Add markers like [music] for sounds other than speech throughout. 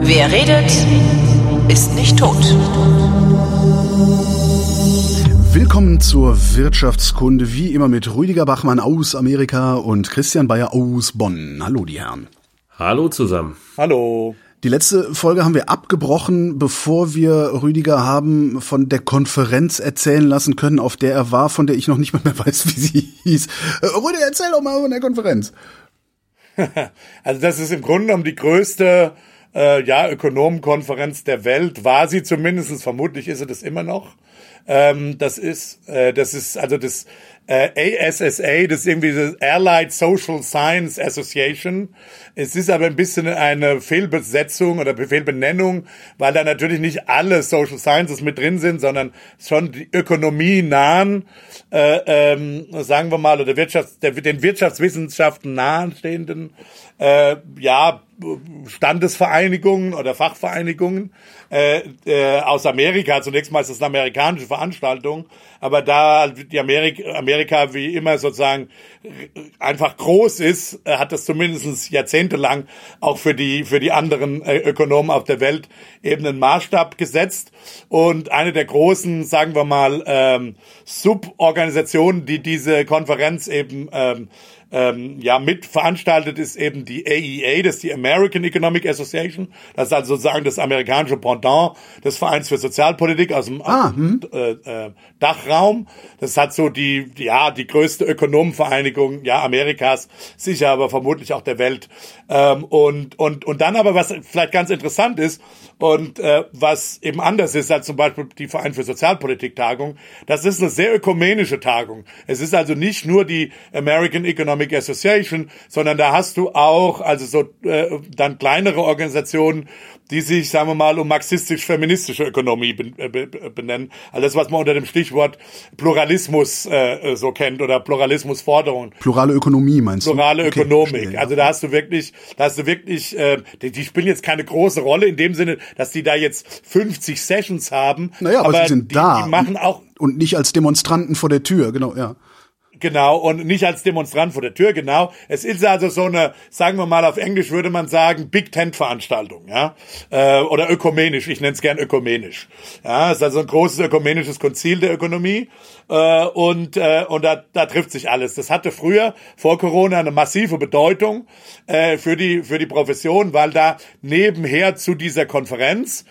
Wer redet, ist nicht tot. Willkommen zur Wirtschaftskunde, wie immer mit Rüdiger Bachmann aus Amerika und Christian Bayer aus Bonn. Hallo, die Herren. Hallo zusammen. Hallo. Die letzte Folge haben wir abgebrochen, bevor wir Rüdiger haben von der Konferenz erzählen lassen können, auf der er war, von der ich noch nicht mal mehr weiß, wie sie hieß. Äh, Rüdiger, erzähl doch mal von der Konferenz. [laughs] also das ist im Grunde genommen die größte äh, ja, Ökonomenkonferenz der Welt. War sie zumindest, vermutlich ist sie das immer noch. Ähm, das ist, äh, das ist also das äh, ASSA, das ist irgendwie das Allied Social Science Association. Es ist aber ein bisschen eine Fehlbesetzung oder Fehlbenennung, weil da natürlich nicht alle Social Sciences mit drin sind, sondern schon die Ökonomie nahen, äh, ähm, sagen wir mal, oder Wirtschafts-, der, den Wirtschaftswissenschaften nahestehenden äh, ja, Standesvereinigungen oder Fachvereinigungen äh, äh, aus Amerika. Zunächst mal ist es eine amerikanische Veranstaltung, aber da die Amerika, Amerika wie immer sozusagen einfach groß ist, äh, hat das zumindest jahrzehntelang auch für die für die anderen äh, Ökonomen auf der Welt eben einen Maßstab gesetzt. Und eine der großen, sagen wir mal, ähm, Suborganisationen, die diese Konferenz eben ähm, ähm, ja mit veranstaltet ist eben die AEA, das ist die American Economic Association. Das ist also sozusagen das amerikanische Pendant des Vereins für Sozialpolitik aus dem ah, hm. äh, äh, Dachraum. Das hat so die ja die größte Ökonomenvereinigung ja Amerikas, sicher aber vermutlich auch der Welt. Ähm, und und und dann aber was vielleicht ganz interessant ist und äh, was eben anders ist als zum Beispiel die Verein für Sozialpolitik Tagung, das ist eine sehr ökumenische Tagung. Es ist also nicht nur die American Economic Association, sondern da hast du auch also so äh, dann kleinere Organisationen die sich, sagen wir mal, um marxistisch-feministische Ökonomie äh, benennen. Alles, was man unter dem Stichwort Pluralismus äh, so kennt oder Pluralismusforderungen. Plurale Ökonomie meinst du? Plurale okay, Ökonomik. Verstehe, also da hast du wirklich, da hast du wirklich, äh, die, die, spielen jetzt keine große Rolle in dem Sinne, dass die da jetzt 50 Sessions haben. Naja, aber, aber sie sind die, da. Die machen auch und nicht als Demonstranten vor der Tür, genau, ja. Genau, und nicht als Demonstrant vor der Tür, genau. Es ist also so eine, sagen wir mal auf Englisch würde man sagen, Big Tent Veranstaltung, ja. Äh, oder ökumenisch, ich nenne es gern ökumenisch. Ja, es ist also ein großes ökumenisches Konzil der Ökonomie. Äh, und äh, und da, da trifft sich alles. Das hatte früher, vor Corona, eine massive Bedeutung äh, für, die, für die Profession, weil da nebenher zu dieser Konferenz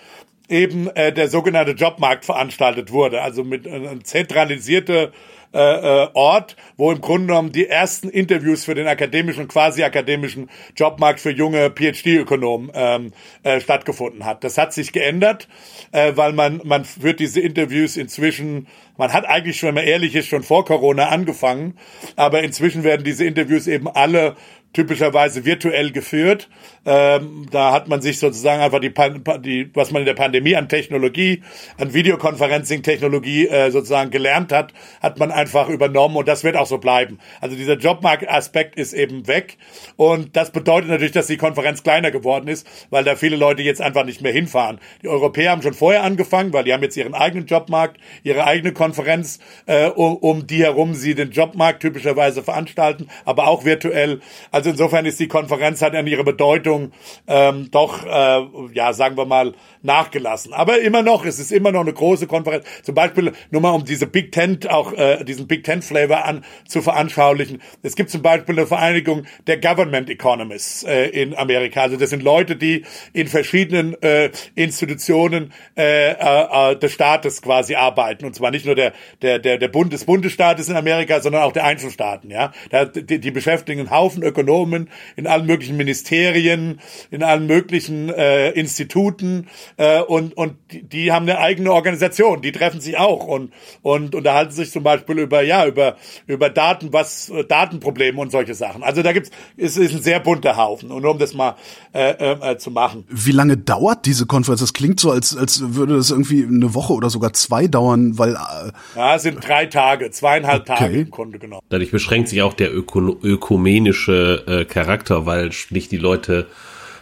eben äh, der sogenannte Jobmarkt veranstaltet wurde. Also mit äh, zentralisierte äh, äh, Ort, wo im Grunde genommen die ersten Interviews für den akademischen quasi akademischen Jobmarkt für junge PhD-Ökonomen ähm, äh, stattgefunden hat. Das hat sich geändert, äh, weil man man führt diese Interviews inzwischen man hat eigentlich, wenn man ehrlich ist, schon vor Corona angefangen, aber inzwischen werden diese Interviews eben alle typischerweise virtuell geführt. Ähm, da hat man sich sozusagen einfach die, die, was man in der Pandemie an Technologie, an Videoconferencing-Technologie äh, sozusagen gelernt hat, hat man einfach übernommen und das wird auch so bleiben. Also dieser Jobmarkt-Aspekt ist eben weg und das bedeutet natürlich, dass die Konferenz kleiner geworden ist, weil da viele Leute jetzt einfach nicht mehr hinfahren. Die Europäer haben schon vorher angefangen, weil die haben jetzt ihren eigenen Jobmarkt, ihre eigene Konferenz, äh, um, um die herum sie den Jobmarkt typischerweise veranstalten, aber auch virtuell. Insofern ist die Konferenz hat an ihrer Bedeutung ähm, doch, äh, ja, sagen wir mal, nachgelassen. Aber immer noch, es ist immer noch eine große Konferenz. Zum Beispiel, nur mal um diese Big Tent auch, äh, diesen Big Tent Flavor an zu veranschaulichen. Es gibt zum Beispiel eine Vereinigung der Government Economists äh, in Amerika. Also das sind Leute, die in verschiedenen äh, Institutionen äh, äh, des Staates quasi arbeiten. Und zwar nicht nur der, der, der, der Bund des Bundesstaates in Amerika, sondern auch der Einzelstaaten. Ja, da, die, die beschäftigen einen Haufen Ökonomen Ökonomen in allen möglichen Ministerien, in allen möglichen äh, Instituten äh, und und die, die haben eine eigene Organisation, die treffen sich auch und und unterhalten sich zum Beispiel über ja über über Daten, was äh, Datenprobleme und solche Sachen. Also da gibt's es ist ein sehr bunter Haufen und um das mal äh, äh, zu machen. Wie lange dauert diese Konferenz? Das klingt so, als als würde das irgendwie eine Woche oder sogar zwei dauern, weil äh ja, es sind drei Tage, zweieinhalb okay. Tage im Grunde genommen. Dadurch beschränkt sich auch der öko ökumenische äh, Charakter, weil nicht die Leute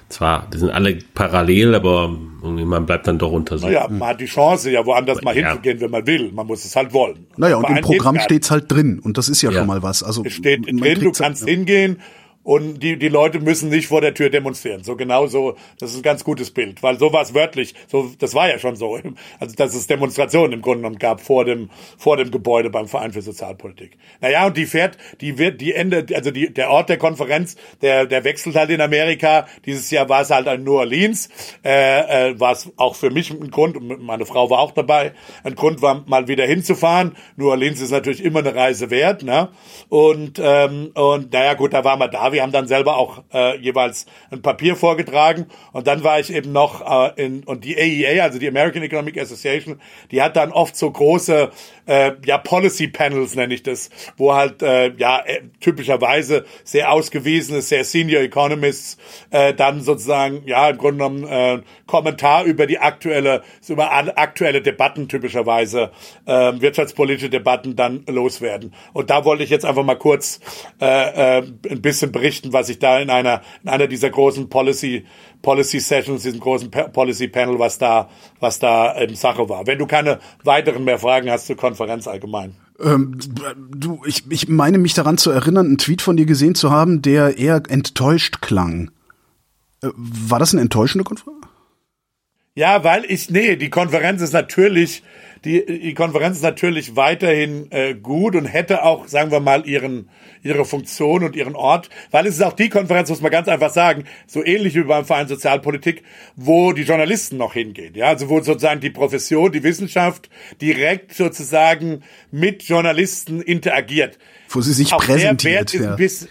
zwar, die sind alle parallel, aber man bleibt dann doch unter sich. Naja, man hat die Chance, ja woanders mal ja. hinzugehen, wenn man will. Man muss es halt wollen. Naja, und im Programm steht's halt drin. Und das ist ja, ja. schon mal was. Also, es steht drin, du kannst halt, hingehen und die, die Leute müssen nicht vor der Tür demonstrieren. So genau so, das ist ein ganz gutes Bild, weil so war es wörtlich, so, das war ja schon so, [laughs] also dass es Demonstrationen im Grunde genommen gab vor dem, vor dem Gebäude beim Verein für Sozialpolitik. Naja, und die fährt, die wird, die Ende, also die, der Ort der Konferenz, der, der wechselt halt in Amerika. Dieses Jahr war es halt in New Orleans, äh, äh, war es auch für mich ein Grund, und meine Frau war auch dabei, ein Grund war, mal wieder hinzufahren. New Orleans ist natürlich immer eine Reise wert, ne? Und, ähm, und naja, gut, da waren wir da wir haben dann selber auch äh, jeweils ein Papier vorgetragen. Und dann war ich eben noch äh, in und die AEA, also die American Economic Association, die hat dann oft so große äh, ja Policy Panels nenne ich das, wo halt äh, ja äh, typischerweise sehr ausgewiesene, sehr Senior Economists äh, dann sozusagen ja im Grunde genommen äh, Kommentar über die aktuelle über aktuelle Debatten typischerweise äh, wirtschaftspolitische Debatten dann loswerden. Und da wollte ich jetzt einfach mal kurz äh, äh, ein bisschen berichten, was ich da in einer in einer dieser großen Policy Policy Sessions, diesen großen Policy Panel, was da was da ähm, Sache war. Wenn du keine weiteren mehr Fragen hast zur Konferenz allgemein. Ähm, du, ich, ich meine mich daran zu erinnern, einen Tweet von dir gesehen zu haben, der eher enttäuscht klang. Äh, war das eine enttäuschende Konferenz? Ja, weil ich, nee, die Konferenz ist natürlich die, die Konferenz ist natürlich weiterhin äh, gut und hätte auch, sagen wir mal, ihren, ihre Funktion und ihren Ort, weil es ist auch die Konferenz, muss man ganz einfach sagen, so ähnlich wie beim Verein Sozialpolitik, wo die Journalisten noch hingehen. Ja, also wo sozusagen die Profession, die Wissenschaft direkt sozusagen mit Journalisten interagiert. Wo sie sich auch präsentiert. Der Wert ist ein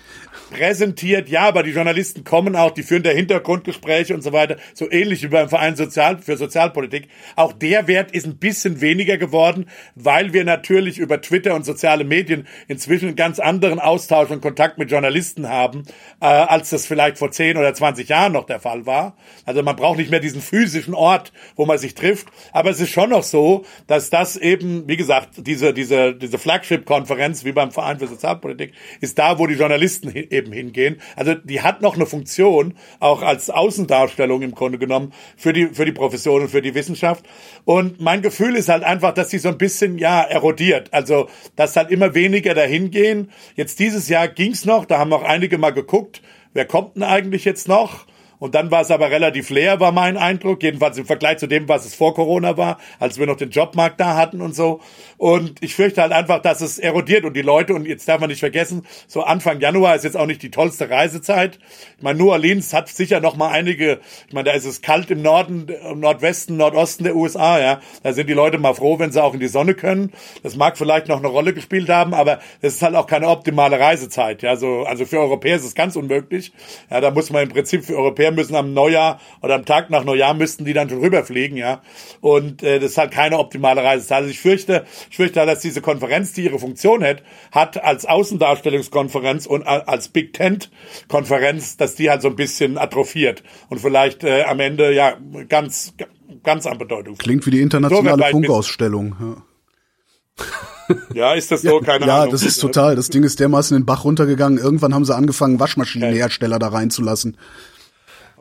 präsentiert, ja, aber die Journalisten kommen auch, die führen da Hintergrundgespräche und so weiter, so ähnlich wie beim Verein Sozial für Sozialpolitik. Auch der Wert ist ein bisschen weniger geworden, weil wir natürlich über Twitter und soziale Medien inzwischen einen ganz anderen Austausch und Kontakt mit Journalisten haben, äh, als das vielleicht vor 10 oder 20 Jahren noch der Fall war. Also man braucht nicht mehr diesen physischen Ort, wo man sich trifft, aber es ist schon noch so, dass das eben, wie gesagt, diese, diese, diese Flagship-Konferenz wie beim Verein für Sozialpolitik ist da, wo die Journalisten eben eben hingehen. Also die hat noch eine Funktion, auch als Außendarstellung im Grunde genommen, für die, für die Profession und für die Wissenschaft. Und mein Gefühl ist halt einfach, dass sie so ein bisschen, ja, erodiert. Also, dass halt immer weniger dahin gehen. Jetzt dieses Jahr ging's noch, da haben auch einige mal geguckt, wer kommt denn eigentlich jetzt noch? Und dann war es aber relativ leer, war mein Eindruck. Jedenfalls im Vergleich zu dem, was es vor Corona war, als wir noch den Jobmarkt da hatten und so. Und ich fürchte halt einfach, dass es erodiert und die Leute, und jetzt darf man nicht vergessen, so Anfang Januar ist jetzt auch nicht die tollste Reisezeit. Ich meine, New Orleans hat sicher noch mal einige, ich meine, da ist es kalt im Norden, im Nordwesten, Nordosten der USA, ja. Da sind die Leute mal froh, wenn sie auch in die Sonne können. Das mag vielleicht noch eine Rolle gespielt haben, aber es ist halt auch keine optimale Reisezeit, ja. So, also für Europäer ist es ganz unmöglich. Ja, da muss man im Prinzip für Europäer müssen am Neujahr oder am Tag nach Neujahr müssten die dann schon rüberfliegen, ja. Und äh, das ist halt keine optimale Reisezeit. Also ich fürchte, ich fürchte, dass diese Konferenz, die ihre Funktion hat, hat als Außendarstellungskonferenz und als Big Tent Konferenz, dass die halt so ein bisschen atrophiert und vielleicht äh, am Ende ja ganz ganz an Bedeutung. Klingt wie die internationale so Funkausstellung. Ja. [laughs] Ja, ist das so? Keine ja, Ahnung. Ja, das ist total. Das Ding ist dermaßen in den Bach runtergegangen. Irgendwann haben sie angefangen, Waschmaschinenhersteller da reinzulassen.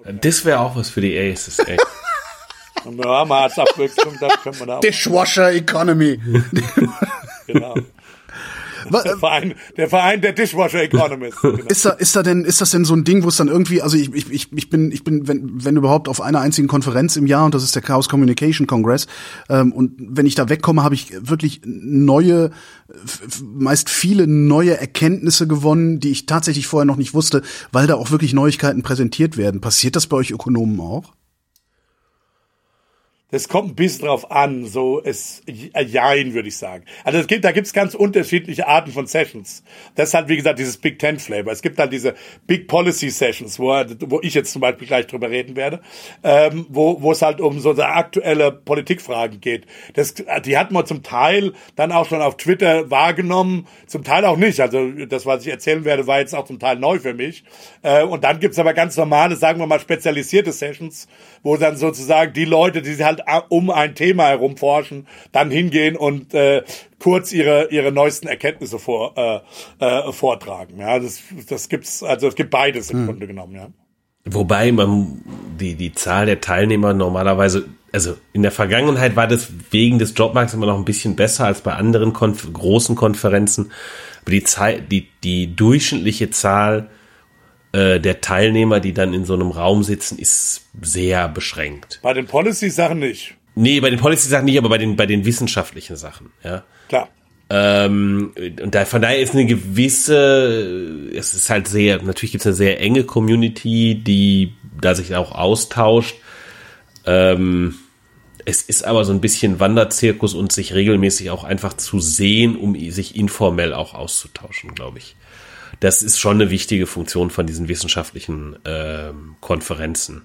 Das wäre auch was für die Aces, ey. ja, mal als Abwechslung, dann können wir da Dishwasher Economy. [laughs] genau. Der Verein, der Verein der Dishwasher Economists. [laughs] Genau. Ist da, ist da denn, ist das denn so ein Ding, wo es dann irgendwie, also ich, ich, ich bin, ich bin, wenn, wenn überhaupt auf einer einzigen Konferenz im Jahr und das ist der Chaos Communication Congress, ähm, und wenn ich da wegkomme, habe ich wirklich neue, meist viele neue Erkenntnisse gewonnen, die ich tatsächlich vorher noch nicht wusste, weil da auch wirklich Neuigkeiten präsentiert werden. Passiert das bei euch Ökonomen auch? Das kommt ein bisschen drauf an, so es äh, jein, würde ich sagen. Also es gibt, da gibt's ganz unterschiedliche Arten von Sessions. Das halt, wie gesagt, dieses Big Ten Flavor. Es gibt halt diese Big Policy Sessions, wo, wo ich jetzt zum Beispiel gleich drüber reden werde, ähm, wo, wo es halt um so aktuelle Politikfragen geht. Das, die hat man zum Teil dann auch schon auf Twitter wahrgenommen, zum Teil auch nicht. Also das, was ich erzählen werde, war jetzt auch zum Teil neu für mich. Äh, und dann gibt's aber ganz normale, sagen wir mal, spezialisierte Sessions, wo dann sozusagen die Leute, die halt um ein Thema herum forschen, dann hingehen und äh, kurz ihre ihre neuesten Erkenntnisse vor, äh, äh, vortragen. Ja, das das gibt's also es gibt beides im hm. Grunde genommen. Ja. Wobei man die, die Zahl der Teilnehmer normalerweise, also in der Vergangenheit war das wegen des Jobmarkts immer noch ein bisschen besser als bei anderen Konf großen Konferenzen. Aber die, Zeit, die, die durchschnittliche Zahl äh, der Teilnehmer, die dann in so einem Raum sitzen, ist sehr beschränkt. Bei den Policy-Sachen nicht. Nee, bei den Policy-Sachen nicht, aber bei den, bei den wissenschaftlichen Sachen, ja. Klar. Ähm, und da, von daher ist eine gewisse, es ist halt sehr, natürlich gibt es eine sehr enge Community, die da sich auch austauscht. Ähm, es ist aber so ein bisschen Wanderzirkus und sich regelmäßig auch einfach zu sehen, um sich informell auch auszutauschen, glaube ich. Das ist schon eine wichtige Funktion von diesen wissenschaftlichen ähm, Konferenzen.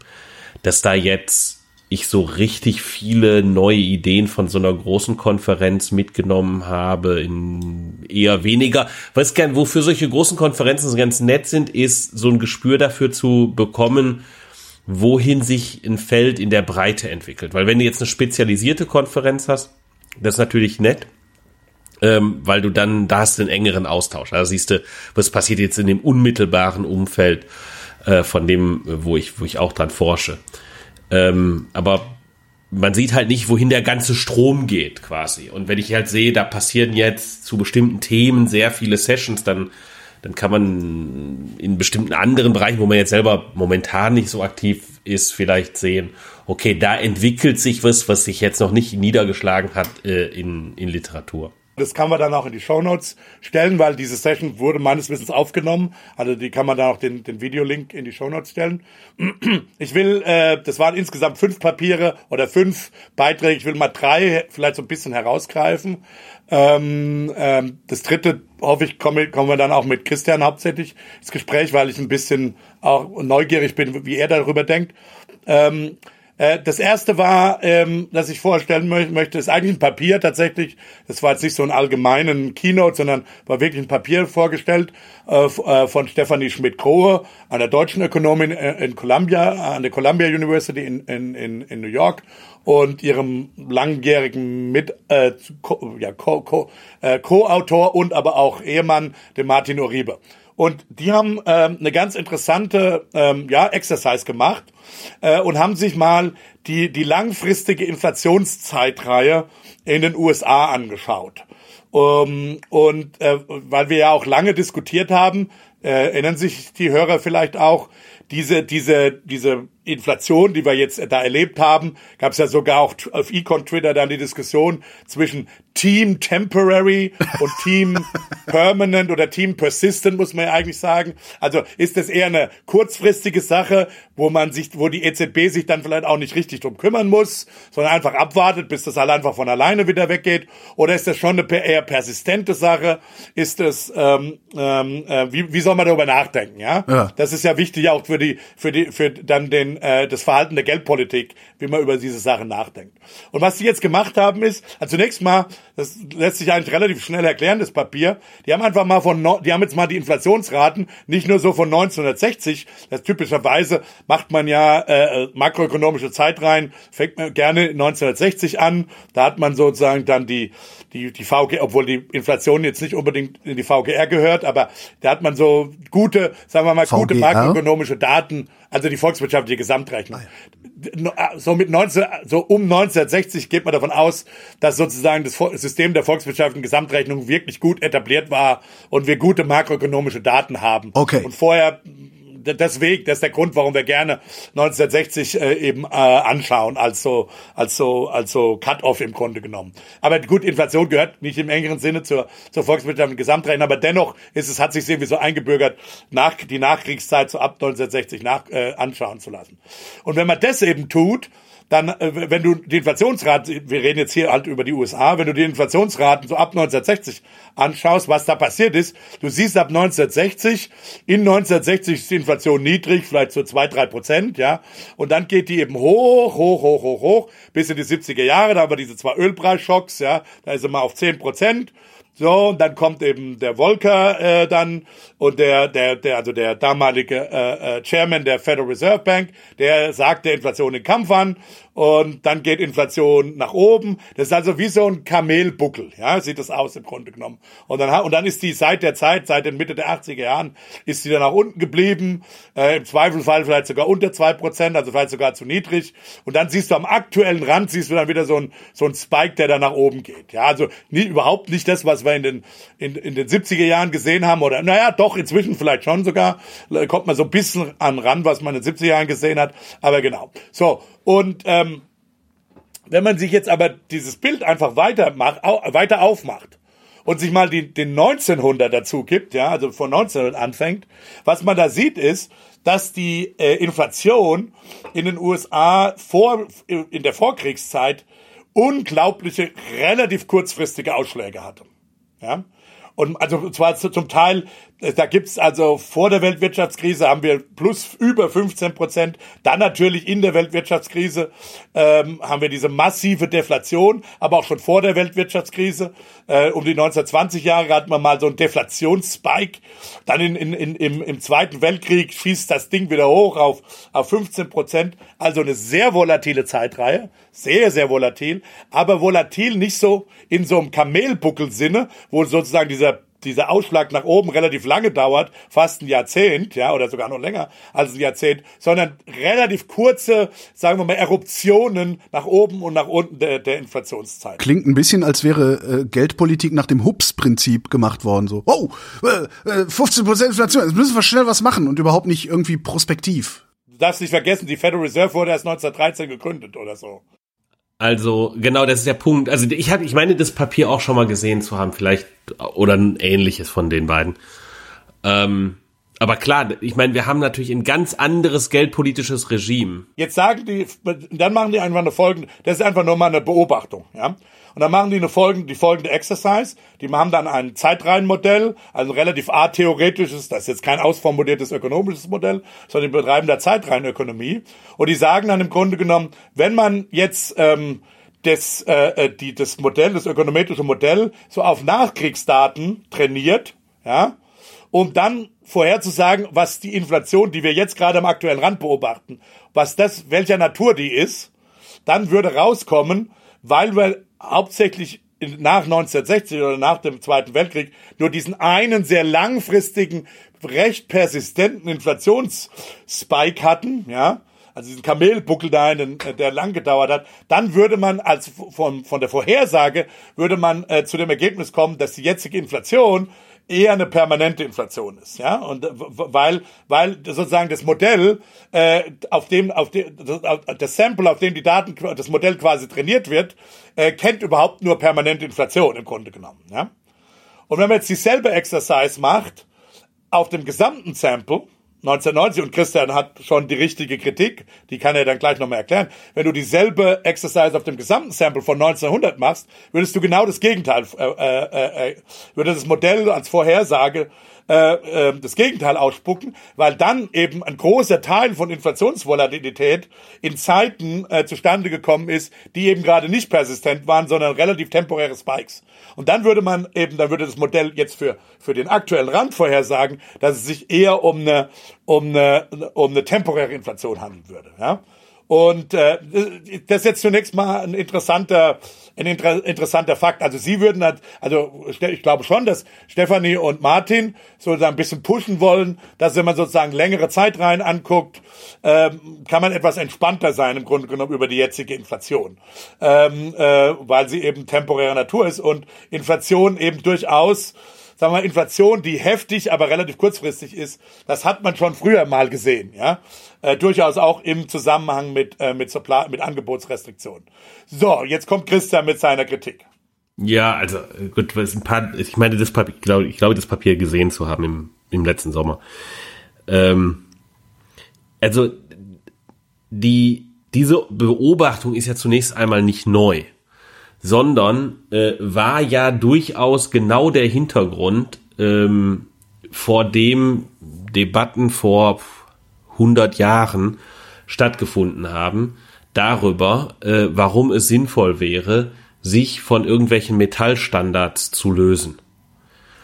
Dass da jetzt ich so richtig viele neue Ideen von so einer großen Konferenz mitgenommen habe, in eher weniger. Weiß gern, wofür solche großen Konferenzen ganz nett sind, ist so ein Gespür dafür zu bekommen, wohin sich ein Feld in der Breite entwickelt. Weil wenn du jetzt eine spezialisierte Konferenz hast, das ist natürlich nett, ähm, weil du dann, da hast du einen engeren Austausch. Also siehst du, was passiert jetzt in dem unmittelbaren Umfeld äh, von dem, wo ich, wo ich auch dran forsche. Ähm, aber man sieht halt nicht, wohin der ganze Strom geht, quasi. Und wenn ich halt sehe, da passieren jetzt zu bestimmten Themen sehr viele Sessions, dann, dann kann man in bestimmten anderen Bereichen, wo man jetzt selber momentan nicht so aktiv ist, vielleicht sehen, okay, da entwickelt sich was, was sich jetzt noch nicht niedergeschlagen hat äh, in, in Literatur. Das kann man dann auch in die Shownotes stellen, weil diese Session wurde meines Wissens aufgenommen. Also die kann man dann auch den, den Videolink in die Shownotes stellen. [clears throat] Ich will, äh, das waren insgesamt fünf Papiere oder fünf Beiträge. Ich will mal drei vielleicht so ein bisschen herausgreifen. Ähm, ähm, das dritte, hoffe ich, komme, kommen wir dann auch mit Christian hauptsächlich ins Gespräch, weil ich ein bisschen auch neugierig bin, wie er darüber denkt. Ähm, äh, das erste war, ähm, dass ich vorstellen möchte, ist eigentlich ein Papier tatsächlich. Das war jetzt nicht so ein allgemeinen Keynote, sondern war wirklich ein Papier vorgestellt äh, äh von Stephanie Schmidt-Krohe, einer deutschen Ökonomin äh, in Columbia, an der Columbia University in, in, in, in New York und ihrem langjährigen Mit, äh, Co, ja, Co, Co, Co-Autor und aber auch Ehemann, dem Martin Uribe. Und die haben ähm, eine ganz interessante ähm, ja, Exercise gemacht äh, und haben sich mal die, die langfristige Inflationszeitreihe in den USA angeschaut. Um, und äh, weil wir ja auch lange diskutiert haben, äh, erinnern sich die Hörer vielleicht auch, diese, diese, diese Inflation, die wir jetzt da erlebt haben, gab es ja sogar auch auf Econ Twitter dann die Diskussion zwischen Team Temporary und Team [laughs] Permanent oder Team Persistent, muss man ja eigentlich sagen. Also ist das eher eine kurzfristige Sache, wo man sich, wo die EZB sich dann vielleicht auch nicht richtig drum kümmern muss, sondern einfach abwartet, bis das halt einfach von alleine wieder weggeht? Oder ist das schon eine eher persistente Sache? Ist das, ähm, ähm, äh, wie, wie soll man darüber nachdenken? Ja? ja, das ist ja wichtig auch für die, für die, für dann den äh, das Verhalten der Geldpolitik, wie man über diese Sachen nachdenkt. Und was sie jetzt gemacht haben ist, also zunächst mal, das lässt sich eigentlich relativ schnell erklären, das Papier, die haben einfach mal von, die haben jetzt mal die Inflationsraten nicht nur so von 1960, das typischerweise macht man ja äh, makroökonomische Zeitreihen, fängt man gerne 1960 an, da hat man sozusagen dann die die, die VG, obwohl die Inflation jetzt nicht unbedingt in die VGR gehört, aber da hat man so gute, sagen wir mal, VGR? gute makroökonomische Daten, also die volkswirtschaftliche Gesamtrechnung. Ah, ja. So mit 19, so um 1960 geht man davon aus, dass sozusagen das System der volkswirtschaftlichen Gesamtrechnung wirklich gut etabliert war und wir gute makroökonomische Daten haben. Okay. Und vorher deswegen, das ist der Grund, warum wir gerne 1960 äh, eben äh, anschauen, als so, als so, als so Cut-off im Grunde genommen. Aber gut, Inflation gehört nicht im engeren Sinne zur, zur volkswirtschaftlichen Gesamtrechnung, aber dennoch ist es, hat sich irgendwie so eingebürgert, nach, die Nachkriegszeit so ab 1960 nach, äh, anschauen zu lassen. Und wenn man das eben tut, dann, äh, wenn du die Inflationsraten, wir reden jetzt hier halt über die USA, wenn du die Inflationsraten so ab 1960 anschaust, was da passiert ist, du siehst ab 1960, in 1960 ist die Inflation niedrig, vielleicht so zwei, drei Prozent, ja, und dann geht die eben hoch, hoch, hoch, hoch, hoch, bis in die 70er Jahre, da haben wir diese zwei Ölpreisschocks, ja, da ist sie mal auf zehn Prozent, So, und dann kommt eben der Volker äh, dann und der, der, der, also der damalige äh, äh, Chairman der Federal Reserve Bank, der sagt der Inflation den Kampf an und dann geht Inflation nach oben. Das ist also wie so ein Kamelbuckel, ja, sieht das aus im Grunde genommen. Und dann, und dann ist die seit der Zeit, seit den Mitte der 80er Jahren, ist sie dann nach unten geblieben, äh, im Zweifelsfall vielleicht sogar unter zwei Prozent, also vielleicht sogar zu niedrig. Und dann siehst du am aktuellen Rand, siehst du dann wieder so ein, so ein Spike, der dann nach oben geht. Ja, also nie, überhaupt nicht das, was wir in den, in, in den 70er Jahren gesehen haben, oder, naja, doch, inzwischen vielleicht schon sogar, kommt man so ein bisschen an ran, was man in den 70er Jahren gesehen hat, aber genau. So, und ähm, wenn man sich jetzt aber dieses Bild einfach weiter, macht, au, weiter aufmacht und sich mal die, den 1900 dazu gibt, ja, also von 1900 anfängt, was man da sieht ist, dass die äh, Inflation in den USA vor, in der Vorkriegszeit unglaubliche, relativ kurzfristige Ausschläge hatte. Ja? Und also zwar zum Teil da gibt's also vor der Weltwirtschaftskrise haben wir plus über 15 Prozent. Dann natürlich in der Weltwirtschaftskrise ähm, haben wir diese massive Deflation, aber auch schon vor der Weltwirtschaftskrise. Äh, um die 1920 Jahre hatten wir mal so einen Deflationsspike. Dann in, in, in, im, im Zweiten Weltkrieg schießt das Ding wieder hoch auf, auf 15 Prozent. Also eine sehr volatile Zeitreihe. Sehr, sehr volatil. Aber volatil nicht so in so einem Kamelbuckel-Sinne, wo sozusagen dieser dieser Ausschlag nach oben relativ lange dauert, fast ein Jahrzehnt, ja, oder sogar noch länger als ein Jahrzehnt, sondern relativ kurze, sagen wir mal, Eruptionen nach oben und nach unten der, der Inflationszeit. Klingt ein bisschen, als wäre äh, Geldpolitik nach dem Hups-Prinzip gemacht worden, so, oh, äh, 15% äh, Inflation, jetzt müssen wir schnell was machen und überhaupt nicht irgendwie prospektiv. Du darfst nicht vergessen, die Federal Reserve wurde erst 1913 gegründet oder so. Also genau, das ist der Punkt. Also ich habe, ich meine, das Papier auch schon mal gesehen zu haben, vielleicht oder ein ähnliches von den beiden. Ähm, aber klar, ich meine, wir haben natürlich ein ganz anderes geldpolitisches Regime. Jetzt sagen die, dann machen die einfach eine folgende, das ist einfach nur mal eine Beobachtung, ja. Und dann machen die eine folgende, die folgende Exercise. Die haben dann ein Zeitreihenmodell, also relativ atheoretisches, das ist jetzt kein ausformuliertes ökonomisches Modell, sondern die betreiben da Zeitreihenökonomie. Und die sagen dann im Grunde genommen, wenn man jetzt ähm, das, äh, äh die, das Modell, das ökonometrische Modell so auf Nachkriegsdaten trainiert, ja, um dann vorherzusagen, was die Inflation, die wir jetzt gerade am aktuellen Rand beobachten, was das, welcher Natur die ist, dann würde rauskommen, weil wir hauptsächlich nach 1960 oder nach dem Zweiten Weltkrieg nur diesen einen sehr langfristigen, recht persistenten Inflationsspike hatten, ja, also diesen Kamelbuckel da, der lang gedauert hat, dann würde man als von, von der Vorhersage würde man äh, zu dem Ergebnis kommen, dass die jetzige Inflation eher eine permanente Inflation ist, ja, und weil weil sozusagen das Modell äh, auf dem auf dem das Sample auf dem die Daten das Modell quasi trainiert wird, äh, kennt überhaupt nur permanente Inflation im Grunde genommen, ja. Und wenn man jetzt dieselbe Exercise macht auf dem gesamten Sample 1990 und Christian hat schon die richtige Kritik, die kann er dann gleich nochmal erklären. Wenn du dieselbe Exercise auf dem gesamten Sample von 1900 machst, würdest du genau das Gegenteil, äh, äh, äh, würde das Modell als Vorhersage äh, äh, das Gegenteil ausspucken, weil dann eben ein großer Teil von Inflationsvolatilität in Zeiten äh, zustande gekommen ist, die eben gerade nicht persistent waren, sondern relativ temporäre Spikes. Und dann würde man eben, dann würde das Modell jetzt für, für den aktuellen Rand vorhersagen, dass es sich eher um eine, um eine, um eine temporäre Inflation handeln würde. Ja? Und äh, das ist jetzt zunächst mal ein interessanter, ein inter interessanter Fakt. Also Sie würden halt, also ich glaube schon, dass Stefanie und Martin sozusagen ein bisschen pushen wollen, dass wenn man sozusagen längere Zeitreihen anguckt, ähm, kann man etwas entspannter sein im Grunde genommen über die jetzige Inflation, ähm, äh, weil sie eben temporärer Natur ist und Inflation eben durchaus sagen wir Inflation, die heftig, aber relativ kurzfristig ist, das hat man schon früher mal gesehen, ja. Äh, durchaus auch im Zusammenhang mit, äh, mit, Supply, mit Angebotsrestriktionen. So, jetzt kommt Christian mit seiner Kritik. Ja, also gut, was ein paar, ich meine, das Papier, ich glaube, ich glaube, das Papier gesehen zu haben im, im letzten Sommer. Ähm, also die, diese Beobachtung ist ja zunächst einmal nicht neu sondern äh, war ja durchaus genau der Hintergrund, ähm, vor dem Debatten vor 100 Jahren stattgefunden haben, darüber, äh, warum es sinnvoll wäre, sich von irgendwelchen Metallstandards zu lösen.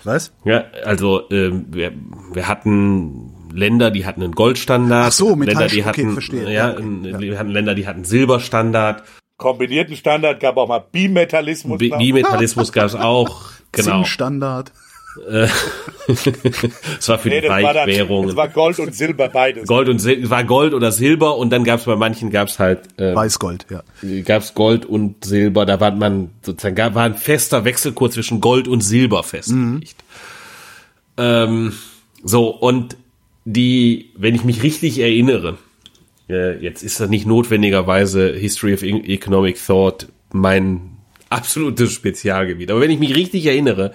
Was? Ja, also ähm, wir, wir hatten Länder, die hatten einen Goldstandard. Ach so, Länder, die Metall- okay, hatten, verstehe. ja, Ja, okay, ein- wir hatten Länder, die hatten Silberstandard. Kombinierten Standard gab auch mal Bimetallismus. Bimetallismus gab es auch. [laughs] Genau. Zinsstandard. Es [laughs] war für Nee, die Weichwährungen. das war Gold und Silber beides. Gold und Sil war Gold oder Silber und dann gab es bei manchen gab es halt äh, Weißgold, ja. gab's Gold und Silber. Da war man sozusagen gab, war ein fester Wechselkurs zwischen Gold und Silber festgelegt. Ähm, so und die, wenn ich mich richtig erinnere, äh, jetzt ist das nicht notwendigerweise History of E- Economic Thought mein absolutes Spezialgebiet. Aber wenn ich mich richtig erinnere,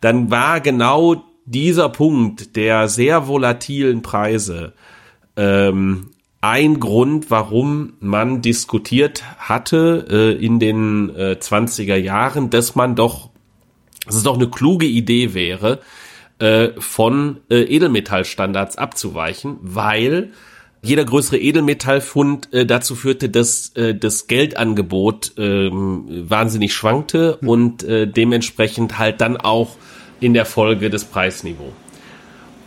dann war genau dieser Punkt der sehr volatilen Preise ähm, ein Grund, warum man diskutiert hatte äh, in den äh, 20er Jahren, dass man doch, dass es doch eine kluge Idee wäre, äh, von äh, Edelmetallstandards abzuweichen, weil jeder größere Edelmetallfund äh, dazu führte, dass äh, das Geldangebot ähm, wahnsinnig schwankte und äh, dementsprechend halt dann auch in der Folge das Preisniveau.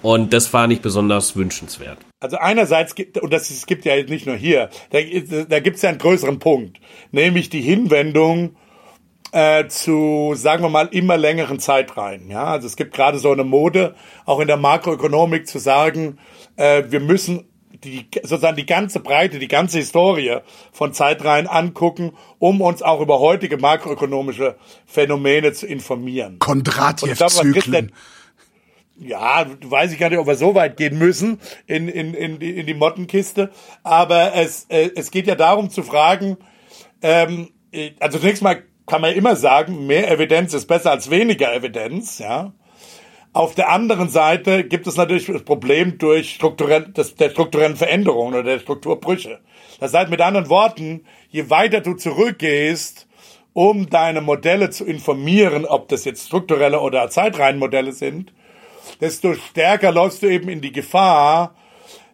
Und das war nicht besonders wünschenswert. Also einerseits gibt, und das ist, gibt ja nicht nur hier, da, da gibt es ja einen größeren Punkt, nämlich die Hinwendung äh, zu, sagen wir mal, immer längeren Zeitreihen. Ja, also es gibt gerade so eine Mode, auch in der Makroökonomik zu sagen, äh, wir müssen die, sozusagen die ganze Breite, die ganze Historie von Zeitreihen angucken, um uns auch über heutige makroökonomische Phänomene zu informieren. Kondratjew-Zyklen. Ja, weiß ich gar nicht, ob wir so weit gehen müssen in, in, in, die, in die Mottenkiste. Aber es, äh, es geht ja darum zu fragen, ähm, äh, also zunächst mal kann man immer sagen, mehr Evidenz ist besser als weniger Evidenz, ja. Auf der anderen Seite gibt es natürlich das Problem durch strukturell, das, der strukturellen Veränderungen oder der Strukturbrüche. Das heißt mit anderen Worten, je weiter du zurückgehst, um deine Modelle zu informieren, ob das jetzt strukturelle oder Zeitreihenmodelle sind, desto stärker läufst du eben in die Gefahr,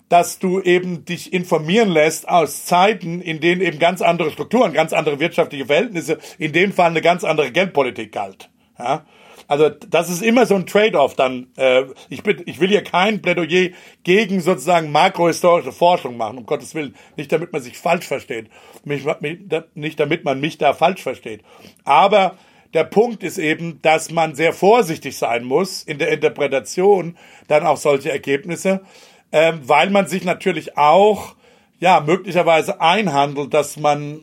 dass du eben dich informieren lässt aus Zeiten, in denen eben ganz andere Strukturen, ganz andere wirtschaftliche Verhältnisse, in dem Fall eine ganz andere Geldpolitik galt. Ja? Also das ist immer so ein Trade-off dann. Äh, ich, bin, ich will hier kein Plädoyer gegen sozusagen makrohistorische Forschung machen, um Gottes Willen. Nicht damit man sich falsch versteht. Mich, mich, nicht damit man mich da falsch versteht. Aber der Punkt ist eben, dass man sehr vorsichtig sein muss in der Interpretation dann auch solche Ergebnisse, ähm, weil man sich natürlich auch ja möglicherweise einhandelt, dass man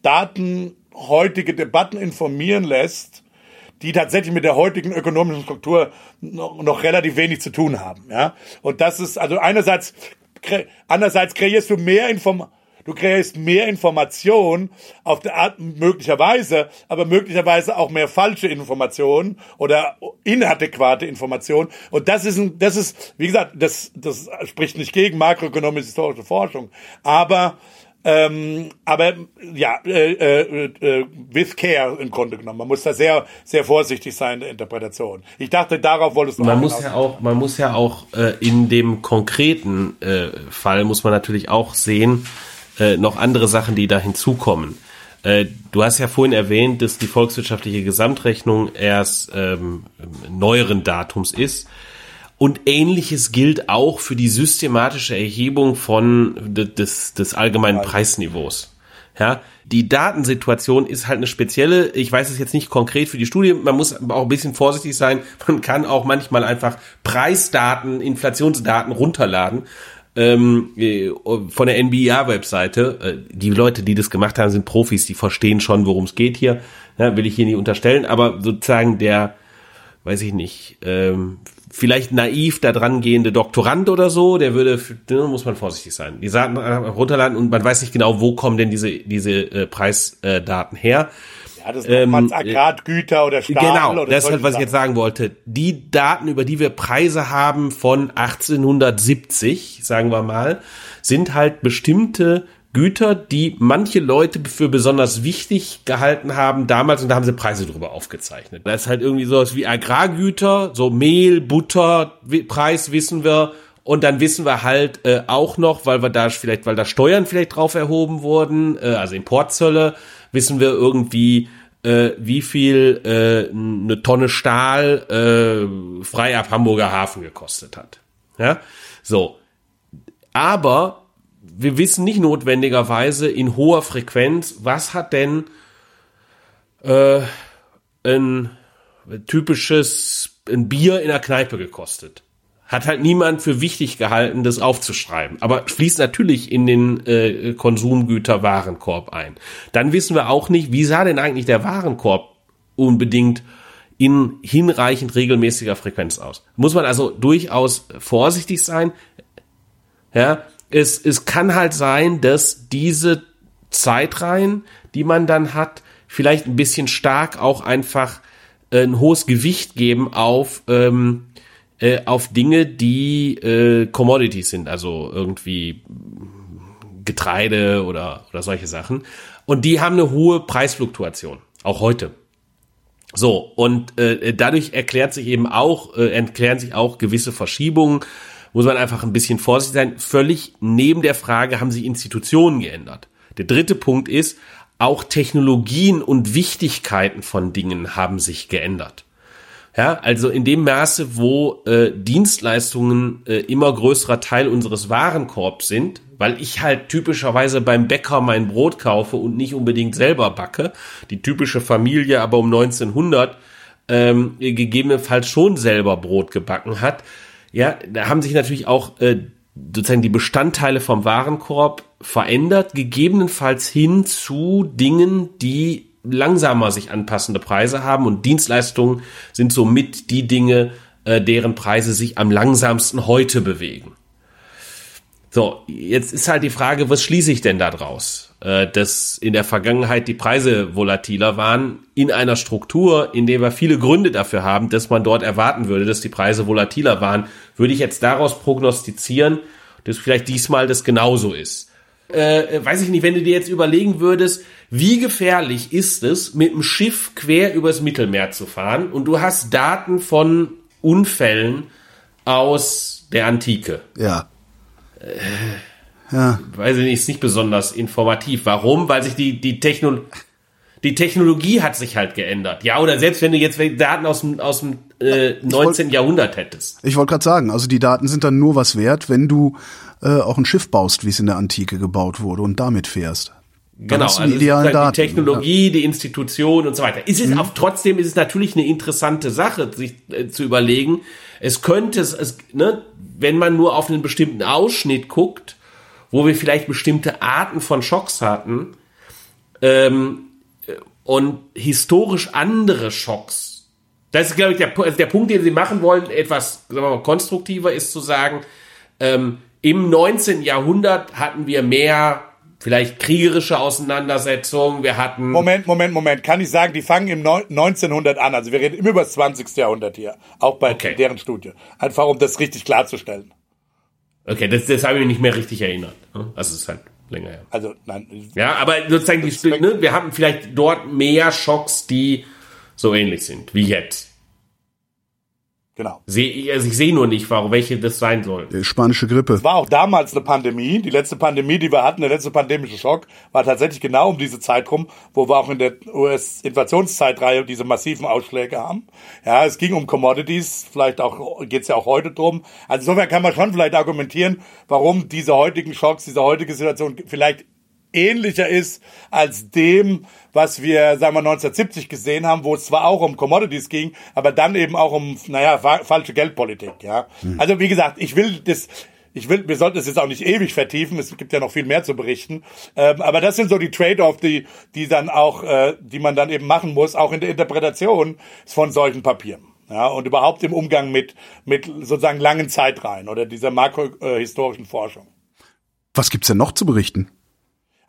Daten heutige Debatten informieren lässt, die tatsächlich mit der heutigen ökonomischen Struktur noch, noch relativ wenig zu tun haben. Ja, und das ist also einerseits andererseits kreierst du mehr Inform Du kreierst mehr Information auf der Art möglicherweise, aber möglicherweise auch mehr falsche Informationen oder inadäquate Informationen. Und das ist ein, das ist, wie gesagt, das, das spricht nicht gegen makroökonomische historische Forschung, aber ähm, aber ja, äh, äh, äh, with care im Grunde genommen. Man muss da sehr, sehr vorsichtig sein in der Interpretation. Ich dachte, darauf wolltest du Man muss hinaus. ja auch, man muss ja auch äh, in dem konkreten äh, Fall muss man natürlich auch sehen, äh, noch andere Sachen, die da hinzukommen. Äh, du hast ja vorhin erwähnt, dass die volkswirtschaftliche Gesamtrechnung erst ähm, neueren Datums ist. Und ähnliches gilt auch für die systematische Erhebung von de- des, des allgemeinen Preisniveaus. Ja, die Datensituation ist halt eine spezielle. Ich weiß es jetzt nicht konkret für die Studie. Man muss aber auch ein bisschen vorsichtig sein. Man kann auch manchmal einfach Preisdaten, Inflationsdaten runterladen ähm, äh, von der NBA-Webseite. Äh, die Leute, die das gemacht haben, sind Profis. Die verstehen schon, worum es geht hier. Ja, will ich hier nicht unterstellen. Aber sozusagen der, weiß ich nicht, ähm, vielleicht naiv da dran gehende Doktorand oder so, der würde, da muss man vorsichtig sein. Die Daten runterladen und man weiß nicht genau, wo kommen denn diese, diese äh, Preisdaten her. Ja, das ist ähm, Agrargüter oder Stahl Genau, oder das ist halt, was ich jetzt sagen wollte. Die Daten, über die wir Preise haben von 1870, sagen wir mal, sind halt bestimmte Güter, die manche Leute für besonders wichtig gehalten haben damals und da haben sie Preise drüber aufgezeichnet. Das ist halt irgendwie sowas wie Agrargüter, so Mehl, Butter, Preis wissen wir und dann wissen wir halt äh, auch noch, weil wir da vielleicht, weil da Steuern vielleicht drauf erhoben wurden, äh, also Importzölle, wissen wir irgendwie äh, wie viel äh, eine Tonne Stahl äh, frei ab Hamburger Hafen gekostet hat. Ja, so. Aber wir wissen nicht notwendigerweise in hoher Frequenz, was hat denn äh, ein typisches ein Bier in der Kneipe gekostet. Hat halt niemand für wichtig gehalten, das aufzuschreiben. Aber fließt natürlich in den äh, Konsumgüterwarenkorb ein. Dann wissen wir auch nicht, wie sah denn eigentlich der Warenkorb unbedingt in hinreichend regelmäßiger Frequenz aus. Muss man also durchaus vorsichtig sein. Ja, es, es kann halt sein, dass diese Zeitreihen, die man dann hat, vielleicht ein bisschen stark auch einfach äh, ein hohes Gewicht geben auf ähm, äh, auf Dinge, die äh, Commodities sind, also irgendwie Getreide oder oder solche Sachen. Und die haben eine hohe Preisfluktuation, auch heute. So und äh, dadurch erklärt sich eben auch äh, erklären sich auch gewisse Verschiebungen. Muss man einfach ein bisschen vorsichtig sein. Völlig neben der Frage haben sich Institutionen geändert. Der dritte Punkt ist, auch Technologien und Wichtigkeiten von Dingen haben sich geändert. Ja, also in dem Maße, wo äh, Dienstleistungen äh, immer größerer Teil unseres Warenkorbs sind, weil ich halt typischerweise beim Bäcker mein Brot kaufe und nicht unbedingt selber backe, die typische Familie aber um 1900 ähm, gegebenenfalls schon selber Brot gebacken hat, ja, da haben sich natürlich auch äh, sozusagen die Bestandteile vom Warenkorb verändert, gegebenenfalls hin zu Dingen, die langsamer sich anpassende Preise haben und Dienstleistungen sind somit die Dinge, äh, deren Preise sich am langsamsten heute bewegen. So, jetzt ist halt die Frage, was schließe ich denn da draus? Äh, dass in der Vergangenheit die Preise volatiler waren, in einer Struktur, in der wir viele Gründe dafür haben, dass man dort erwarten würde, dass die Preise volatiler waren, würde ich jetzt daraus prognostizieren, dass vielleicht diesmal das genauso ist äh, weiß ich nicht, wenn du dir jetzt überlegen würdest, wie gefährlich ist es, mit dem Schiff quer übers Mittelmeer zu fahren und du hast Daten von Unfällen aus der Antike. Ja. Äh, ja. Weiß ich nicht, ist nicht besonders informativ. Warum? Weil sich die, die Technologie, die Technologie hat sich halt geändert. Ja, oder selbst wenn du jetzt Daten aus dem, aus dem äh, 19. Wollt, Jahrhundert hättest. Ich wollte gerade sagen, also die Daten sind dann nur was wert, wenn du äh, auch ein Schiff baust, wie es in der Antike gebaut wurde und damit fährst. Genau, also die, die Technologie, ja. die Institution und so weiter. Ist es mhm. auch trotzdem ist es natürlich eine interessante Sache, sich äh, zu überlegen. Es könnte es, es ne, wenn man nur auf einen bestimmten Ausschnitt guckt, wo wir vielleicht bestimmte Arten von Schocks hatten ähm, und historisch andere Schocks. Das ist, glaube ich, der, also der Punkt, den Sie machen wollen, etwas sagen wir mal, konstruktiver ist zu sagen, ähm, im 19. Jahrhundert hatten wir mehr vielleicht kriegerische Auseinandersetzungen. Wir hatten. Moment, Moment, Moment. Kann ich sagen, die fangen im 1900 an. Also wir reden immer über das 20. Jahrhundert hier. Auch bei okay. deren Studie. Einfach um das richtig klarzustellen. Okay, das, das habe ich mich nicht mehr richtig erinnert. Also es ist halt länger her. Also, nein. Ja, aber sozusagen, die, ne, wir haben vielleicht dort mehr Schocks, die so ähnlich sind wie jetzt. Genau. Seh, also ich sehe nur nicht, warum welche das sein soll. Spanische Grippe. Es war auch damals eine Pandemie. Die letzte Pandemie, die wir hatten, der letzte pandemische Schock, war tatsächlich genau um diese Zeit rum, wo wir auch in der US-Inflationszeitreihe diese massiven Ausschläge haben. Ja, es ging um Commodities, vielleicht auch geht's ja auch heute drum. Also insofern kann man schon vielleicht argumentieren, warum diese heutigen Schocks, diese heutige Situation vielleicht ähnlicher ist als dem, was wir, sagen wir, 1970 gesehen haben, wo es zwar auch um Commodities ging, aber dann eben auch um, naja, fa falsche Geldpolitik, ja. Mhm. Also, wie gesagt, ich will das, ich will, wir sollten es jetzt auch nicht ewig vertiefen, es gibt ja noch viel mehr zu berichten, ähm, aber das sind so die Trade-off, die, die dann auch, äh, die man dann eben machen muss, auch in der Interpretation von solchen Papieren. Ja, und überhaupt im Umgang mit, mit sozusagen langen Zeitreihen oder dieser makrohistorischen Forschung. Was gibt's denn noch zu berichten?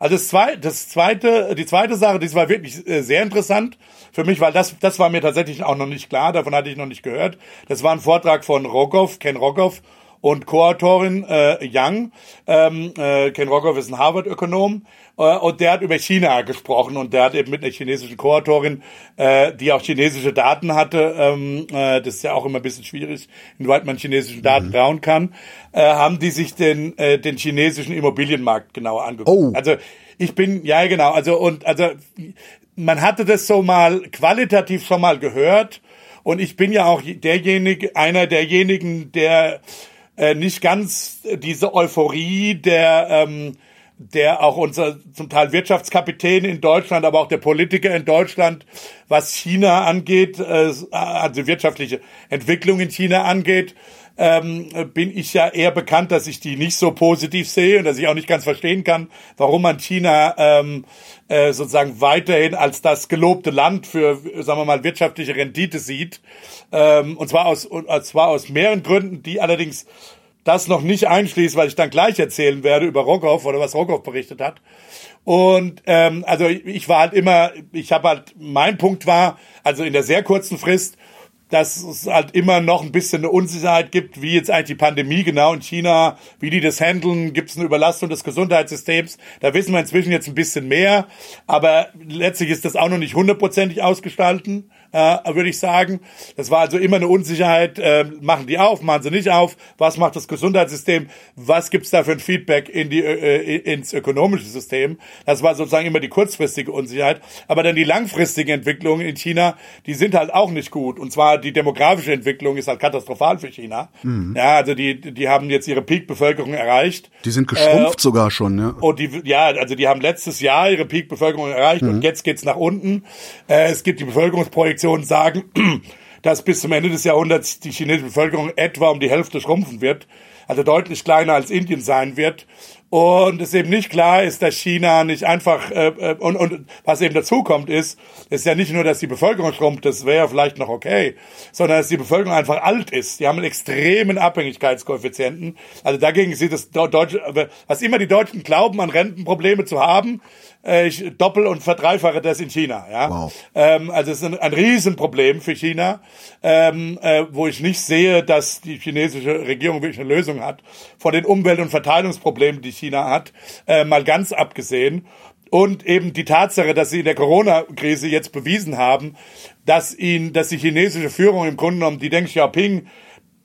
Also das zweite, das zweite, die zweite Sache, die war wirklich äh, sehr interessant für mich, weil das, das war mir tatsächlich auch noch nicht klar, davon hatte ich noch nicht gehört. Das war ein Vortrag von Rogoff, Ken Rogoff und Co-Autorin äh, Young. Ähm, äh, Ken Rogoff ist ein Harvard-Ökonom äh, und der hat über China gesprochen und der hat eben mit einer chinesischen Co-Autorin, äh, die auch chinesische Daten hatte, ähm, äh, das ist ja auch immer ein bisschen schwierig, inwieweit man chinesischen Daten mhm. trauen kann, äh, haben die sich den, äh, den chinesischen Immobilienmarkt genauer angeguckt. Oh. Also ich bin, ja genau, also und also man hatte das so mal qualitativ schon mal gehört. Und ich bin ja auch derjenige, einer derjenigen, der äh, nicht ganz diese Euphorie der ähm, der auch unser zum Teil Wirtschaftskapitän in Deutschland, aber auch der Politiker in Deutschland, was China angeht, äh, also wirtschaftliche Entwicklung in China angeht, ähm, bin ich ja eher bekannt, dass ich die nicht so positiv sehe und dass ich auch nicht ganz verstehen kann, warum man China ähm, äh, sozusagen weiterhin als das gelobte Land für, sagen wir mal, wirtschaftliche Rendite sieht. Ähm, und zwar aus, und zwar aus mehreren Gründen, die allerdings das noch nicht einschließt, weil ich dann gleich erzählen werde über Rockhoff oder was Rockhoff berichtet hat. Und ähm, also ich war halt immer, ich habe halt, mein Punkt war, also in der sehr kurzen Frist, dass es halt immer noch ein bisschen eine Unsicherheit gibt, wie jetzt eigentlich die Pandemie genau in China, wie die das handeln, gibt es eine Überlastung des Gesundheitssystems. Da wissen wir inzwischen jetzt ein bisschen mehr, aber letztlich ist das auch noch nicht hundertprozentig ausgestalten äh, würde ich sagen. Das war also immer eine Unsicherheit. Äh, machen die auf, machen sie nicht auf? Was macht das Gesundheitssystem? Was gibt's da für ein Feedback in die, äh, ins ökonomische System? Das war sozusagen immer die kurzfristige Unsicherheit. Aber dann die langfristigen Entwicklungen in China, die sind halt auch nicht gut. Und zwar die demografische Entwicklung ist halt katastrophal für China. Mhm. Ja, also die, die haben jetzt ihre Peak-Bevölkerung erreicht. Die sind geschrumpft äh, sogar schon, ja. Und die, ja, also die haben letztes Jahr ihre Peak-Bevölkerung erreicht mhm. und jetzt geht's nach unten. Äh, es gibt die Bevölkerungsprojektion Projektionen sagen, [clears throat] dass bis zum Ende des Jahrhunderts die chinesische Bevölkerung etwa um die Hälfte schrumpfen wird, also deutlich kleiner als Indien sein wird. Und es eben nicht klar ist, dass China nicht einfach, äh, äh, und, und was eben dazu kommt, ist, ist ja nicht nur, dass die Bevölkerung schrumpft, das wäre vielleicht noch okay, sondern dass die Bevölkerung einfach alt ist. Die haben einen extremen Abhängigkeitskoeffizienten. Also dagegen sieht das Deutsche, was immer die Deutschen glauben, an Rentenprobleme zu haben, äh, ich doppel und verdreifache das in China. Ja? Wow. Ähm, also es ist ein, ein Riesenproblem für China, ähm, äh, wo ich nicht sehe, dass die chinesische Regierung wirklich eine Lösung hat. Von den Umwelt- und Verteilungsproblemen, die China hat, äh, mal ganz abgesehen. Und eben die Tatsache, dass sie in der Corona-Krise jetzt bewiesen haben, dass ihnen, dass die chinesische Führung im Grunde genommen die Deng Xiaoping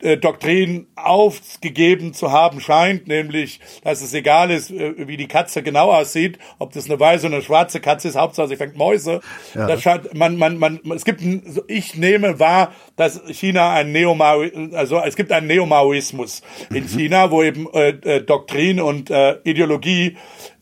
äh, Doktrin aufgegeben zu haben scheint, nämlich, dass es egal ist, äh, wie die Katze genau aussieht, ob das eine weiße oder eine schwarze Katze ist, Hauptsache sie fängt Mäuse. Ja. Das scheint, man, man, man, es gibt, ein, ich nehme wahr, dass China ein Neomao, also es gibt einen Neomaoismus in mhm. China, wo eben äh, äh, Doktrin und äh, Ideologie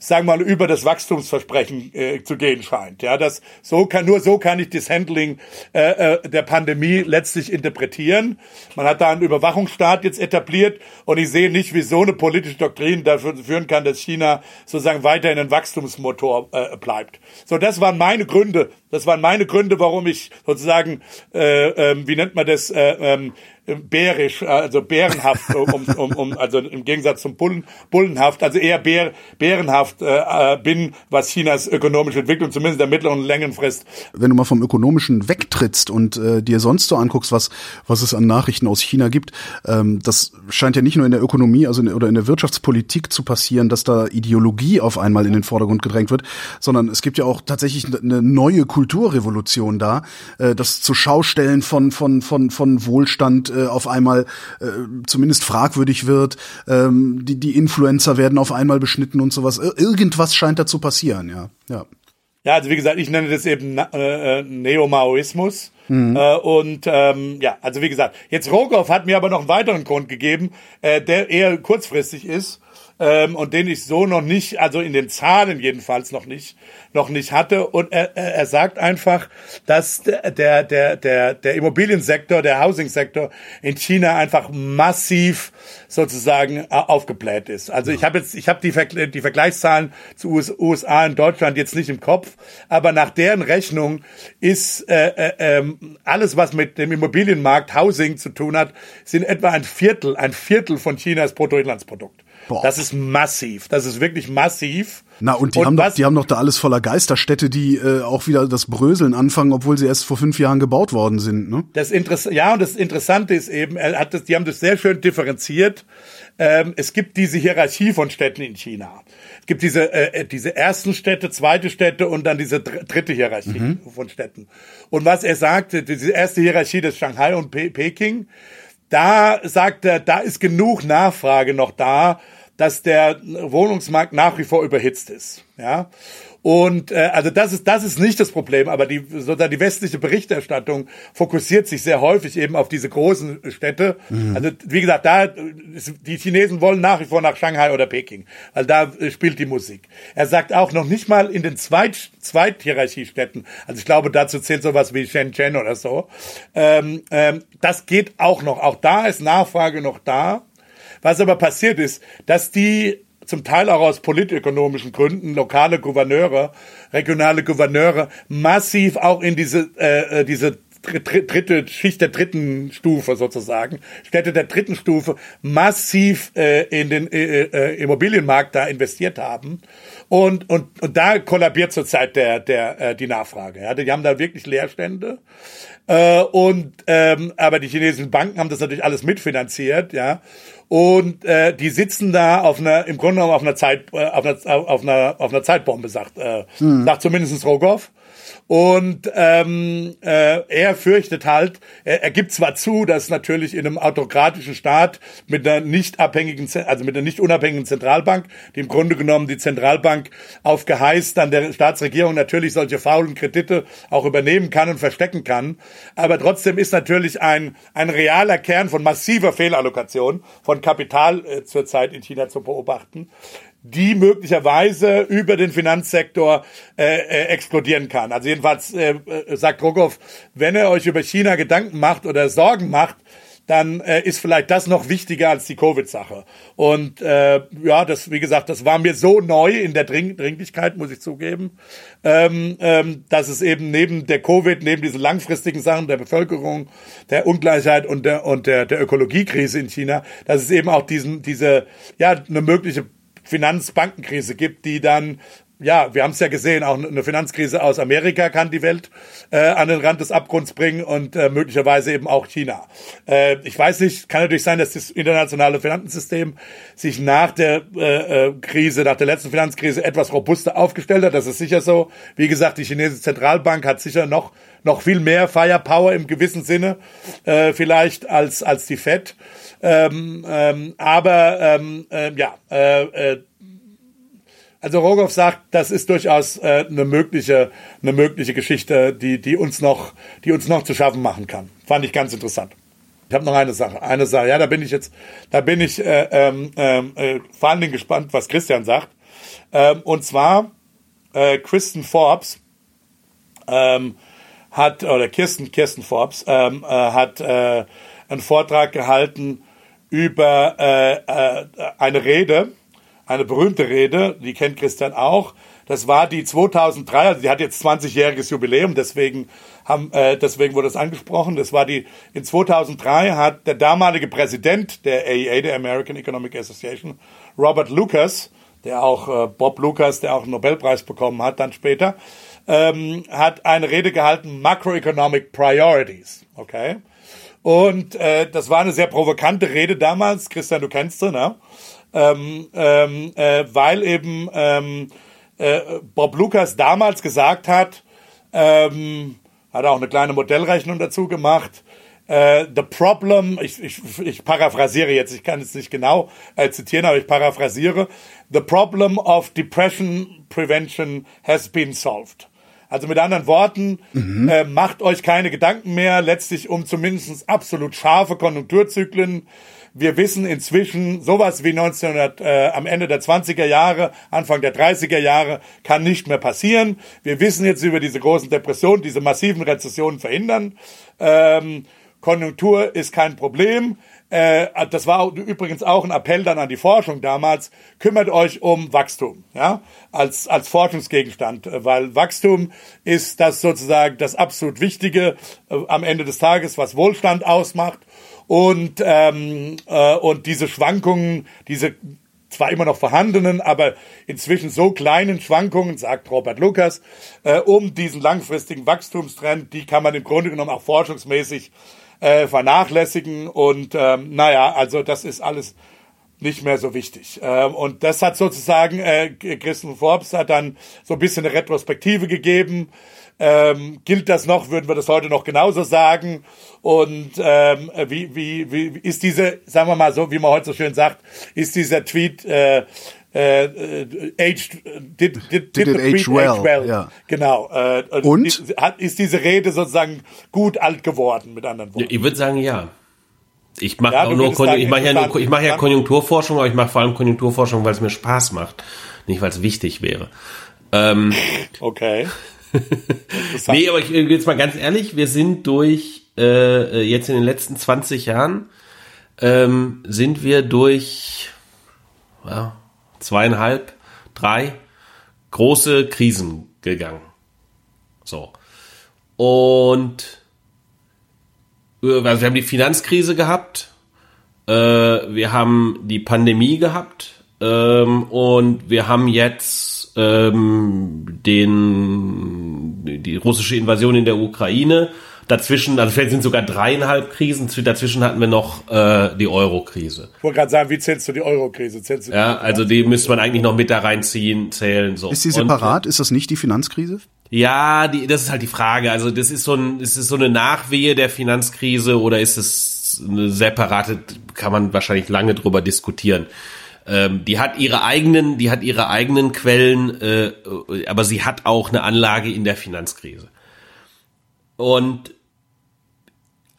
sagen wir mal, über das Wachstumsversprechen äh, zu gehen scheint. Ja, das so kann nur so kann ich das Handling äh, äh, der Pandemie letztlich interpretieren. Man hat da einen Überwachungsstaat jetzt etabliert und ich sehe nicht, wie so eine politische Doktrin dafür führen kann, dass China sozusagen weiterhin ein Wachstumsmotor äh, bleibt. So, das waren meine Gründe. Das waren meine Gründe, warum ich sozusagen, äh, äh, wie nennt man das, äh, äh, bärisch, also bärenhaft, um, um, um, also im Gegensatz zum Bullen, Bullenhaft, also eher bär, bärenhaft äh, bin, was Chinas ökonomische Entwicklung zumindest der mittleren und Längenfrist. Wenn du mal vom Ökonomischen wegtrittst und äh, dir sonst so anguckst, was, was es an Nachrichten aus China gibt, ähm, das scheint ja nicht nur in der Ökonomie also in, oder in der Wirtschaftspolitik zu passieren, dass da Ideologie auf einmal in den Vordergrund gedrängt wird, sondern es gibt ja auch tatsächlich eine neue Kulturrevolution da, äh, das zu Schaustellen von, von, von, von Wohlstand äh, auf einmal äh, zumindest fragwürdig wird. Ähm, die, die Influencer werden auf einmal beschnitten und sowas. Irgendwas scheint da zu passieren, ja. Ja, ja also wie gesagt, ich nenne das eben äh, äh, Neomaoismus. Mhm. Äh, und ähm, ja, also wie gesagt, jetzt Rogoff hat mir aber noch einen weiteren Grund gegeben, äh, der eher kurzfristig ist ähm, und den ich so noch nicht, also in den Zahlen jedenfalls noch nicht, noch nicht hatte. Und er, er sagt einfach, dass der, der, der, der Immobiliensektor, der Housing-Sektor in China einfach massiv sozusagen aufgebläht ist. Also ich habe jetzt, ich habe die, die Vergleichszahlen zu USA und Deutschland jetzt nicht im Kopf, aber nach deren Rechnung ist äh, äh, äh, alles, was mit dem Immobilienmarkt Housing zu tun hat, sind etwa ein Viertel, ein Viertel von Chinas Bruttoinlandsprodukt. Boah. Das ist massiv. Das ist wirklich massiv. Na, und die und haben doch, die haben doch da alles voller Geisterstädte, die äh, auch wieder das Bröseln anfangen, obwohl sie erst vor fünf Jahren gebaut worden sind, ne? Das Interess ja, und das Interessante ist eben, er hat das, die haben das sehr schön differenziert. Ähm, es gibt diese Hierarchie von Städten in China. Es gibt diese, äh, äh diese ersten Städte, zweite Städte und dann diese dritte Hierarchie mhm. von Städten. Und was er sagte, diese erste Hierarchie des Shanghai und Pe Peking, da sagt er, da ist genug Nachfrage noch da, dass der Wohnungsmarkt nach wie vor überhitzt ist. Ja. Und äh, also das ist das ist nicht das Problem, aber die sozusagen die westliche Berichterstattung fokussiert sich sehr häufig eben auf diese großen Städte. Mhm. Also wie gesagt, da die Chinesen wollen nach wie vor nach Shanghai oder Peking, weil da äh, spielt die Musik. Er sagt auch noch nicht mal in den Zweit Zweithierarchiestädten. Also ich glaube, dazu zählt sowas wie Shenzhen oder so. Ähm, ähm, das geht auch noch. Auch da ist Nachfrage noch da. Was aber passiert ist, dass die zum Teil auch aus politökonomischen Gründen lokale Gouverneure, regionale Gouverneure massiv auch in diese äh, äh diese dritte Schicht der dritten Stufe sozusagen, Städte der dritten Stufe massiv äh, in den äh, äh, Immobilienmarkt da investiert haben und und und da kollabiert zurzeit der der äh, die Nachfrage. Ja, die haben da wirklich Leerstände äh, und ähm, aber die chinesischen Banken haben das natürlich alles mitfinanziert, ja und äh, die sitzen da auf einer, im Grunde genommen auf einer Zeit, äh, auf einer, auf einer, auf einer Zeitbombe, sagt, äh, hm. sagt zumindest Rogoff. Und ähm, äh, er fürchtet halt, er, er gibt zwar zu, dass natürlich in einem autokratischen Staat mit einer nicht abhängigen, also mit einer nicht unabhängigen Zentralbank, die im Grunde genommen die Zentralbank auf Geheiß dann der Staatsregierung natürlich solche faulen Kredite auch übernehmen kann und verstecken kann. Aber trotzdem ist natürlich ein, ein realer Kern von massiver Fehlallokation von Kapital äh, zurzeit in China zu beobachten die möglicherweise über den Finanzsektor äh, äh, explodieren kann. Also jedenfalls äh, äh, sagt Rogoff, wenn er euch über China Gedanken macht oder Sorgen macht, dann äh, ist vielleicht das noch wichtiger als die Covid-Sache. Und äh, ja, das, wie gesagt, das war mir so neu in der Dring Dringlichkeit, muss ich zugeben, ähm, ähm, dass es eben neben der Covid, neben diesen langfristigen Sachen der Bevölkerung, der Ungleichheit und der und der, der Ökologiekrise in China, dass es eben auch diesen diese ja eine mögliche Finanzbankenkrise gibt, die dann ja, wir haben es ja gesehen, auch eine Finanzkrise aus Amerika kann die Welt äh, an den Rand des Abgrunds bringen und äh, möglicherweise eben auch China. Äh, ich weiß nicht, kann natürlich sein, dass das internationale Finanzsystem sich nach der äh, äh, Krise, nach der letzten Finanzkrise etwas robuster aufgestellt hat. Das ist sicher so. Wie gesagt, die chinesische Zentralbank hat sicher noch noch viel mehr Firepower im gewissen Sinne äh, vielleicht als als die Fed. Ähm, ähm, aber ähm, äh, ja, äh, äh, also Rogoff sagt, das ist durchaus äh, eine mögliche, eine mögliche Geschichte, die, die uns noch, die uns noch zu schaffen machen kann. Fand ich ganz interessant. Ich habe noch eine Sache, eine Sache. Ja, da bin ich jetzt, da bin ich äh, ähm, äh, vor allen Dingen gespannt, was Christian sagt. Ähm, und zwar äh, Kristen Forbes ähm, hat oder Kirsten Kirsten Forbes ähm, äh, hat äh, einen Vortrag gehalten über äh, äh, eine Rede eine berühmte Rede, die kennt Christian auch. Das war die 2003, also die hat jetzt 20-jähriges Jubiläum, deswegen haben, äh, deswegen wurde es angesprochen. Das war die in 2003 hat der damalige Präsident der AEA, der American Economic Association, Robert Lucas, der auch äh, Bob Lucas, der auch einen Nobelpreis bekommen hat, dann später, ähm, hat eine Rede gehalten, Macroeconomic Priorities, okay. Und äh, das war eine sehr provokante Rede damals. Christian, du kennst sie, ne? ähm, ähm, äh, weil eben ähm, äh, Bob Lucas damals gesagt hat, ähm, hat auch eine kleine Modellrechnung dazu gemacht, Uh, the problem, ich, ich, ich paraphrasiere jetzt, ich kann es nicht genau äh, zitieren, aber ich paraphrasiere. The problem of depression prevention has been solved. Also mit anderen Worten, mhm. äh, macht euch keine Gedanken mehr, letztlich um zumindest absolut scharfe Konjunkturzyklen wir wissen inzwischen, sowas wie 1900, äh, am Ende der 20er Jahre, Anfang der 30er Jahre, kann nicht mehr passieren. Wir wissen jetzt über diese großen Depressionen, diese massiven Rezessionen verhindern. Ähm, Konjunktur ist kein Problem. Äh, das war übrigens auch ein Appell dann an die Forschung damals. Kümmert euch um Wachstum, ja, als, als Forschungsgegenstand, weil Wachstum ist das sozusagen das absolut Wichtige äh, am Ende des Tages, was Wohlstand ausmacht. Und, ähm, äh, und diese Schwankungen, diese zwar immer noch vorhandenen, aber inzwischen so kleinen Schwankungen, sagt Robert Lukas, äh, um diesen langfristigen Wachstumstrend, die kann man im Grunde genommen auch forschungsmäßig äh, vernachlässigen. Und ähm, naja, also das ist alles nicht mehr so wichtig. Ähm, und das hat sozusagen, äh, Christian Forbes hat dann so ein bisschen eine Retrospektive gegeben ähm, gilt das noch? Würden wir das heute noch genauso sagen? Und ähm, wie, wie, wie ist diese, sagen wir mal so, wie man heute so schön sagt, ist dieser Tweet äh, aged, did, did, Did it the tweet age well, ja. Genau. Äh, Und? Ist, hat, ist diese Rede sozusagen gut alt geworden, mit anderen Worten? Ich würde sagen, ja. Ich mache Ja, nur sagen, ich mache ja nur ich mache ja. Konjunkturforschung, aber ich mache vor allem Konjunkturforschung, weil es mir Spaß macht, nicht weil es wichtig wäre. Okay. [laughs] Nee, aber ich äh, jetzt mal ganz ehrlich, wir sind durch äh, jetzt in den letzten 20 Jahren ähm, sind wir durch ja, zweieinhalb, drei große Krisen gegangen. So. Und äh, also wir haben die Finanzkrise gehabt, äh, wir haben die Pandemie gehabt ähm, und wir haben jetzt ähm, den die russische Invasion in der Ukraine. Dazwischen, also vielleicht sind sogar dreieinhalb Krisen. Dazwischen hatten wir noch äh, die Euro-Krise. Ich wollte gerade sagen, wie zählst du die Euro-Krise? Zählst du die Ja, also die müsste man eigentlich noch mit da reinziehen, zählen. So. Ist sie Und- separat? Ist das nicht die Finanzkrise? ja, die, das ist halt die Frage. Also das ist so ein, ist es so eine Nachwehe der Finanzkrise oder ist es eine separate? Kann man wahrscheinlich lange drüber diskutieren. Ähm, die hat ihre eigenen, die hat ihre eigenen Quellen, äh, aber sie hat auch eine Anlage in der Finanzkrise. Und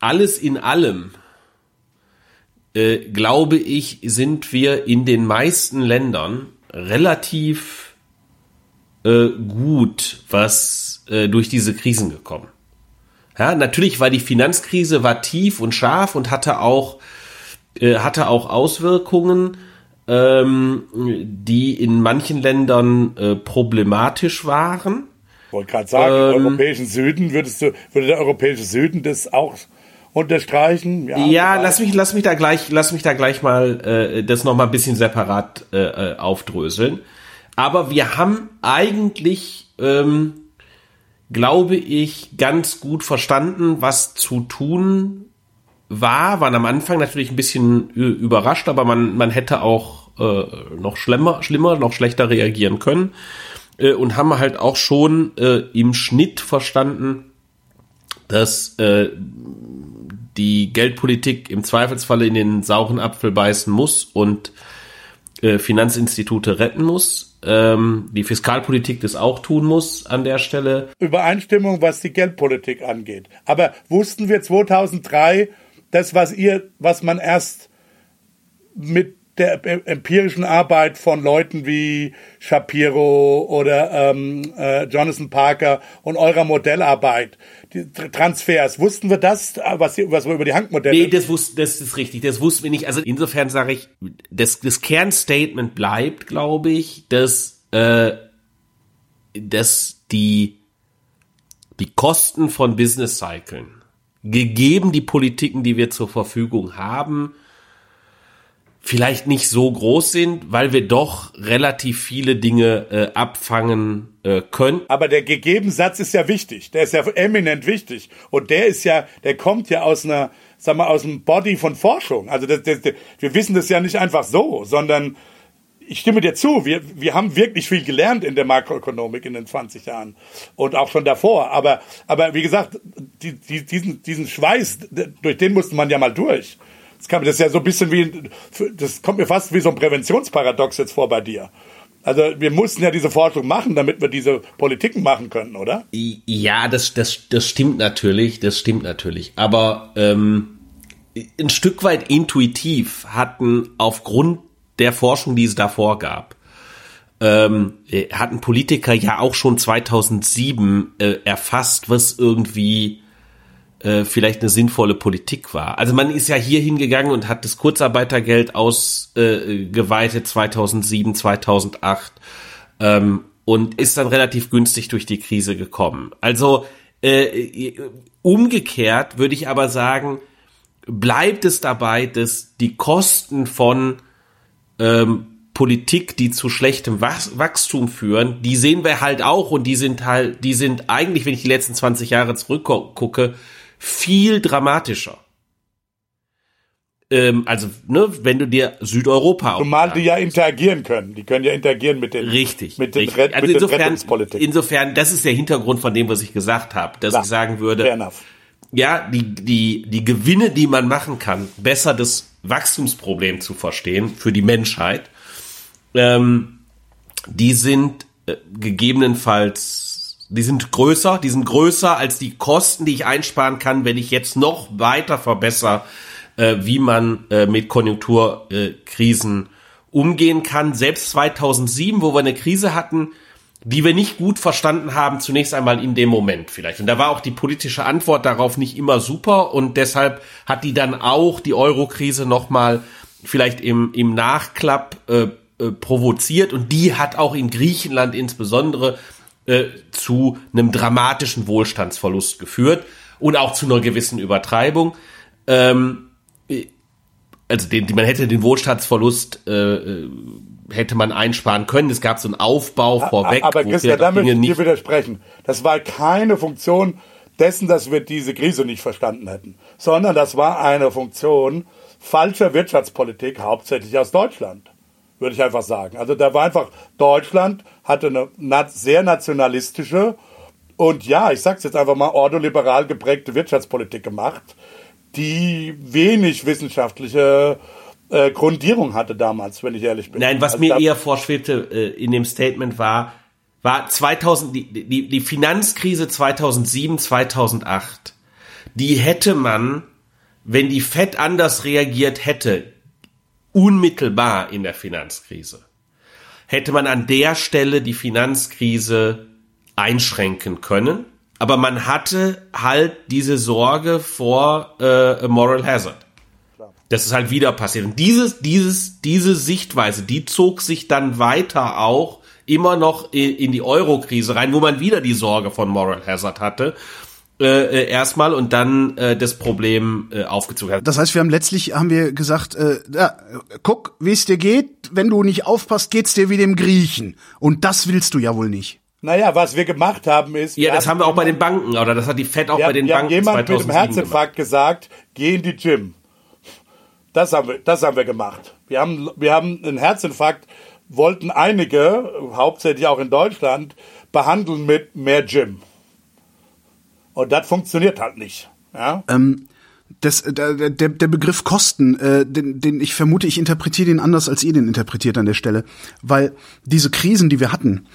alles in allem äh, glaube ich, sind wir in den meisten Ländern relativ äh, gut was äh, durch diese Krisen gekommen. Ja, natürlich war die Finanzkrise war tief und scharf und hatte auch äh, hatte auch Auswirkungen, ähm, die in manchen Ländern äh, problematisch waren. Ich wollte gerade sagen, im Ähm, europäischen Süden würdest du, würde der europäische Süden das auch unterstreichen? Ja, lass mich, lass mich da gleich, lass mich da gleich mal äh, das noch mal ein bisschen separat äh, äh, aufdröseln. Aber wir haben eigentlich, ähm, glaube ich, ganz gut verstanden, was zu tun war. Waren am Anfang natürlich ein bisschen ü- überrascht, aber man, man hätte auch äh, noch schlimmer, schlimmer, noch schlechter reagieren können. Äh, und haben halt auch schon äh, im Schnitt verstanden, dass äh, die Geldpolitik im Zweifelsfalle in den sauren Apfel beißen muss und äh, Finanzinstitute retten muss. Ähm, die Fiskalpolitik das auch tun muss an der Stelle. Übereinstimmung, was die Geldpolitik angeht. Aber wussten wir 2003, das, was ihr, was man erst mit der empirischen Arbeit von Leuten wie Shapiro oder ähm, äh, Jonathan Parker und eurer Modellarbeit, die Tr- Transfers, wussten wir das, was, was wir über die Hankmodelle Nee, das wusste, das ist richtig, das wussten wir nicht. Also insofern sage ich, das, das Kernstatement bleibt, glaube ich, dass, äh, dass die, die Kosten von Business Cyclen, gegeben die Politiken, die wir zur Verfügung haben, vielleicht nicht so groß sind, weil wir doch relativ viele Dinge äh, abfangen äh, können. Aber der Gegebensatz ist ja wichtig. Der ist ja eminent wichtig. Und der ist ja, der kommt ja aus einer, sag mal, aus dem Body von Forschung. Also das, das, das, wir wissen das ja nicht einfach so, sondern ich stimme dir zu, wir, wir haben wirklich viel gelernt in der Makroökonomik in den 20 Jahren und auch schon davor. Aber, aber wie gesagt, die, die, diesen, diesen Schweiß, durch den musste man ja mal durch. Das, kann, das ist ja so ein bisschen wie, das kommt mir fast wie so ein Präventionsparadox jetzt vor bei dir. Also wir mussten ja diese Forschung machen, damit wir diese Politiken machen können, oder? Ja, das, das, das stimmt natürlich, das stimmt natürlich. Aber ähm, ein Stück weit intuitiv hatten aufgrund der Forschung, die es davor gab, ähm, äh, hatten Politiker ja auch schon 2007 äh, erfasst, was irgendwie äh, vielleicht eine sinnvolle Politik war. Also man ist ja hier hingegangen und hat das Kurzarbeitergeld ausgeweitet 2007, 2008 ähm, und ist dann relativ günstig durch die Krise gekommen. Also äh, umgekehrt würde ich aber sagen, bleibt es dabei, dass die Kosten von ähm, Politik, die zu schlechtem Wach- Wachstum führen, die sehen wir halt auch und die sind halt, die sind eigentlich, wenn ich die letzten 20 Jahre zurückgucke, viel dramatischer. Ähm, also, ne, wenn du dir Südeuropa Zumal die ja interagieren können. Die können ja interagieren mit den, Richtig. mit den, richtig. Ret also mit insofern, Rettungspolitik. insofern, das ist der Hintergrund von dem, was ich gesagt habe, dass Klar. ich sagen würde, ja, die, die, die Gewinne, die man machen kann, besser das Wachstumsproblem zu verstehen für die Menschheit, ähm, die sind äh, gegebenenfalls, die sind größer, die sind größer als die Kosten, die ich einsparen kann, wenn ich jetzt noch weiter verbessere, äh, wie man äh, mit Konjunkturkrisen umgehen kann. Selbst 2007, wo wir eine Krise hatten, die wir nicht gut verstanden haben, zunächst einmal in dem Moment vielleicht. Und da war auch die politische Antwort darauf nicht immer super und deshalb hat die dann auch die Euro-Krise nochmal vielleicht im, im Nachklapp äh, äh, provoziert und die hat auch in Griechenland insbesondere äh, zu einem dramatischen Wohlstandsverlust geführt und auch zu einer gewissen Übertreibung. Ähm, äh, also den, man hätte den Wohlstandsverlust äh, äh hätte man einsparen können. Es gab so einen Aufbau vorweg. Aber Christian, da möchte ich dir widersprechen. Das war keine Funktion dessen, dass wir diese Krise nicht verstanden hätten, sondern das war eine Funktion falscher Wirtschaftspolitik, hauptsächlich aus Deutschland, würde ich einfach sagen. Also da war einfach, Deutschland hatte eine sehr nationalistische und ja, ich sag's jetzt einfach mal, ordoliberal geprägte Wirtschaftspolitik gemacht, die wenig wissenschaftliche äh, Grundierung hatte damals, wenn ich ehrlich bin. Nein, was also mir eher vorschwebte äh, in dem Statement war, war 2000 die, die, die Finanzkrise 2007, 2008. Die hätte man, wenn die Fed anders reagiert hätte, unmittelbar in der Finanzkrise, hätte man an der Stelle die Finanzkrise einschränken können. Aber man hatte halt diese Sorge vor äh, Moral Hazard. Das ist halt wieder passiert. Und dieses, dieses, diese Sichtweise, die zog sich dann weiter auch immer noch in, in die Euro-Krise rein, wo man wieder die Sorge von Moral Hazard hatte. Äh, äh, erstmal und dann äh, das Problem äh, aufgezogen hat. Das heißt, wir haben letztlich haben wir gesagt, äh, ja, guck, wie es dir geht. Wenn du nicht aufpasst, geht's dir wie dem Griechen. Und das willst du ja wohl nicht. Naja, was wir gemacht haben ist. Ja, das haben wir auch bei den Banken, oder das hat die Fed auch ja, bei den Banken jemand mit dem Herzinfarkt gemacht. gesagt, geh in die Gym. Das haben wir, das haben wir gemacht. Wir haben, wir haben einen Herzinfarkt, wollten einige, hauptsächlich auch in Deutschland, behandeln mit mehr Gym. Und das funktioniert halt nicht. Ja? Ähm, das, der, der, der Begriff Kosten, äh, den, den ich vermute, ich interpretiere den anders, als ihr den interpretiert an der Stelle. Weil diese Krisen, die wir hatten,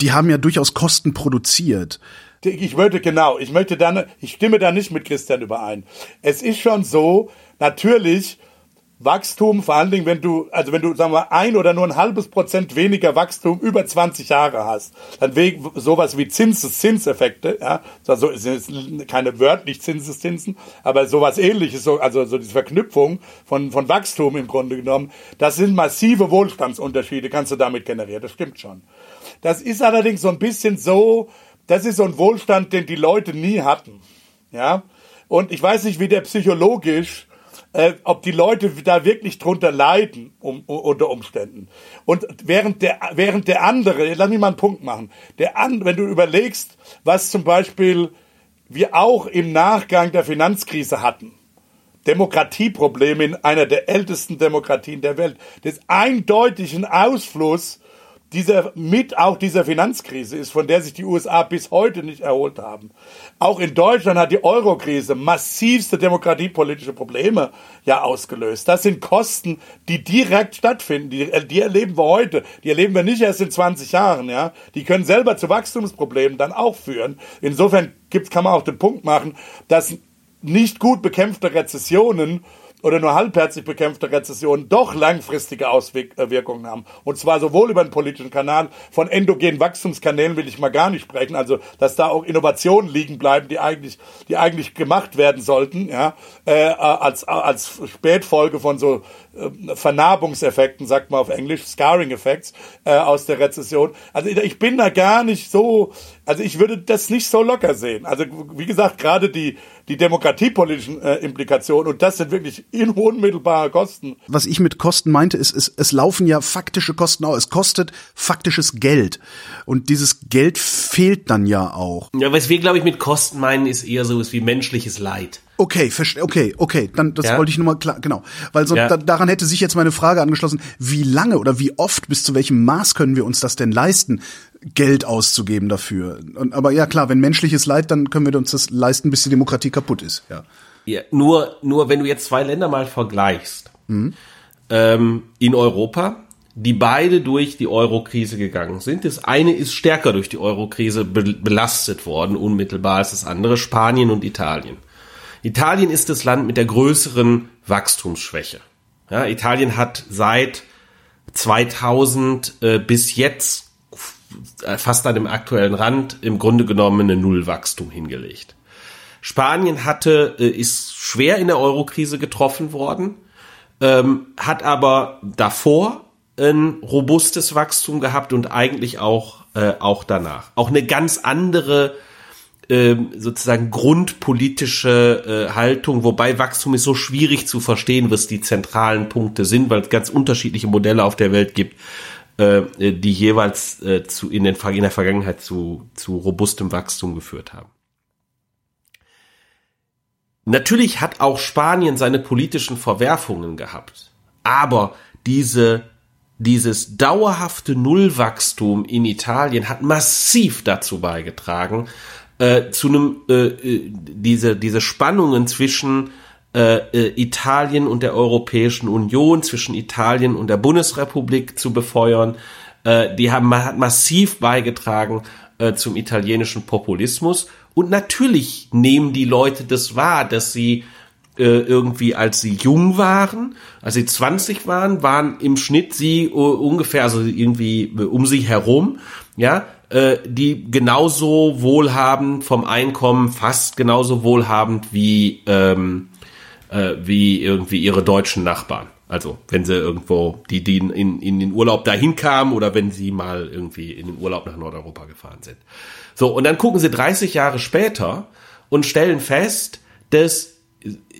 die haben ja durchaus Kosten produziert. Ich möchte genau, ich möchte dann, ich stimme da nicht mit Christian überein. Es ist schon so, natürlich Wachstum, vor allen Dingen, wenn du, also wenn du, sagen wir, ein oder nur ein halbes Prozent weniger Wachstum über 20 Jahre hast, dann wegen sowas wie Zinseszinseffekte, ja, also sind keine wörtlich Zinseszinsen, aber sowas ähnliches, so, also so diese Verknüpfung von, von Wachstum im Grunde genommen, das sind massive Wohlstandsunterschiede, kannst du damit generieren, das stimmt schon. Das ist allerdings so ein bisschen so, das ist so ein Wohlstand, den die Leute nie hatten, ja, und ich weiß nicht, wie der psychologisch äh, ob die Leute da wirklich drunter leiden um, unter Umständen. Und während der, während der andere, lass mich mal einen Punkt machen, der an, wenn du überlegst, was zum Beispiel wir auch im Nachgang der Finanzkrise hatten, Demokratieprobleme in einer der ältesten Demokratien der Welt, das eindeutigen Ausfluss dieser, mit auch dieser Finanzkrise ist, von der sich die USA bis heute nicht erholt haben. Auch in Deutschland hat die Eurokrise massivste demokratiepolitische Probleme ja ausgelöst. Das sind Kosten, die direkt stattfinden. Die, die erleben wir heute. Die erleben wir nicht erst in 20 Jahren, ja. Die können selber zu Wachstumsproblemen dann auch führen. Insofern gibt's, kann man auch den Punkt machen, dass nicht gut bekämpfte Rezessionen oder nur halbherzig bekämpfte Rezessionen doch langfristige Auswirkungen haben. Und zwar sowohl über den politischen Kanal, von endogenen Wachstumskanälen will ich mal gar nicht sprechen, also dass da auch Innovationen liegen bleiben, die eigentlich, die eigentlich gemacht werden sollten, ja, äh, als, als Spätfolge von so äh, Vernarbungseffekten, sagt man auf Englisch, Scarring Effects äh, aus der Rezession. Also ich bin da gar nicht so, also ich würde das nicht so locker sehen. Also wie gesagt, gerade die die demokratiepolitischen äh, Implikationen und das sind wirklich unmittelbare Kosten. Was ich mit Kosten meinte, ist, es, es laufen ja faktische Kosten aus. Es kostet faktisches Geld und dieses Geld fehlt dann ja auch. Ja, was wir glaube ich mit Kosten meinen, ist eher so wie menschliches Leid. Okay, okay, okay, dann das ja? wollte ich nur mal klar, genau, weil so ja. da, daran hätte sich jetzt meine Frage angeschlossen, wie lange oder wie oft bis zu welchem Maß können wir uns das denn leisten, Geld auszugeben dafür? Und, aber ja klar, wenn menschliches Leid, dann können wir uns das leisten, bis die Demokratie kaputt ist, ja. Ja, nur nur wenn du jetzt zwei Länder mal vergleichst, mhm. ähm, in Europa die beide durch die Euro-Krise gegangen sind. Das eine ist stärker durch die Euro-Krise be belastet worden, unmittelbar als das andere, Spanien und Italien. Italien ist das Land mit der größeren Wachstumsschwäche. Ja, Italien hat seit 2000 äh, bis jetzt fast an dem aktuellen Rand im Grunde genommen eine Nullwachstum hingelegt. Spanien hatte, äh, ist schwer in der Eurokrise getroffen worden, ähm, hat aber davor ein robustes Wachstum gehabt und eigentlich auch, äh, auch danach. Auch eine ganz andere ähm, sozusagen grundpolitische äh, Haltung, wobei Wachstum ist so schwierig zu verstehen, was die zentralen Punkte sind, weil es ganz unterschiedliche Modelle auf der Welt gibt, äh, die jeweils äh, zu, in der Vergangenheit zu, zu robustem Wachstum geführt haben. Natürlich hat auch Spanien seine politischen Verwerfungen gehabt, aber diese dieses dauerhafte Nullwachstum in Italien hat massiv dazu beigetragen, äh, zu einem äh, äh, diese diese Spannungen zwischen äh, äh, Italien und der Europäischen Union, zwischen Italien und der Bundesrepublik zu befeuern. Äh, die haben hat massiv beigetragen äh, zum italienischen Populismus und natürlich nehmen die Leute das wahr, dass sie äh, irgendwie, als sie jung waren, als sie 20 waren, waren im Schnitt sie ungefähr, also irgendwie um sie herum, ja, äh, die genauso wohlhabend vom Einkommen, fast genauso wohlhabend wie, ähm, äh, wie irgendwie ihre deutschen Nachbarn. Also wenn sie irgendwo, die, die in, in den Urlaub dahin kamen oder wenn sie mal irgendwie in den Urlaub nach Nordeuropa gefahren sind. So, und dann gucken sie 30 Jahre später und stellen fest, dass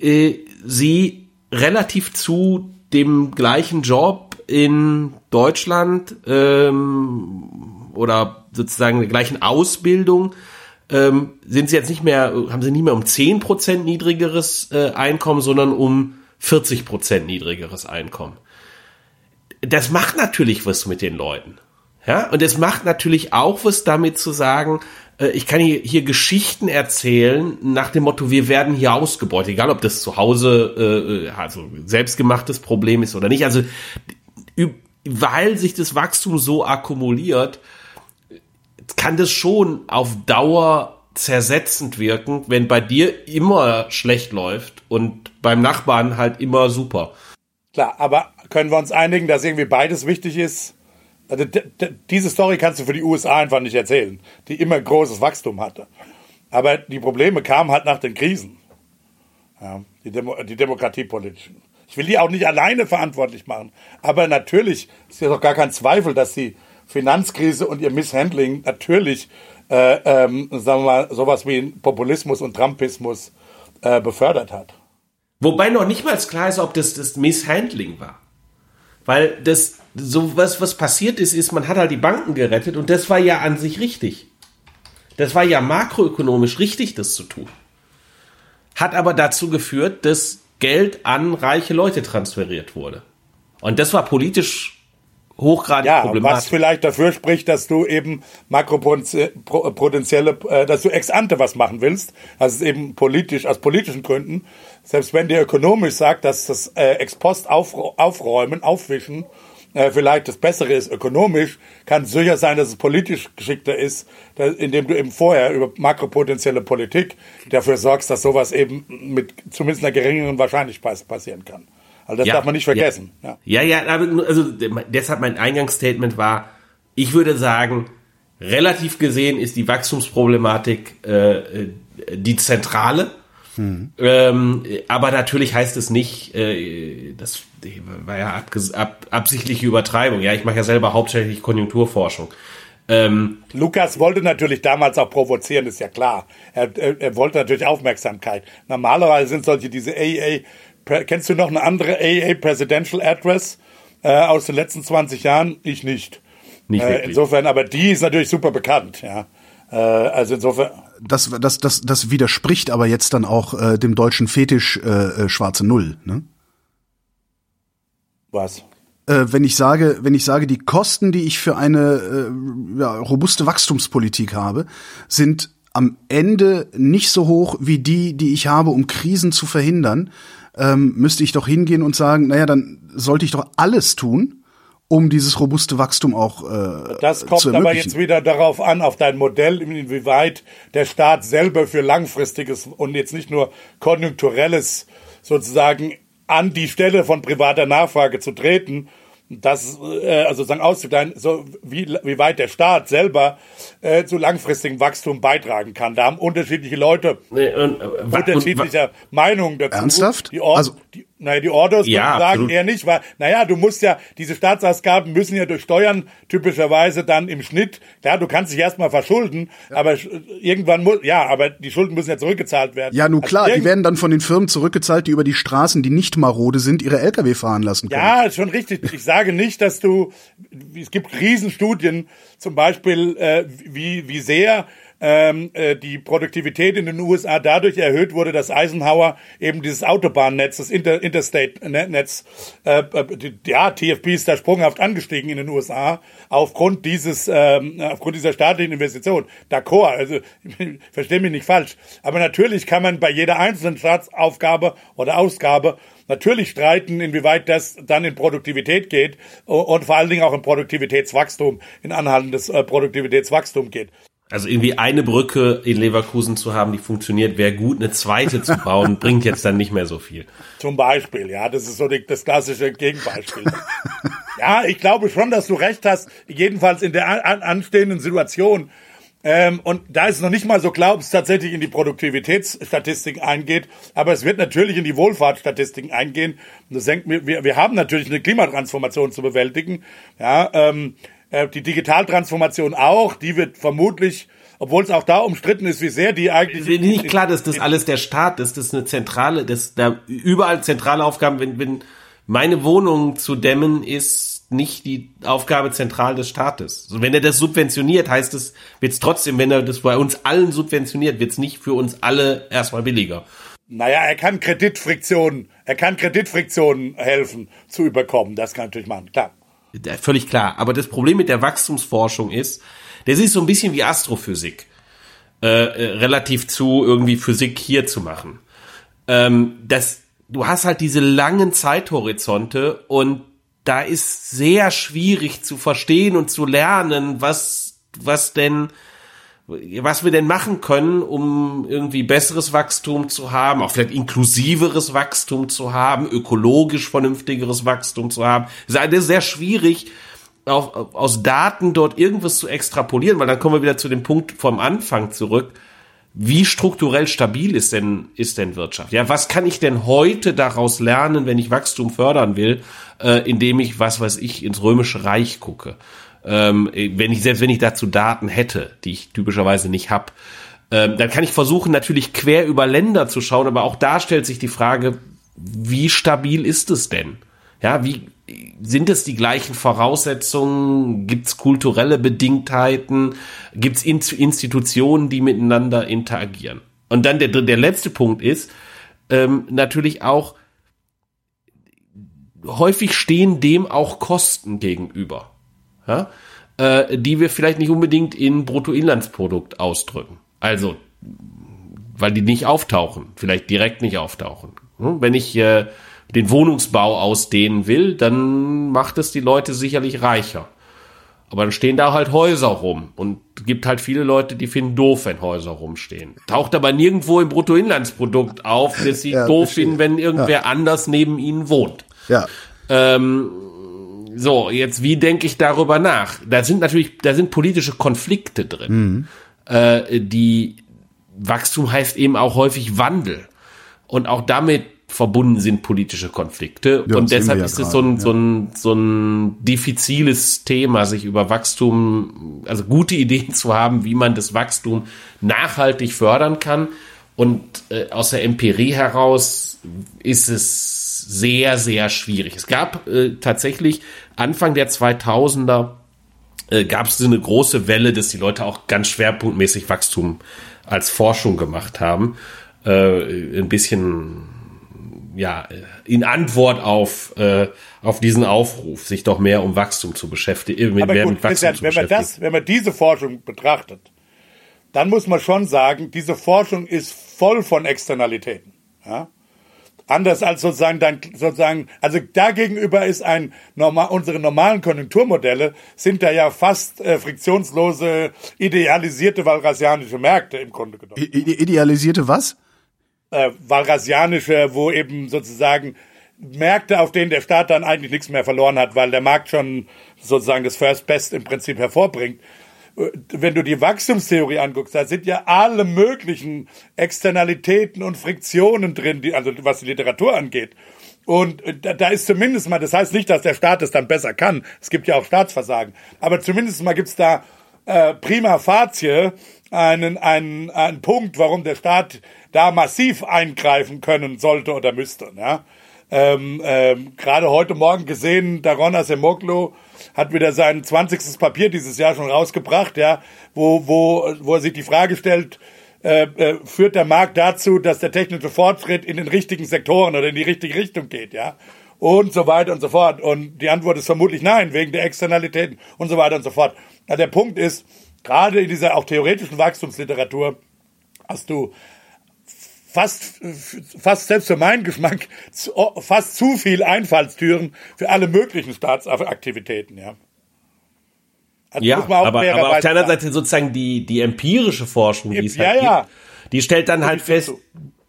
äh, sie relativ zu dem gleichen Job in Deutschland ähm, oder sozusagen der gleichen Ausbildung ähm, sind sie jetzt nicht mehr, haben sie nicht mehr um zehn Prozent niedrigeres äh, Einkommen, sondern um 40 Prozent niedrigeres Einkommen. Das macht natürlich was mit den Leuten. Ja, und es macht natürlich auch was damit zu sagen, äh, ich kann hier, hier Geschichten erzählen nach dem Motto, wir werden hier ausgebeutet, egal ob das zu Hause äh, also selbstgemachtes Problem ist oder nicht. Also weil sich das Wachstum so akkumuliert, kann das schon auf Dauer zersetzend wirken, wenn bei dir immer schlecht läuft und beim Nachbarn halt immer super. Klar, aber können wir uns einigen, dass irgendwie beides wichtig ist? Also diese Story kannst du für die USA einfach nicht erzählen, die immer großes Wachstum hatte. Aber die Probleme kamen halt nach den Krisen. Ja, die, Demo die demokratiepolitischen. Ich will die auch nicht alleine verantwortlich machen. Aber natürlich ist ja doch gar kein Zweifel, dass die Finanzkrise und ihr Misshandling natürlich, äh, ähm, sagen wir mal, sowas wie Populismus und Trumpismus äh, befördert hat. Wobei noch nicht mal klar ist, ob das das Misshandling war. Weil das, so was, was passiert ist, ist, man hat halt die Banken gerettet und das war ja an sich richtig. Das war ja makroökonomisch richtig, das zu tun. Hat aber dazu geführt, dass Geld an reiche Leute transferiert wurde. Und das war politisch hochgradig ja, problematisch. Was vielleicht dafür spricht, dass du eben makropotenzielle, äh, dass du ex ante was machen willst, also eben politisch, aus politischen Gründen, selbst wenn dir ökonomisch sagt, dass das äh, ex post auf, aufräumen, aufwischen, äh, vielleicht das Bessere ist ökonomisch, kann es sicher sein, dass es politisch geschickter ist, dass, indem du eben vorher über makropotenzielle Politik dafür sorgst, dass sowas eben mit zumindest einer geringeren Wahrscheinlichkeit passieren kann. Also das ja, darf man nicht vergessen. Ja, ja, ja, aber also deshalb mein Eingangsstatement war, ich würde sagen, relativ gesehen ist die Wachstumsproblematik äh, äh die zentrale. Hm. Ähm, aber natürlich heißt es nicht, äh, das war ja ab, absichtliche Übertreibung. Ja, ich mache ja selber hauptsächlich Konjunkturforschung. Ähm, Lukas wollte natürlich damals auch provozieren, ist ja klar. Er, er, er wollte natürlich Aufmerksamkeit. Normalerweise sind solche diese AA Kennst du noch eine andere AA Presidential Address äh, aus den letzten 20 Jahren? Ich nicht. Nicht äh, insofern, aber die ist natürlich super bekannt, ja. Äh, also insofern. Das, das, das, das widerspricht aber jetzt dann auch äh, dem deutschen Fetisch äh, äh, schwarze Null, ne? Was? Wenn ich sage, wenn ich sage, die Kosten, die ich für eine äh, ja, robuste Wachstumspolitik habe, sind am Ende nicht so hoch wie die, die ich habe, um Krisen zu verhindern, ähm, müsste ich doch hingehen und sagen, naja, dann sollte ich doch alles tun, um dieses robuste Wachstum auch äh, Das kommt zu aber jetzt wieder darauf an, auf dein Modell, inwieweit der Staat selber für langfristiges und jetzt nicht nur konjunkturelles sozusagen an die Stelle von privater Nachfrage zu treten, das äh, also sozusagen auszugleichen, so wie, wie weit der Staat selber äh, zu langfristigem Wachstum beitragen kann. Da haben unterschiedliche Leute Nee, und, äh, unterschiedlicher Meinung dazu. Ernsthaft? Die Or Also- die, naja, die Ordos Ja, sagen eher nicht, weil, naja, du musst ja, diese Staatsausgaben müssen ja durch Steuern typischerweise dann im Schnitt, klar, du kannst dich erstmal verschulden, aber sch- irgendwann muss, ja, aber die Schulden müssen ja zurückgezahlt werden. Ja, nun Also klar, die werden dann von den Firmen zurückgezahlt, die über die Straßen, die nicht marode sind, ihre Lkw fahren lassen können. Ja, ist schon richtig. Ich sage nicht, dass du, es gibt Riesenstudien, zum Beispiel, äh, wie, wie sehr ähm, äh, die Produktivität in den USA dadurch erhöht wurde, dass Eisenhower eben dieses Autobahnnetz, das Inter Interstate-Netz, äh, äh, die- ja, TFP ist da sprunghaft angestiegen in den USA aufgrund dieses, ähm, aufgrund dieser staatlichen Investition. D'accord, also [laughs] verstehe mich nicht falsch. Aber natürlich kann man bei jeder einzelnen Staatsaufgabe oder Ausgabe natürlich streiten, inwieweit das dann in Produktivität geht und vor allen Dingen auch in Produktivitätswachstum, in anhaltendes äh, Produktivitätswachstum geht. Also irgendwie eine Brücke in Leverkusen zu haben, die funktioniert, wäre gut. Eine zweite zu bauen, [laughs] bringt jetzt dann nicht mehr so viel. Zum Beispiel, ja, das ist so die, das klassische Gegenbeispiel. [laughs] ja, ich glaube schon, dass du recht hast, jedenfalls in der an, an, anstehenden Situation. Ähm, und da ist noch nicht mal so klar, ob es tatsächlich in die Produktivitätsstatistiken eingeht, aber es wird natürlich in die Wohlfahrtsstatistiken eingehen. Und das hängt, wir, wir haben natürlich eine Klimatransformation zu bewältigen. Ja, ähm, äh, die Digitaltransformation auch, die wird vermutlich, obwohl es auch da umstritten ist, wie sehr die eigentlich Mir nicht klar, dass das alles der Staat ist, das ist eine zentrale, das da überall zentrale Aufgaben, wenn, wenn meine Wohnung zu dämmen ist nicht die Aufgabe zentral des Staates. Also wenn er das subventioniert, heißt es, wird es trotzdem, wenn er das bei uns allen subventioniert, wird es nicht für uns alle erstmal billiger. Naja, er kann Kreditfriktionen, er kann Kreditfriktionen helfen zu überkommen. Das kann er natürlich machen, klar. Völlig klar. Aber das Problem mit der Wachstumsforschung ist, das ist so ein bisschen wie Astrophysik. Äh, äh, relativ zu irgendwie Physik hier zu machen. Ähm, das, du hast halt diese langen Zeithorizonte und da ist sehr schwierig zu verstehen und zu lernen, was, was denn, was wir denn machen können, um irgendwie besseres Wachstum zu haben, auch vielleicht inklusiveres Wachstum zu haben, ökologisch vernünftigeres Wachstum zu haben. Es ist sehr schwierig, auf, aus Daten dort irgendwas zu extrapolieren, weil dann kommen wir wieder zu dem Punkt vom Anfang zurück. Wie strukturell stabil ist denn, ist denn Wirtschaft? Ja, was kann ich denn heute daraus lernen, wenn ich Wachstum fördern will, äh, indem ich, was weiß ich, ins Römische Reich gucke? Ähm, wenn ich, selbst wenn ich dazu Daten hätte, die ich typischerweise nicht habe, ähm, dann kann ich versuchen, natürlich quer über Länder zu schauen, aber auch da stellt sich die Frage, wie stabil ist es denn? Ja, wie sind es die gleichen Voraussetzungen? Gibt es kulturelle Bedingtheiten? Gibt es Institutionen, die miteinander interagieren? Und dann der, der letzte Punkt ist ähm, natürlich auch, häufig stehen dem auch Kosten gegenüber, ja? äh, die wir vielleicht nicht unbedingt in Bruttoinlandsprodukt ausdrücken. Also, weil die nicht auftauchen, vielleicht direkt nicht auftauchen. Hm? Wenn ich äh, den Wohnungsbau ausdehnen will, dann macht es die Leute sicherlich reicher. Aber dann stehen da halt Häuser rum und gibt halt viele Leute, die finden doof, wenn Häuser rumstehen. Taucht aber nirgendwo im Bruttoinlandsprodukt auf, dass sie Ja, doof verstehe. finden, wenn irgendwer anders neben ihnen wohnt. Ja. Ähm, so, jetzt wie denke ich darüber nach? Da sind natürlich, da sind politische Konflikte drin. Äh, die Wachstum heißt eben auch häufig Wandel. Und auch damit verbunden sind politische Konflikte. Ja, und deshalb ja ist es so ein, gerade, so, ein, so ein diffiziles Thema, sich über Wachstum, also gute Ideen zu haben, wie man das Wachstum nachhaltig fördern kann. Und äh, aus der Empirie heraus ist es sehr, sehr schwierig. Es gab äh, tatsächlich Anfang der 2000er äh, gab es eine große Welle, dass die Leute auch ganz schwerpunktmäßig Wachstum als Forschung gemacht haben. Äh, ein bisschen ja, in Antwort auf, äh, auf diesen Aufruf, sich doch mehr um Wachstum zu beschäftigen, Aber mehr gut, mit Wachstum Christian, wenn man das, wenn man diese Forschung betrachtet, dann muss man schon sagen, diese Forschung ist voll von Externalitäten. Ja? Anders als sozusagen dann sozusagen, also dagegenüber ist ein normal, unsere normalen Konjunkturmodelle sind da ja fast äh, friktionslose, idealisierte walrasianische Märkte im Grunde genommen. I idealisierte was? Äh, walrasianische, wo eben sozusagen Märkte, auf denen der Staat dann eigentlich nichts mehr verloren hat, weil der Markt schon sozusagen das First Best im Prinzip hervorbringt wenn du die Wachstumstheorie anguckst, da sind ja alle möglichen Externalitäten und Friktionen drin, die, also was die Literatur angeht. Und da, da ist zumindest mal, das heißt nicht, dass der Staat es dann besser kann. Es gibt ja auch Staatsversagen. Aber zumindest mal gibt's da äh, prima facie einen, einen, einen Punkt, warum der Staat da massiv eingreifen können sollte oder müsste. Ja? Ähm, ähm, Gerade heute Morgen gesehen, Darona Semoglu hat wieder sein 20. Papier dieses Jahr schon rausgebracht, ja, wo, wo, wo er sich die Frage stellt, äh, äh, führt der Markt dazu, dass der technische Fortschritt in den richtigen Sektoren oder in die richtige Richtung geht, ja? Und so weiter und so fort. Und die Antwort ist vermutlich nein, wegen der Externalitäten und so weiter und so fort. Ja, der Punkt ist, gerade in dieser auch theoretischen Wachstumsliteratur hast du fast, fast selbst für meinen Geschmack fast zu viel Einfallstüren für alle möglichen Staatsaktivitäten, ja. Also ja, aber, aber auf der anderen Seite sozusagen die, die empirische Forschung, die es halt ja, gibt, die stellt dann halt fest,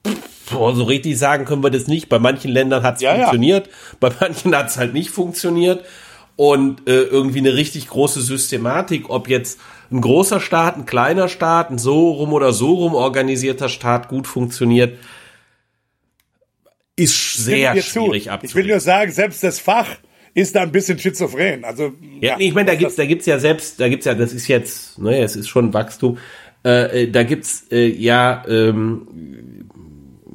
pff, so richtig sagen können wir das nicht. Bei manchen Ländern hat es ja, funktioniert, ja. bei manchen hat es halt nicht funktioniert. Und äh, irgendwie eine richtig große Systematik, ob jetzt ein großer Staat, ein kleiner Staat, ein so rum oder so rum organisierter Staat gut funktioniert, ist sehr schwierig abzubilden. Ich will nur sagen, selbst das Fach ist da ein bisschen schizophren. Also ja, ja ich meine, da gibt's, da gibt's ja selbst, da gibt's ja, das ist jetzt, naja, es ist schon Wachstum. Äh, äh, da gibt's äh, ja, ähm,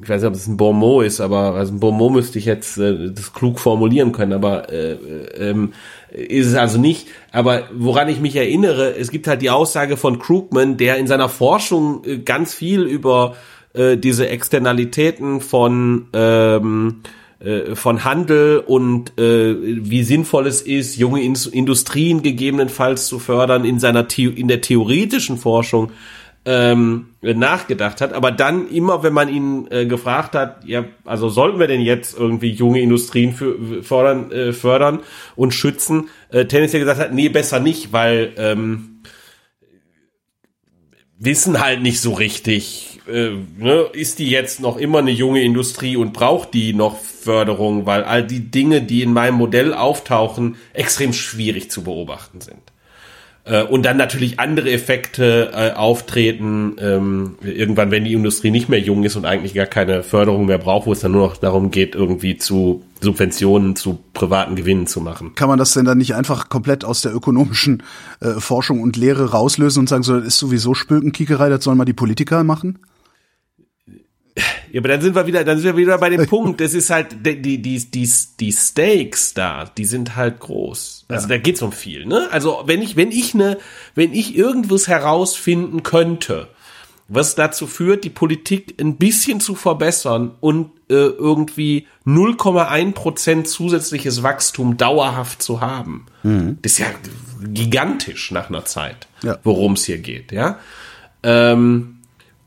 ich weiß nicht, ob es ein Bonmot ist, aber also ein Bonmot müsste ich jetzt äh, das klug formulieren können, aber äh, äh, ähm, ist es also nicht. Aber woran ich mich erinnere, es gibt halt die Aussage von Krugman, der in seiner Forschung äh, ganz viel über äh, diese Externalitäten von ähm, äh, von Handel und äh, wie sinnvoll es ist, junge Industrien gegebenenfalls zu fördern in seiner The in der theoretischen Forschung ähm, nachgedacht hat, aber dann immer, wenn man ihn äh, gefragt hat, ja, also sollten wir denn jetzt irgendwie junge Industrien für, fördern, äh, fördern und schützen, äh, tendenziell gesagt hat, nee, besser nicht, weil ähm, wissen halt nicht so richtig, äh, ne, ist die jetzt noch immer eine junge Industrie und braucht die noch Förderung, weil all die Dinge, die in meinem Modell auftauchen, extrem schwierig zu beobachten sind. Äh, und dann natürlich andere Effekte äh, auftreten, ähm, irgendwann, wenn die Industrie nicht mehr jung ist und eigentlich gar keine Förderung mehr braucht, wo es dann nur noch darum geht, irgendwie zu Subventionen, zu privaten Gewinnen zu machen. Kann man das denn dann nicht einfach komplett aus der ökonomischen äh, Forschung und Lehre rauslösen und sagen, so, das ist sowieso Spülkenkickerei, das sollen mal die Politiker machen? Ja, aber dann sind wir wieder, dann sind wir wieder bei dem Punkt. Das ist halt die die die die, die Stakes da, die sind halt groß. Also ja. da geht's um viel, ne? Also wenn ich wenn ich ne wenn ich irgendwas herausfinden könnte, was dazu führt, die Politik ein bisschen zu verbessern und äh, irgendwie 0,1 Prozent zusätzliches Wachstum dauerhaft zu haben, mhm. das ist ja gigantisch nach einer Zeit, ja. worum es hier geht, ja. Ähm,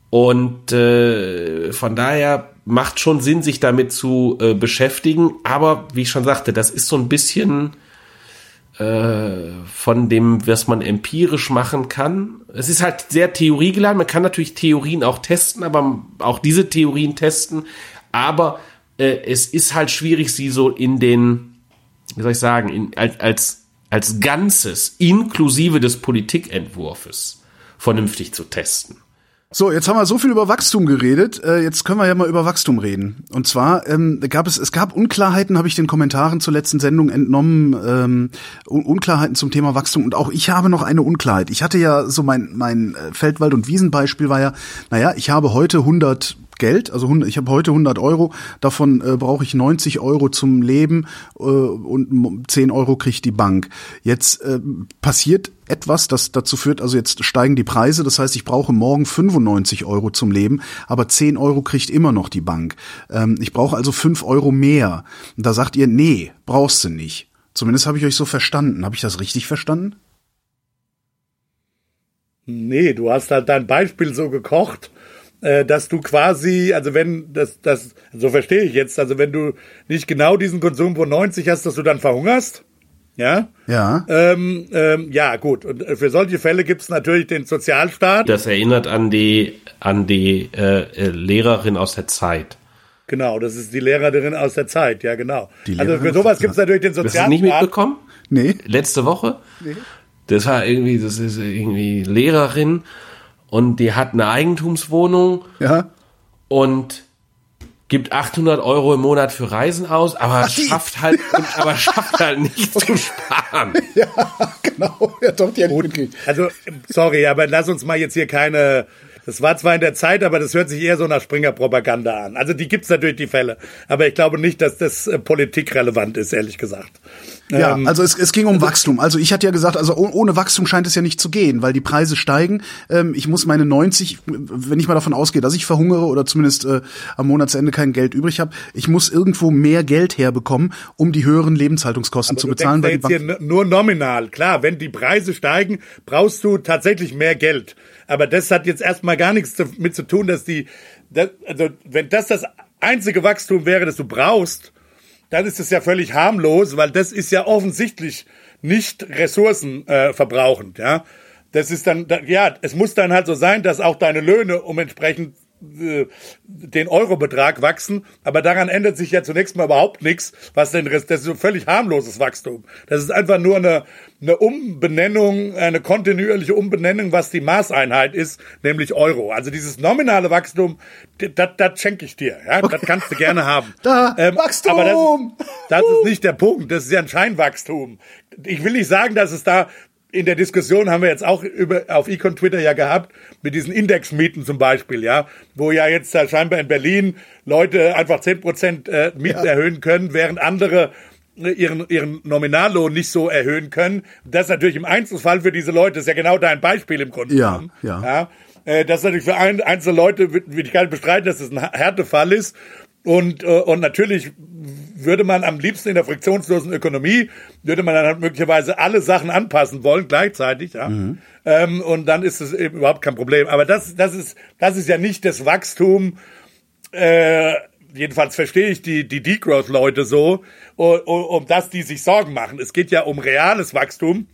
und äh, von daher macht schon Sinn, sich damit zu äh, beschäftigen. Aber wie ich schon sagte, das ist so ein bisschen äh, von dem, was man empirisch machen kann. Es ist halt sehr theoriegeladen. Man kann natürlich Theorien auch testen, aber auch diese Theorien testen. Aber äh, es ist halt schwierig, sie so in den, wie soll ich sagen, in, als, als, als Ganzes, inklusive des Politikentwurfs, vernünftig zu testen. So, jetzt haben wir so viel über Wachstum geredet. Äh, jetzt können wir ja mal über Wachstum reden. Und zwar ähm, gab es, es gab Unklarheiten, habe ich den Kommentaren zur letzten Sendung entnommen, ähm, Unklarheiten zum Thema Wachstum. Und auch ich habe noch eine Unklarheit. Ich hatte ja so mein mein äh, Feldwald- und Wiesenbeispiel war ja, naja, ich habe heute 100 Geld, also ich habe heute 100 Euro, davon äh, brauche ich 90 Euro zum Leben äh, und 10 Euro kriegt die Bank. Jetzt äh, passiert etwas, das dazu führt, also jetzt steigen die Preise, das heißt, ich brauche morgen 95 Euro zum Leben, aber 10 Euro kriegt immer noch die Bank. Ähm, ich brauche also 5 Euro mehr. Da sagt ihr, nee, brauchst du nicht. Zumindest habe ich euch so verstanden. Habe ich das richtig verstanden? Nee, du hast halt dein Beispiel so gekocht, dass du quasi, also wenn das, das, so verstehe ich jetzt, also wenn du nicht genau diesen Konsum von 90 hast, dass du dann verhungerst. Ja. Ja. Ähm, ähm, ja, gut. Und für solche Fälle gibt's natürlich den Sozialstaat. Das erinnert an die, an die äh, äh, Lehrerin aus der Zeit. Genau, das ist die Lehrerin aus der Zeit, ja genau. Die Also Lehrerin für sowas der gibt's natürlich den Hast du das Sozialstaat. nicht mitbekommen? Nee. Letzte Woche? Das war irgendwie, das ist irgendwie Lehrerin und die hat eine Eigentumswohnung Ja. und gibt 800 Euro im Monat für Reisen aus, aber schafft halt, und, [laughs] aber schafft halt nicht zu sparen. [laughs] Ja, genau. Ja, doch, die ich mitgekriegt. Also, sorry, aber lass uns mal jetzt hier keine. Das war zwar in der Zeit, aber das hört sich eher so nach Springer-Propaganda an. Also die gibt's natürlich die Fälle, aber ich glaube nicht, dass das äh, politikrelevant ist, ehrlich gesagt. Ja, Ähm, also es, es ging um Wachstum. Also ich hatte ja gesagt, also oh- ohne Wachstum scheint es ja nicht zu gehen, weil die Preise steigen. Ähm, ich muss meine 90, wenn ich mal davon ausgehe, dass ich verhungere oder zumindest äh, am Monatsende kein Geld übrig habe, ich muss irgendwo mehr Geld herbekommen, um die höheren Lebenshaltungskosten zu bezahlen. denkst Weil jetzt hier nur nominal. Klar, wenn die Preise steigen, brauchst du tatsächlich mehr Geld. Aber das hat jetzt erstmal gar nichts damit zu tun, dass die, das, also wenn das das einzige Wachstum wäre, das du brauchst, dann ist es ja völlig harmlos, weil das ist ja offensichtlich nicht ressourcenverbrauchend, äh, ja. Das ist dann, da- ja, es muss dann halt so sein, dass auch deine Löhne um entsprechend den Eurobetrag wachsen, aber daran ändert sich ja zunächst mal überhaupt nichts, was den Rest, das ist ein völlig harmloses Wachstum. Das ist einfach nur eine, eine Umbenennung, eine kontinuierliche Umbenennung, was die Maßeinheit ist, nämlich Euro. Also dieses nominale Wachstum, das, schenke ich dir, ja, das kannst du gerne haben. [laughs] Da, Ähm, Wachstum! Aber das, das ist nicht der Punkt, das ist ja ein Scheinwachstum. Ich will nicht sagen, dass es da in der Diskussion haben wir jetzt auch über, auf Econ Twitter ja gehabt, mit diesen Indexmieten zum Beispiel, ja, wo ja jetzt da scheinbar in Berlin Leute einfach 10% äh, Mieten erhöhen können, während andere äh, ihren, ihren Nominallohn nicht so erhöhen können. Das ist natürlich im Einzelfall für diese Leute, das ist ja genau dein Beispiel im Grunde Ja, ja. ja. Äh, Das ist natürlich für ein, einzelne Leute, will will ich gar nicht bestreiten, dass das ein Härtefall ist. Und, äh, und natürlich würde man am liebsten in der friktionslosen Ökonomie, würde man dann halt möglicherweise alle Sachen anpassen wollen gleichzeitig, ja. Ähm, und dann ist es eben überhaupt kein Problem. Aber das, das ist, das ist ja nicht das Wachstum, äh, jedenfalls verstehe ich die, die Degrowth-Leute so, um, um das die sich Sorgen machen. Es geht ja um reales Wachstum.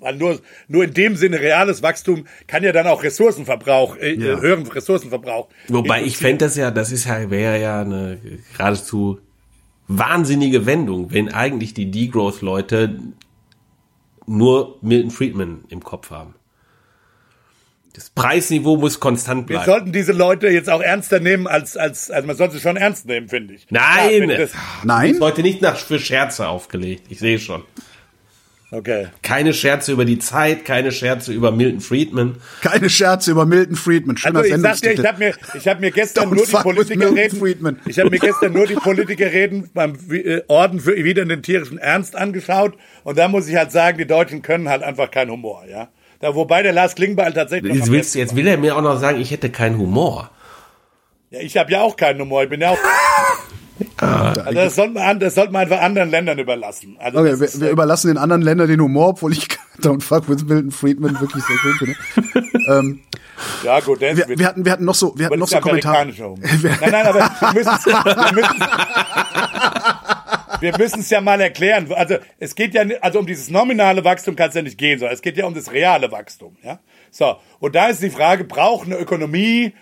Weil nur, nur in dem Sinne reales Wachstum kann ja dann auch Ressourcenverbrauch, äh, Ja. höheren Ressourcenverbrauch. Wobei ich fände das ja, das ist ja, wäre ja eine geradezu wahnsinnige Wendung, wenn eigentlich die Degrowth-Leute nur Milton Friedman im Kopf haben. Das Preisniveau muss konstant Wir bleiben. sollten diese Leute jetzt auch ernster nehmen als, als, also man sollte sie schon ernst nehmen, finde ich. Nein! Ja, das, Nein? Ist heute nicht nach für Scherze aufgelegt. Ich sehe schon. Okay. Keine Scherze über die Zeit, keine Scherze über Milton Friedman. Keine Scherze über Milton Friedman. Schöner Also ich sag dir, ich habe mir, ich habe mir gestern Don't nur die Politiker reden. Friedman. Ich habe mir gestern nur die Politiker reden beim äh, Orden für wieder den tierischen Ernst angeschaut und da muss ich halt sagen, die Deutschen können halt einfach keinen Humor, ja. Da, wobei der Lars Klingbeil tatsächlich. noch Jetzt, willst, jetzt will er mir auch noch sagen, ich hätte keinen Humor. Ja, ich habe ja auch keinen Humor. Ich bin ja auch. [laughs] also das sollte man, an- das sollte man einfach anderen Ländern überlassen. Also Okay, wir, ist, wir überlassen den anderen Ländern den Humor, obwohl ich [laughs] Don't fuck with Milton Friedman wirklich sehr schön finde. [laughs] ähm, ja gut, wir, wir hatten, wir hatten noch so, wir hatten noch so ja Kommentare. [laughs] Nein, nein, aber wir müssen wir müssen es ja mal erklären. Also es geht ja also um dieses nominale Wachstum kann es ja nicht gehen, sondern es geht ja um das reale Wachstum. Ja, so und da ist die Frage: Braucht eine Ökonomie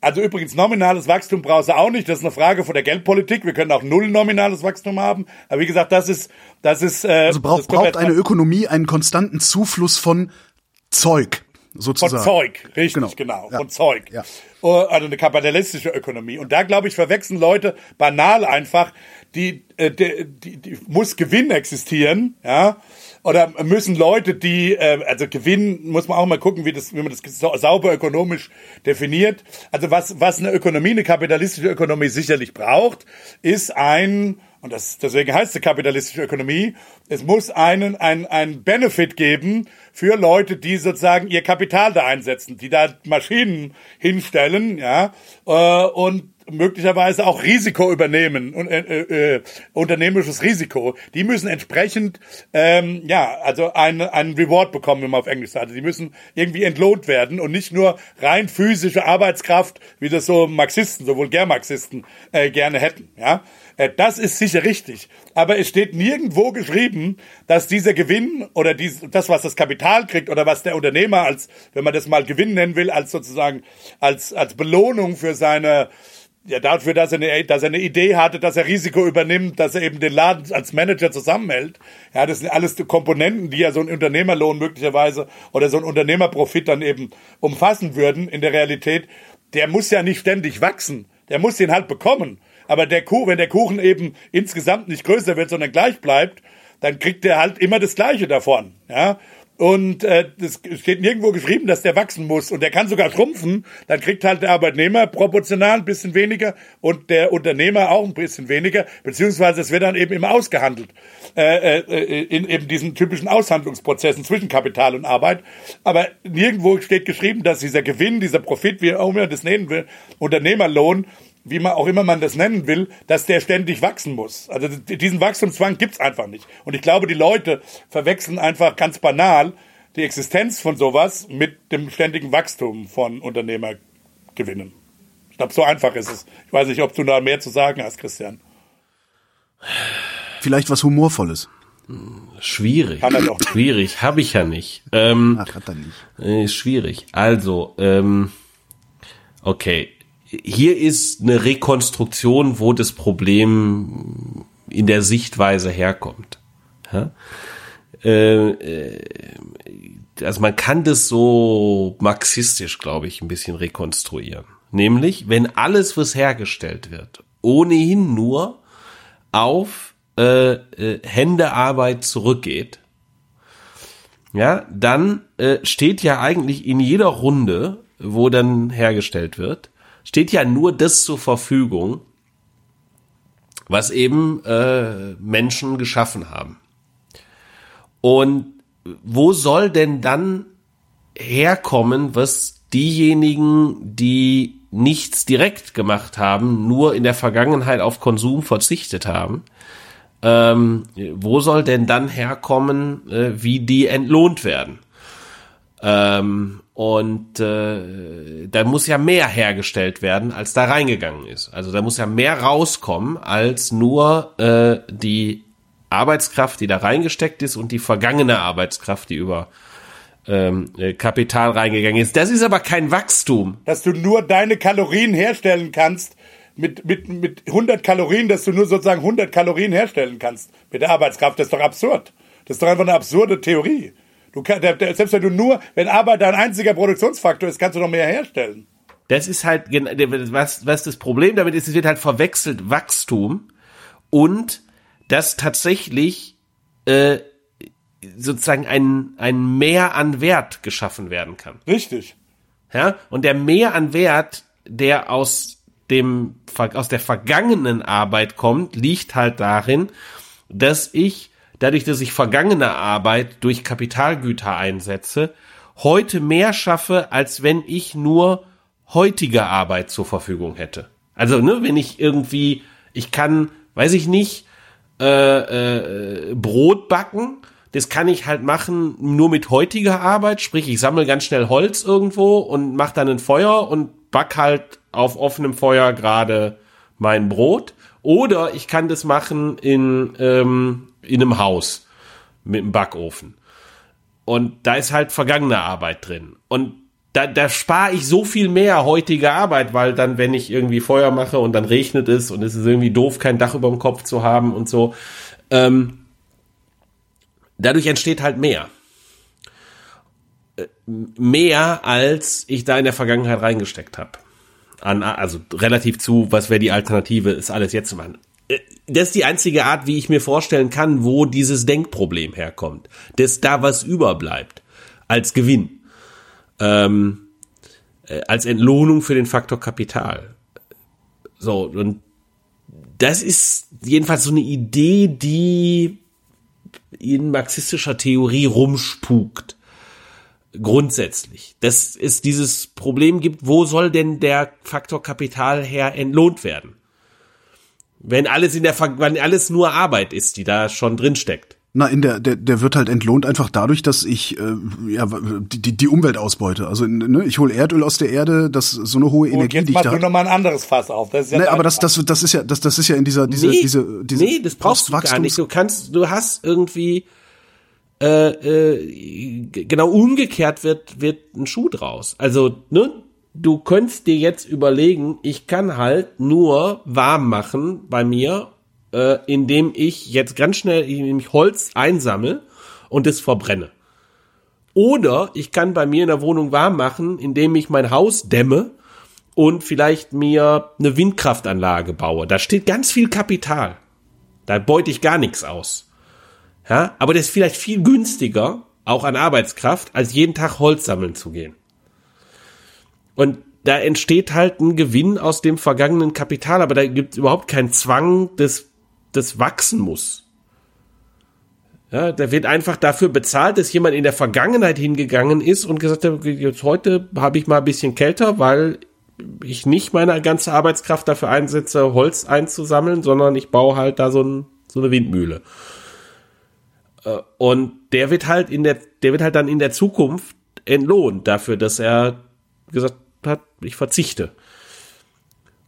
also übrigens, nominales Wachstum brauchst du auch nicht. Das ist eine Frage von der Geldpolitik. Wir können auch null nominales Wachstum haben. Aber wie gesagt, das ist, das ist. Äh, Also braucht, braucht eine Ökonomie einen konstanten Zufluss von Zeug, Von sozusagen. Zeug, richtig, Genau. genau, Ja. von Zeug. Ja. Oh, Also eine kapitalistische Ökonomie. Und da, glaube ich, verwechseln Leute banal einfach, die, äh, die, die, die muss Gewinn existieren, ja, oder müssen Leute, die, äh, also Gewinn, muss man auch mal gucken, wie, das, wie man das sau- sauber ökonomisch definiert. Also was, was eine Ökonomie, eine kapitalistische Ökonomie sicherlich braucht, ist ein, und das, deswegen heißt sie kapitalistische Ökonomie, es muss einen, ein, ein Benefit geben für Leute, die sozusagen ihr Kapital da einsetzen, die da Maschinen hinstellen, ja, äh, und möglicherweise auch Risiko übernehmen und äh, äh, unternehmerisches Risiko. Die müssen entsprechend ähm, ja also einen einen Reward bekommen, wenn man auf Englisch sagt. Die müssen irgendwie entlohnt werden und nicht nur rein physische Arbeitskraft, wie das so Marxisten, so Vulgärmarxisten äh, gerne hätten. Ja, äh, das ist sicher richtig. Aber es steht nirgendwo geschrieben, dass dieser Gewinn oder dies, das, was das Kapital kriegt oder was der Unternehmer als, wenn man das mal Gewinn nennen will, als sozusagen als als Belohnung für seine ja, dafür, dass er, eine, dass er eine Idee hatte, dass er Risiko übernimmt, dass er eben den Laden als Manager zusammenhält. Ja, das sind alles die Komponenten, die ja so ein Unternehmerlohn möglicherweise oder so ein Unternehmerprofit dann eben umfassen würden in der Realität. Der muss ja nicht ständig wachsen. Der muss den halt bekommen. Aber der Kuchen, wenn der Kuchen eben insgesamt nicht größer wird, sondern gleich bleibt, dann kriegt der halt immer das Gleiche davon. Ja, und äh, das steht nirgendwo geschrieben, dass der wachsen muss. Und der kann sogar schrumpfen. Dann kriegt halt der Arbeitnehmer proportional ein bisschen weniger und der Unternehmer auch ein bisschen weniger. Beziehungsweise es wird dann eben immer ausgehandelt. Äh, äh, in eben diesen typischen Aushandlungsprozessen zwischen Kapital und Arbeit. Aber nirgendwo steht geschrieben, dass dieser Gewinn, dieser Profit, wie auch immer das nennen will, Unternehmerlohn, wie man auch immer man das nennen will, dass der ständig wachsen muss. Also diesen Wachstumszwang gibt's einfach nicht. Und ich glaube, die Leute verwechseln einfach ganz banal die Existenz von sowas mit dem ständigen Wachstum von Unternehmergewinnen. Ich glaube, so einfach ist es. Ich weiß nicht, ob du da mehr zu sagen hast, Christian. Vielleicht was Humorvolles. Schwierig. Kann er doch. Schwierig, habe ich ja nicht. Ähm, Ach, hat er nicht. Äh, schwierig. Also, ähm, okay, hier ist eine Rekonstruktion, wo das Problem in der Sichtweise herkommt. Ja? Äh, äh, also man kann das so marxistisch, glaube ich, ein bisschen rekonstruieren. Nämlich, wenn alles, was hergestellt wird, ohnehin nur auf äh, äh, Händearbeit zurückgeht, ja, dann äh, steht ja eigentlich in jeder Runde, wo dann hergestellt wird, steht ja nur das zur Verfügung, was eben äh, Menschen geschaffen haben. Und wo soll denn dann herkommen, was diejenigen, die nichts direkt gemacht haben, nur in der Vergangenheit auf Konsum verzichtet haben, ähm, wo soll denn dann herkommen, äh, wie die entlohnt werden? Ähm, und äh, da muss ja mehr hergestellt werden, als da reingegangen ist. Also da muss ja mehr rauskommen, als nur äh, die Arbeitskraft, die da reingesteckt ist und die vergangene Arbeitskraft, die über ähm, äh, Kapital reingegangen ist. Das ist aber kein Wachstum. Dass du nur deine Kalorien herstellen kannst, mit, mit, mit 100 Kalorien, dass du nur sozusagen 100 Kalorien herstellen kannst mit der Arbeitskraft, das ist doch absurd. Das ist doch einfach eine absurde Theorie. Du kannst, selbst wenn du nur, wenn Arbeit dein einziger Produktionsfaktor ist, kannst du noch mehr herstellen. Das ist halt, was, was das Problem damit ist, es wird halt verwechselt Wachstum und dass tatsächlich äh, sozusagen ein, ein Mehr an Wert geschaffen werden kann. Richtig. Ja, und der Mehr an Wert, der aus dem, aus der vergangenen Arbeit kommt, liegt halt darin, dass ich dadurch, dass ich vergangene Arbeit durch Kapitalgüter einsetze, heute mehr schaffe, als wenn ich nur heutige Arbeit zur Verfügung hätte. Also, ne, wenn ich irgendwie, ich kann, weiß ich nicht, äh, äh, Brot backen, das kann ich halt machen nur mit heutiger Arbeit, sprich ich sammle ganz schnell Holz irgendwo und mache dann ein Feuer und back halt auf offenem Feuer gerade mein Brot. Oder ich kann das machen in ähm, in einem Haus mit einem Backofen. Und da ist halt vergangene Arbeit drin. Und da, da spare ich so viel mehr heutige Arbeit, weil dann, wenn ich irgendwie Feuer mache und dann regnet es und es ist irgendwie doof, kein Dach über dem Kopf zu haben und so, ähm, dadurch entsteht halt mehr. Äh, mehr, als ich da in der Vergangenheit reingesteckt habe. An, also relativ zu, was wäre die Alternative, ist alles jetzt zu machen das ist die einzige Art, wie ich mir vorstellen kann, wo dieses Denkproblem herkommt. Dass da was überbleibt als Gewinn. Ähm, äh, als Entlohnung für den Faktor Kapital. So, und das ist jedenfalls so eine Idee, die in marxistischer Theorie rumspukt. Grundsätzlich. Dass es dieses Problem gibt, wo soll denn der Faktor Kapital her entlohnt werden? Wenn alles in der, wenn alles nur Arbeit ist, die da schon drin steckt. Na, in der, der, der wird halt entlohnt einfach dadurch, dass ich äh, ja, die, die Umwelt ausbeute. Also ne, ich hole Erdöl aus der Erde, das so eine hohe Energie, jetzt da du noch mal ein anderes Fass auf. Das ist ja nee, aber das, das, das ist ja, das, das ist ja in dieser, diese, nee, diese, diese nee, das brauchst du gar nicht. Du kannst, du hast irgendwie äh, äh, genau umgekehrt wird wird ein Schuh draus. Also ne, du könntest dir jetzt überlegen, ich kann halt nur warm machen bei mir äh, indem ich jetzt ganz schnell ich Holz einsammle und es verbrenne. Oder ich kann bei mir in der Wohnung warm machen, indem ich mein Haus dämme und vielleicht mir eine Windkraftanlage baue. Da steht ganz viel Kapital. Da beute ich gar nichts aus. Ja, aber das ist vielleicht viel günstiger, auch an Arbeitskraft, als jeden Tag Holz sammeln zu gehen. Und da entsteht halt ein Gewinn aus dem vergangenen Kapital, aber da gibt es überhaupt keinen Zwang des das wachsen muss. Ja, da wird einfach dafür bezahlt, dass jemand in der Vergangenheit hingegangen ist und gesagt hat, jetzt heute habe ich mal ein bisschen kälter, weil ich nicht meine ganze Arbeitskraft dafür einsetze, Holz einzusammeln, sondern ich baue halt da so, ein, so eine Windmühle. Äh, und der wird halt in der, der wird halt dann in der Zukunft entlohnt dafür, dass er gesagt hat, ich verzichte.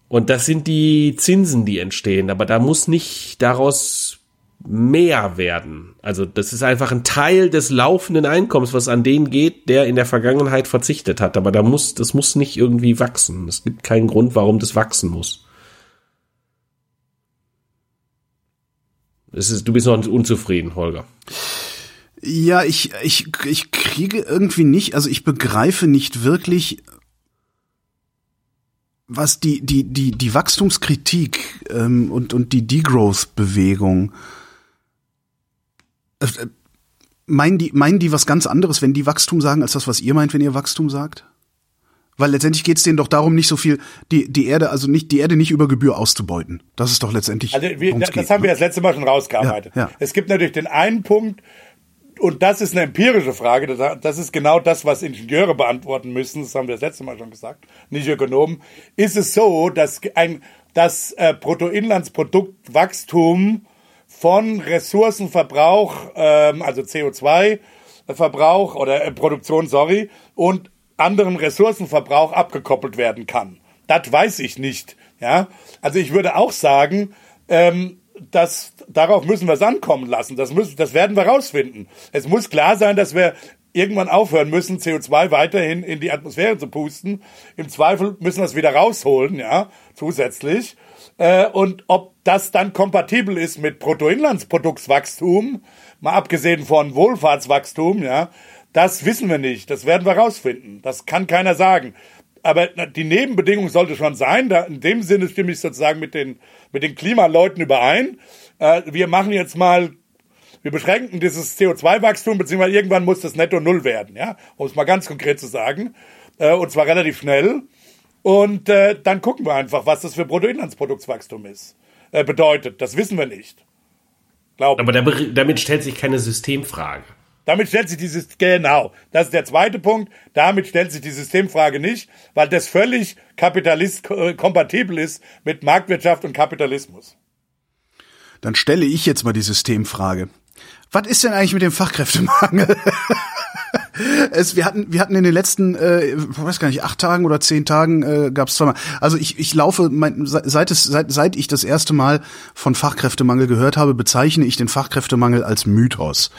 Und das sind die Zinsen, die entstehen. Aber da muss nicht daraus mehr werden. Also das ist einfach ein Teil des laufenden Einkommens, was an den geht, der in der Vergangenheit verzichtet hat. Aber da muss, das muss nicht irgendwie wachsen. Es gibt keinen Grund, warum das wachsen muss. Ist, du bist noch unzufrieden, Holger. Ja, ich, ich, ich kriege irgendwie nicht, also ich begreife nicht wirklich, was die die die die Wachstumskritik ähm, und und die Degrowth-Bewegung äh, meinen die meinen die was ganz anderes, wenn die Wachstum sagen, als das, was ihr meint, wenn ihr Wachstum sagt? Weil letztendlich geht es denen doch darum, nicht so viel die die Erde also nicht die Erde nicht über Gebühr auszubeuten. Das ist doch letztendlich. Also wir, das geht, haben wir ne? das letzte Mal schon rausgearbeitet. Ja, ja. Es gibt natürlich den einen Punkt, und das ist eine empirische Frage. Das ist genau das, was Ingenieure beantworten müssen. Das haben wir das letzte Mal schon gesagt, nicht Ökonomen. Ist es so, dass ein das äh, Bruttoinlandsproduktwachstum von Ressourcenverbrauch, ähm, also CO2-Verbrauch oder äh, Produktion, sorry, und anderen Ressourcenverbrauch abgekoppelt werden kann. Das weiß ich nicht. Ja, also ich würde auch sagen, ähm, das, darauf müssen wir es ankommen lassen. Das, müssen, das werden wir rausfinden. Es muss klar sein, dass wir irgendwann aufhören müssen, CO2 weiterhin in die Atmosphäre zu pusten. Im Zweifel müssen wir es wieder rausholen, ja, zusätzlich. Äh, und ob das dann kompatibel ist mit Bruttoinlandsproduktswachstum, mal abgesehen von Wohlfahrtswachstum, ja, das wissen wir nicht. Das werden wir rausfinden. Das kann keiner sagen. Aber die Nebenbedingung sollte schon sein. Da, in dem Sinne stimme ich sozusagen mit den mit den Klimaleuten überein. Äh, wir machen jetzt mal, wir beschränken dieses CO2-Wachstum, beziehungsweise irgendwann muss das netto null werden, ja, um es mal ganz konkret zu sagen. Äh, und zwar relativ schnell. Und äh, dann gucken wir einfach, was das für Bruttoinlandsproduktswachstum ist, äh, bedeutet. Das wissen wir nicht. Glaube Aber damit stellt sich keine Systemfrage. Damit stellt sich dieses, genau, das ist der zweite Punkt, damit stellt sich die Systemfrage nicht, weil das völlig kapitalist äh, kompatibel ist mit Marktwirtschaft und Kapitalismus. Dann stelle ich jetzt mal die Systemfrage. Was ist denn eigentlich mit dem Fachkräftemangel? [laughs] es, wir hatten, wir hatten in den letzten, äh, ich weiß gar nicht, acht Tagen oder zehn Tagen äh, gab es zweimal. Also ich, ich laufe, mein, seit es, seit, seit ich das erste Mal von Fachkräftemangel gehört habe, bezeichne ich den Fachkräftemangel als Mythos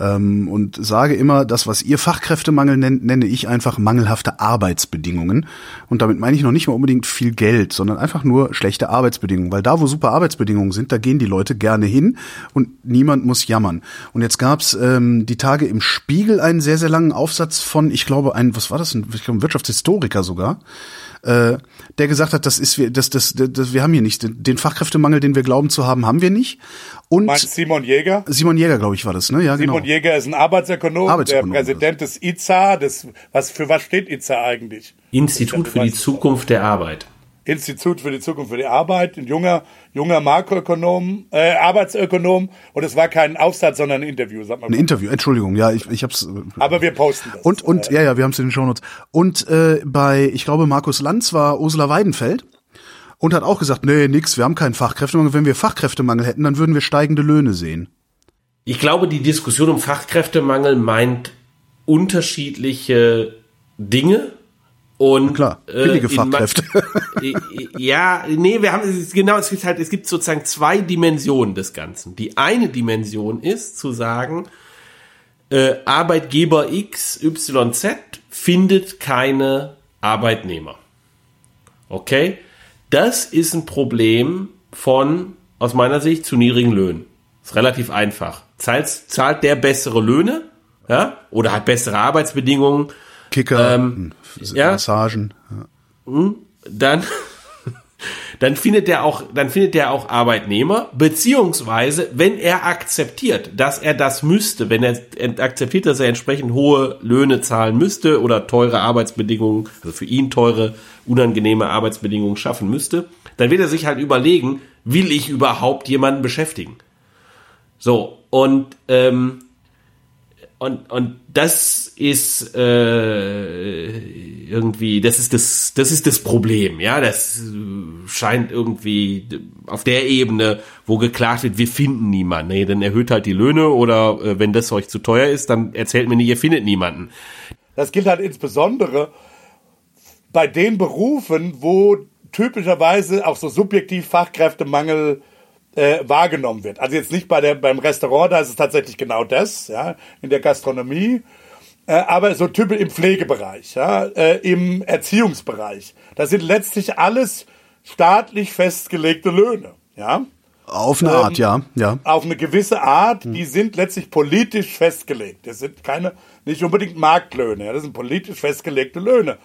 ähm, und sage immer, das, was ihr Fachkräftemangel nennt, nenne ich einfach mangelhafte Arbeitsbedingungen. Und damit meine ich noch nicht mal unbedingt viel Geld, sondern einfach nur schlechte Arbeitsbedingungen. Weil da, wo super Arbeitsbedingungen sind, da gehen die Leute gerne hin und niemand muss jammern. Und jetzt gab's ähm, die Tage im Spiegel einen sehr, sehr langen Aufsatz von, ich glaube, ein, was war das, ein, ein Wirtschaftshistoriker sogar, äh, der gesagt hat, das ist wir, das, das, das, das, wir haben hier nicht den, den Fachkräftemangel, den wir glauben zu haben, haben wir nicht. Und Meinst Simon Jäger? Simon Jäger, glaube ich, war das, ne? Ja, Simon genau. Jäger ist ein Arbeitsökonom, Arbeitsökonom der Präsident des IZA. Das, was für was steht IZA eigentlich? Institut für die Zukunft der Arbeit. Institut für die Zukunft für die Arbeit, ein junger, junger Makroökonom, äh, Arbeitsökonom und es war kein Aufsatz, sondern ein Interview, sag mal. Ein Interview, Entschuldigung, ja, ich, ich hab's. Äh, Aber wir posten das. Und, und, ja, ja, wir haben es in den Shownotes. Und äh, bei, ich glaube, Markus Lanz war Ursula Weidenfeld und hat auch gesagt, nee, nix, wir haben keinen Fachkräftemangel. Wenn wir Fachkräftemangel hätten, dann würden wir steigende Löhne sehen. Ich glaube, die Diskussion um Fachkräftemangel meint unterschiedliche Dinge und klar, äh, billige äh, Fachkräfte. [laughs] ja, nee, wir haben es genau, es gibt halt, es gibt sozusagen zwei Dimensionen des Ganzen. Die eine Dimension ist zu sagen, äh, Arbeitgeber XYZ findet keine Arbeitnehmer. Okay? Das ist ein Problem von, aus meiner Sicht, zu niedrigen Löhnen. Ist relativ einfach. Zahlt, zahlt der bessere Löhne, ja, oder hat bessere Arbeitsbedingungen, Kicker, ähm, ja, Massagen. Ja. Hm? Dann, [laughs] dann findet er auch, dann findet er auch Arbeitnehmer, beziehungsweise, wenn er akzeptiert, dass er das müsste, wenn er akzeptiert, dass er entsprechend hohe Löhne zahlen müsste oder teure Arbeitsbedingungen, also für ihn teure, unangenehme Arbeitsbedingungen schaffen müsste, dann wird er sich halt überlegen, will ich überhaupt jemanden beschäftigen? So, und ähm, und, und das ist äh, irgendwie, das ist das, das ist das Problem, ja. Das scheint irgendwie auf der Ebene, wo geklagt wird, wir finden niemanden. Nee, dann erhöht halt die Löhne oder äh, wenn das euch zu teuer ist, dann erzählt mir nicht, ihr findet niemanden. Das gilt halt insbesondere bei den Berufen, wo typischerweise auch so subjektiv Fachkräftemangel äh, wahrgenommen wird. Also jetzt nicht bei der, beim Restaurant, da ist es tatsächlich genau das, ja, in der Gastronomie, äh, aber so typisch im Pflegebereich, ja, äh, im Erziehungsbereich. Das sind letztlich alles staatlich festgelegte Löhne, ja. Auf eine ähm, Art, ja, ja. Auf eine gewisse Art, die sind letztlich politisch festgelegt. Das sind keine, nicht unbedingt Marktlöhne, ja, das sind politisch festgelegte Löhne.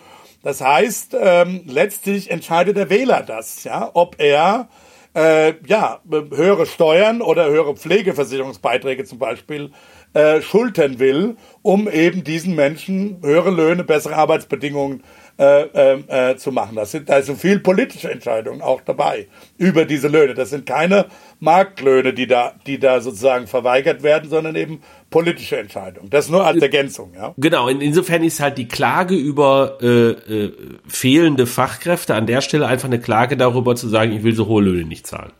Das heißt, ähm, letztlich entscheidet der Wähler das, ja, ob er äh, ja, höhere Steuern oder höhere Pflegeversicherungsbeiträge zum Beispiel äh, schultern will, um eben diesen Menschen höhere Löhne, bessere Arbeitsbedingungen äh, äh, äh, zu machen. Das sind, da sind viel politische Entscheidungen auch dabei über diese Löhne. Das sind keine Marktlöhne, die da, die da sozusagen verweigert werden, sondern eben politische Entscheidungen. Das nur als Ergänzung, ja. Genau, in, insofern ist halt die Klage über äh, äh, fehlende Fachkräfte an der Stelle einfach eine Klage darüber zu sagen, ich will so hohe Löhne nicht zahlen.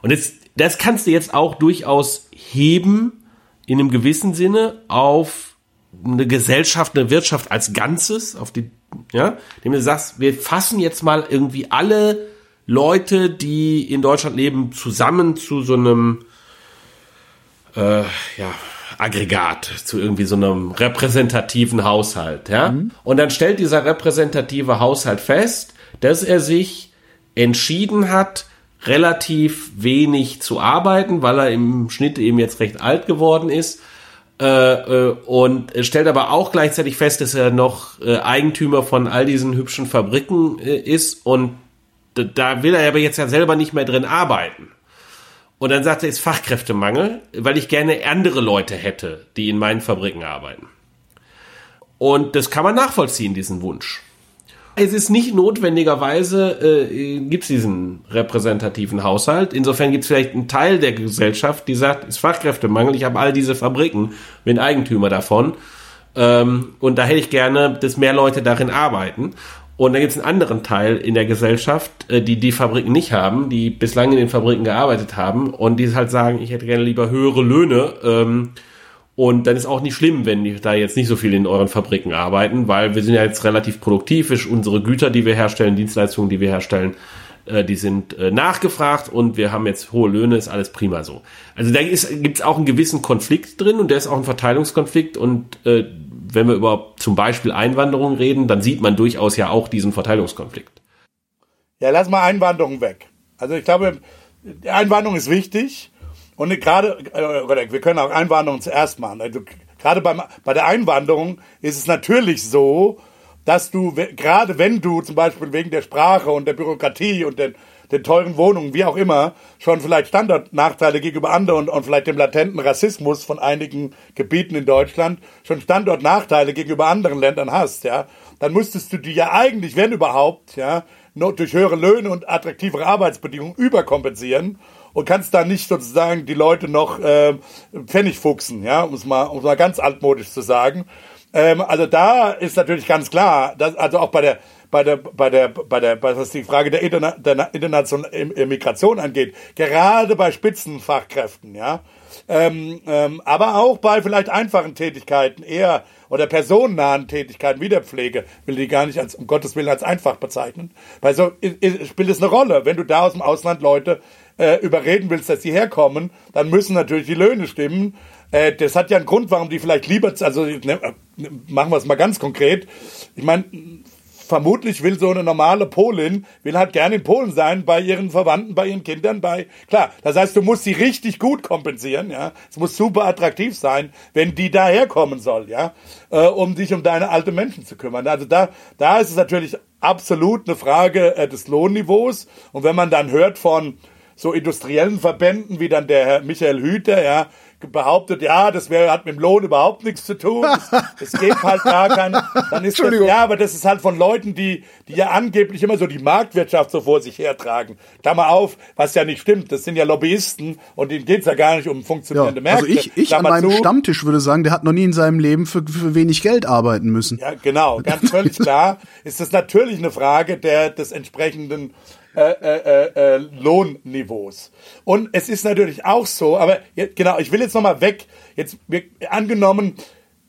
Und jetzt, das kannst du jetzt auch durchaus heben in einem gewissen Sinne auf eine Gesellschaft, eine Wirtschaft als Ganzes, auf die ja, indem du sagst, wir fassen jetzt mal irgendwie alle Leute, die in Deutschland leben, zusammen zu so einem äh, ja, Aggregat, zu irgendwie so einem repräsentativen Haushalt, ja. Mhm. Und dann stellt dieser repräsentative Haushalt fest, dass er sich entschieden hat, relativ wenig zu arbeiten, weil er im Schnitt eben jetzt recht alt geworden ist äh, äh, und stellt aber auch gleichzeitig fest, dass er noch äh, Eigentümer von all diesen hübschen Fabriken ist und da will er aber jetzt ja selber nicht mehr drin arbeiten. Und dann sagt er, es ist Fachkräftemangel, weil ich gerne andere Leute hätte, die in meinen Fabriken arbeiten. Und das kann man nachvollziehen, diesen Wunsch. Es ist nicht notwendigerweise, äh, gibt es diesen repräsentativen Haushalt. Insofern gibt es vielleicht einen Teil der Gesellschaft, die sagt, es ist Fachkräftemangel, ich habe all diese Fabriken, bin Eigentümer davon. Ähm, und da hätte ich gerne, dass mehr Leute darin arbeiten. Und dann gibt es einen anderen Teil in der Gesellschaft, äh, die die Fabriken nicht haben, die bislang in den Fabriken gearbeitet haben und die halt sagen, ich hätte gerne lieber höhere Löhne. Ähm, und dann ist auch nicht schlimm, wenn die da jetzt nicht so viel in euren Fabriken arbeiten, weil wir sind ja jetzt relativ produktiv. Unsere Güter, die wir herstellen, Dienstleistungen, die wir herstellen, äh, die sind äh, nachgefragt und wir haben jetzt hohe Löhne, ist alles prima so. Also da gibt es auch einen gewissen Konflikt drin und der ist auch ein Verteilungskonflikt und äh, wenn wir über zum Beispiel Einwanderung reden, dann sieht man durchaus ja auch diesen Verteilungskonflikt. Ja, lass mal Einwanderung weg. Also ich glaube, Einwanderung ist wichtig. Und gerade, äh, wir können auch Einwanderung zuerst machen. Also gerade beim, bei der Einwanderung ist es natürlich so, dass du, gerade wenn du zum Beispiel wegen der Sprache und der Bürokratie und den, den teuren Wohnungen, wie auch immer, schon vielleicht Standortnachteile gegenüber anderen und, und vielleicht dem latenten Rassismus von einigen Gebieten in Deutschland schon Standortnachteile gegenüber anderen Ländern hast, ja, dann müsstest du die ja eigentlich, wenn überhaupt, ja, nur durch höhere Löhne und attraktivere Arbeitsbedingungen überkompensieren und kannst da nicht sozusagen die Leute noch äh, Pfennig fuchsen, ja, um es mal, um es mal ganz altmodisch zu sagen. Ähm, also da ist natürlich ganz klar, dass, also auch bei der bei der bei der bei der was die Frage der, Interna der internationalen Migration angeht, gerade bei Spitzenfachkräften, ja, ähm, ähm, aber auch bei vielleicht einfachen Tätigkeiten eher oder personennahen Tätigkeiten wie der Pflege, will die gar nicht als, um Gottes Willen als einfach bezeichnen. Weil so spielt es eine Rolle. Wenn du da aus dem Ausland Leute äh, überreden willst, dass sie herkommen, dann müssen natürlich die Löhne stimmen. Äh, das hat ja einen Grund, warum die vielleicht lieber, also ne, machen wir es mal ganz konkret. Ich meine, vermutlich will so eine normale Polin, will halt gerne in Polen sein, bei ihren Verwandten, bei ihren Kindern, bei, klar, das heißt, du musst sie richtig gut kompensieren, ja, es muss super attraktiv sein, wenn die daherkommen soll, ja, äh, um sich um deine alten Menschen zu kümmern. Also da, da ist es natürlich absolut eine Frage äh, des Lohnniveaus und wenn man dann hört von so industriellen Verbänden wie dann der Herr Michael Hüter, ja, behauptet, ja, das wäre, hat mit dem Lohn überhaupt nichts zu tun. Es geht halt gar keine. Dann ist das, ja, aber das ist halt von Leuten, die, die ja angeblich immer so die Marktwirtschaft so vor sich hertragen. Klammer auf, was ja nicht stimmt. Das sind ja Lobbyisten und denen geht's ja gar nicht um funktionierende ja, Märkte. Also ich, ich an meinem zu. Stammtisch würde sagen, der hat noch nie in seinem Leben für, für wenig Geld arbeiten müssen. Ja, genau. Ganz völlig [laughs] klar ist das natürlich eine Frage der, des entsprechenden äh, äh, äh, Lohnniveaus. Und es ist natürlich auch so, aber genau, ich will jetzt nochmal weg. Jetzt wir, angenommen,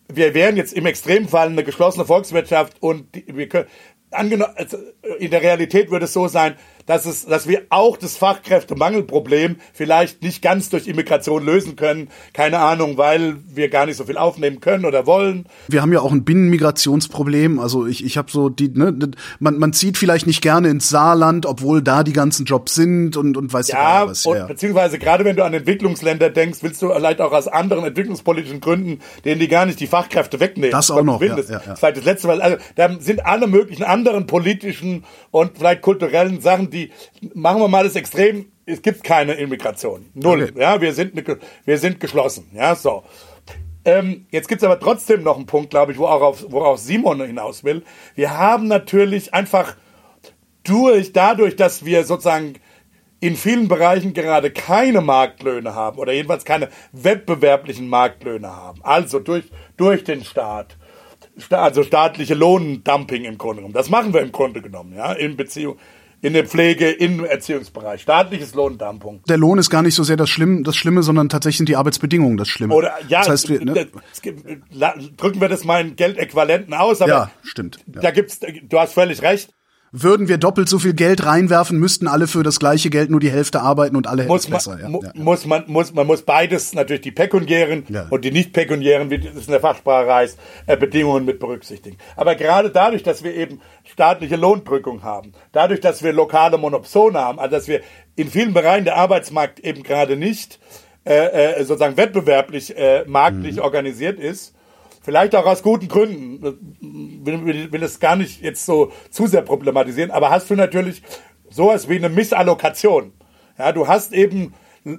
wir wären jetzt im Extremfall eine geschlossene Volkswirtschaft und die, wir können, angenommen, also in der Realität würde es so sein, dass es, dass wir auch das Fachkräftemangelproblem vielleicht nicht ganz durch Immigration lösen können. Keine Ahnung, weil wir gar nicht so viel aufnehmen können oder wollen. Wir haben ja auch ein Binnenmigrationsproblem. Also ich, ich habe so die, ne, man, man zieht vielleicht nicht gerne ins Saarland, obwohl da die ganzen Jobs sind und, und weiß ja, was. Und, ja, beziehungsweise gerade wenn du an Entwicklungsländer denkst, willst du vielleicht auch aus anderen entwicklungspolitischen Gründen, denen die gar nicht die Fachkräfte wegnehmen. Das auch noch. Ja, ja, ja. Vielleicht das letzte Mal. Also da sind alle möglichen anderen politischen und vielleicht kulturellen Sachen, die, machen wir mal das Extrem, es gibt keine Immigration. Null. Okay. Ja, wir sind, wir sind geschlossen. Ja, so. Ähm, jetzt gibt's aber trotzdem noch einen Punkt, glaube ich, wo auch auf, worauf Simon hinaus will. Wir haben natürlich einfach durch, dadurch, dass wir sozusagen in vielen Bereichen gerade keine Marktlöhne haben oder jedenfalls keine wettbewerblichen Marktlöhne haben. Also durch, durch den Staat. Also staatliche Lohndumping im Grunde genommen. Das machen wir im Grunde genommen, ja, in Beziehung, in der Pflege, im Erziehungsbereich. Staatliches Lohndumping. Der Lohn ist gar nicht so sehr das, Schlimm, das Schlimme, sondern tatsächlich sind die Arbeitsbedingungen das Schlimme. Oder, ja, das heißt, wir, ne? drücken wir das mal in Geldäquivalenten aus, aber ja, stimmt. Ja. Da gibt's, du hast völlig recht würden wir doppelt so viel Geld reinwerfen, müssten alle für das gleiche Geld nur die Hälfte arbeiten und alle man, besser. Ja, mu ja, Muss man, muss, man muss beides, natürlich die pekuniären und die nicht pekuniären, wie es in der Fachsprache heißt, äh, Bedingungen mit berücksichtigen. Aber gerade dadurch, dass wir eben staatliche Lohndrückung haben, dadurch, dass wir lokale Monopsone haben, also dass wir in vielen Bereichen der Arbeitsmarkt eben gerade nicht äh, äh, sozusagen wettbewerblich, äh, marktlich mhm. organisiert ist, Vielleicht auch aus guten Gründen. Will, will, will es gar nicht jetzt so zu sehr problematisieren. Aber hast du natürlich sowas wie eine Missallokation. Ja, du hast eben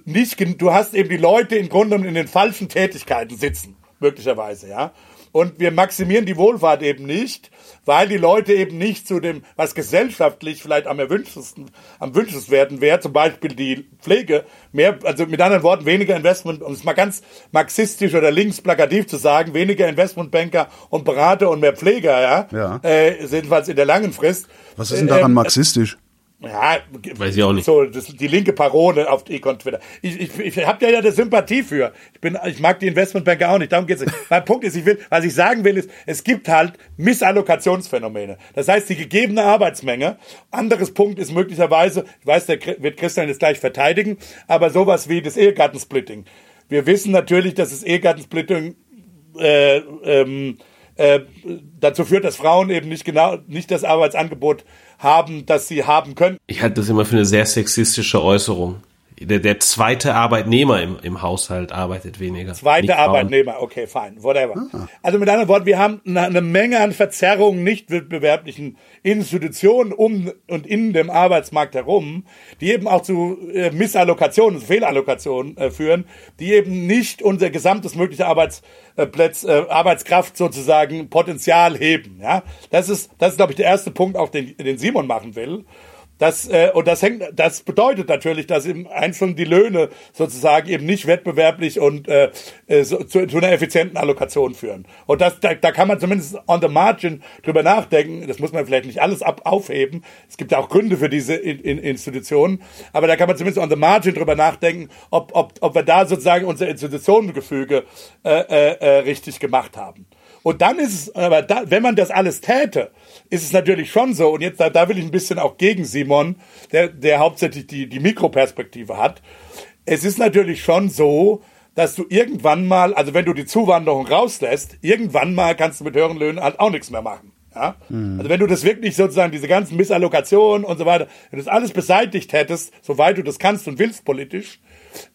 nicht, du hast eben die Leute im Grunde in den falschen Tätigkeiten sitzen. Möglicherweise, ja. Und wir maximieren die Wohlfahrt eben nicht, weil die Leute eben nicht zu dem, was gesellschaftlich vielleicht am erwünschtesten, am wünschenswerten wäre, zum Beispiel die Pflege, mehr, also mit anderen Worten, weniger Investment, um es mal ganz marxistisch oder links plakativ zu sagen, weniger Investmentbanker und Berater und mehr Pfleger, ja, ja. Äh, jedenfalls in der langen Frist. Was ist denn daran äh, marxistisch? Ja, weiß ich auch nicht. So, das, die linke Parole auf Econ Twitter. Ich, ich, ich habe ja ja eine Sympathie für. Ich bin, ich mag die Investmentbanker auch nicht. Darum geht's nicht. mein Punkt ist, ich will, was ich sagen will, ist, es gibt halt Missallokationsphänomene. Das heißt, die gegebene Arbeitsmenge. Anderes Punkt ist möglicherweise, ich weiß, der wird Christian jetzt gleich verteidigen, aber sowas wie das Ehegattensplitting. Wir wissen natürlich, dass das Ehegattensplitting äh, ähm, äh, dazu führt, dass Frauen eben nicht genau nicht das Arbeitsangebot haben, das sie haben können. Ich halte das immer für eine sehr sexistische Äußerung. Der, der zweite Arbeitnehmer im, im Haushalt arbeitet weniger. Zweite. Arbeitnehmer, okay, fine, whatever. Also mit anderen Worten, wir haben eine, Menge an Verzerrungen nicht wettbewerblichen Institutionen um und in dem Arbeitsmarkt herum, die eben auch zu äh, Missallokationen, Fehlallokationen äh, führen, die eben nicht unser gesamtes mögliche Arbeitsplatz, äh, Arbeitskraft sozusagen Potenzial heben. Ja, das ist, das ist glaube ich der erste Punkt, auf den, den Simon machen will. Das, äh, und das hängt, das bedeutet natürlich, dass im Einzelnen die Löhne sozusagen eben nicht wettbewerblich und äh, äh, so, zu, zu einer effizienten Allokation führen. Und das, da, da kann man zumindest on the margin drüber nachdenken. Das muss man vielleicht nicht alles ab, aufheben. Es gibt ja auch Gründe für diese in, in Institutionen. Aber da kann man zumindest on the margin drüber nachdenken, ob, ob, ob wir da sozusagen unser Institutionengefüge äh, äh, äh, richtig gemacht haben. Und dann ist es, aber da, wenn man das alles täte, ist es natürlich schon so, und jetzt da, da will ich ein bisschen auch gegen Simon, der, der hauptsächlich die, die Mikroperspektive hat. Es ist natürlich schon so, dass du irgendwann mal, also wenn du die Zuwanderung rauslässt, irgendwann mal kannst du mit höheren Löhnen halt auch nichts mehr machen. Ja? Also wenn du das wirklich sozusagen, diese ganzen Missallokationen und so weiter, wenn du das alles beseitigt hättest, soweit du das kannst und willst politisch,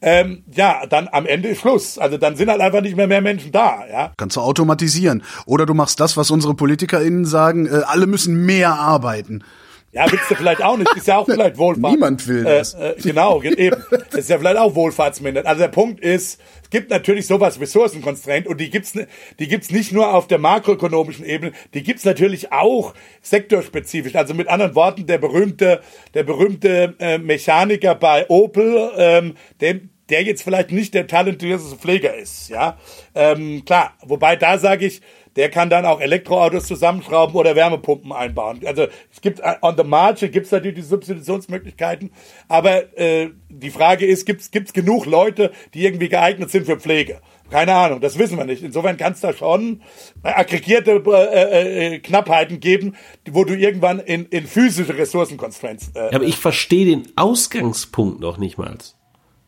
ähm, ja, dann am Ende ist Schluss. Also dann sind halt einfach nicht mehr mehr Menschen da, ja. Kannst du automatisieren. Oder du machst das, was unsere PolitikerInnen sagen, äh, alle müssen mehr arbeiten. Ja, willst du vielleicht auch nicht. Ist ja auch [laughs] vielleicht Wohlfahrt. Niemand will das. Äh, äh, genau, eben. Das [laughs] ist ja vielleicht auch wohlfahrtsmindert. Also der Punkt ist, es gibt natürlich sowas Ressourcenconstraint und die gibt's, die gibt's nicht nur auf der makroökonomischen Ebene, die gibt's natürlich auch sektorspezifisch. Also mit anderen Worten, der berühmte, der berühmte äh, Mechaniker bei Opel, ähm, dem, der jetzt vielleicht nicht der talentierteste Pfleger ist, ja. Ähm, klar, wobei da sage ich, der kann dann auch Elektroautos zusammenschrauben oder Wärmepumpen einbauen. Also es gibt äh, on the margin gibt's natürlich die Substitutionsmöglichkeiten, aber äh, die Frage ist, gibt's gibt's genug Leute, die irgendwie geeignet sind für Pflege? Keine Ahnung, das wissen wir nicht. Insofern kann es da schon aggregierte äh, äh, Knappheiten geben, wo du irgendwann in, in physische Ressourcenconstraints. Äh, aber ich verstehe den Ausgangspunkt noch nicht mal.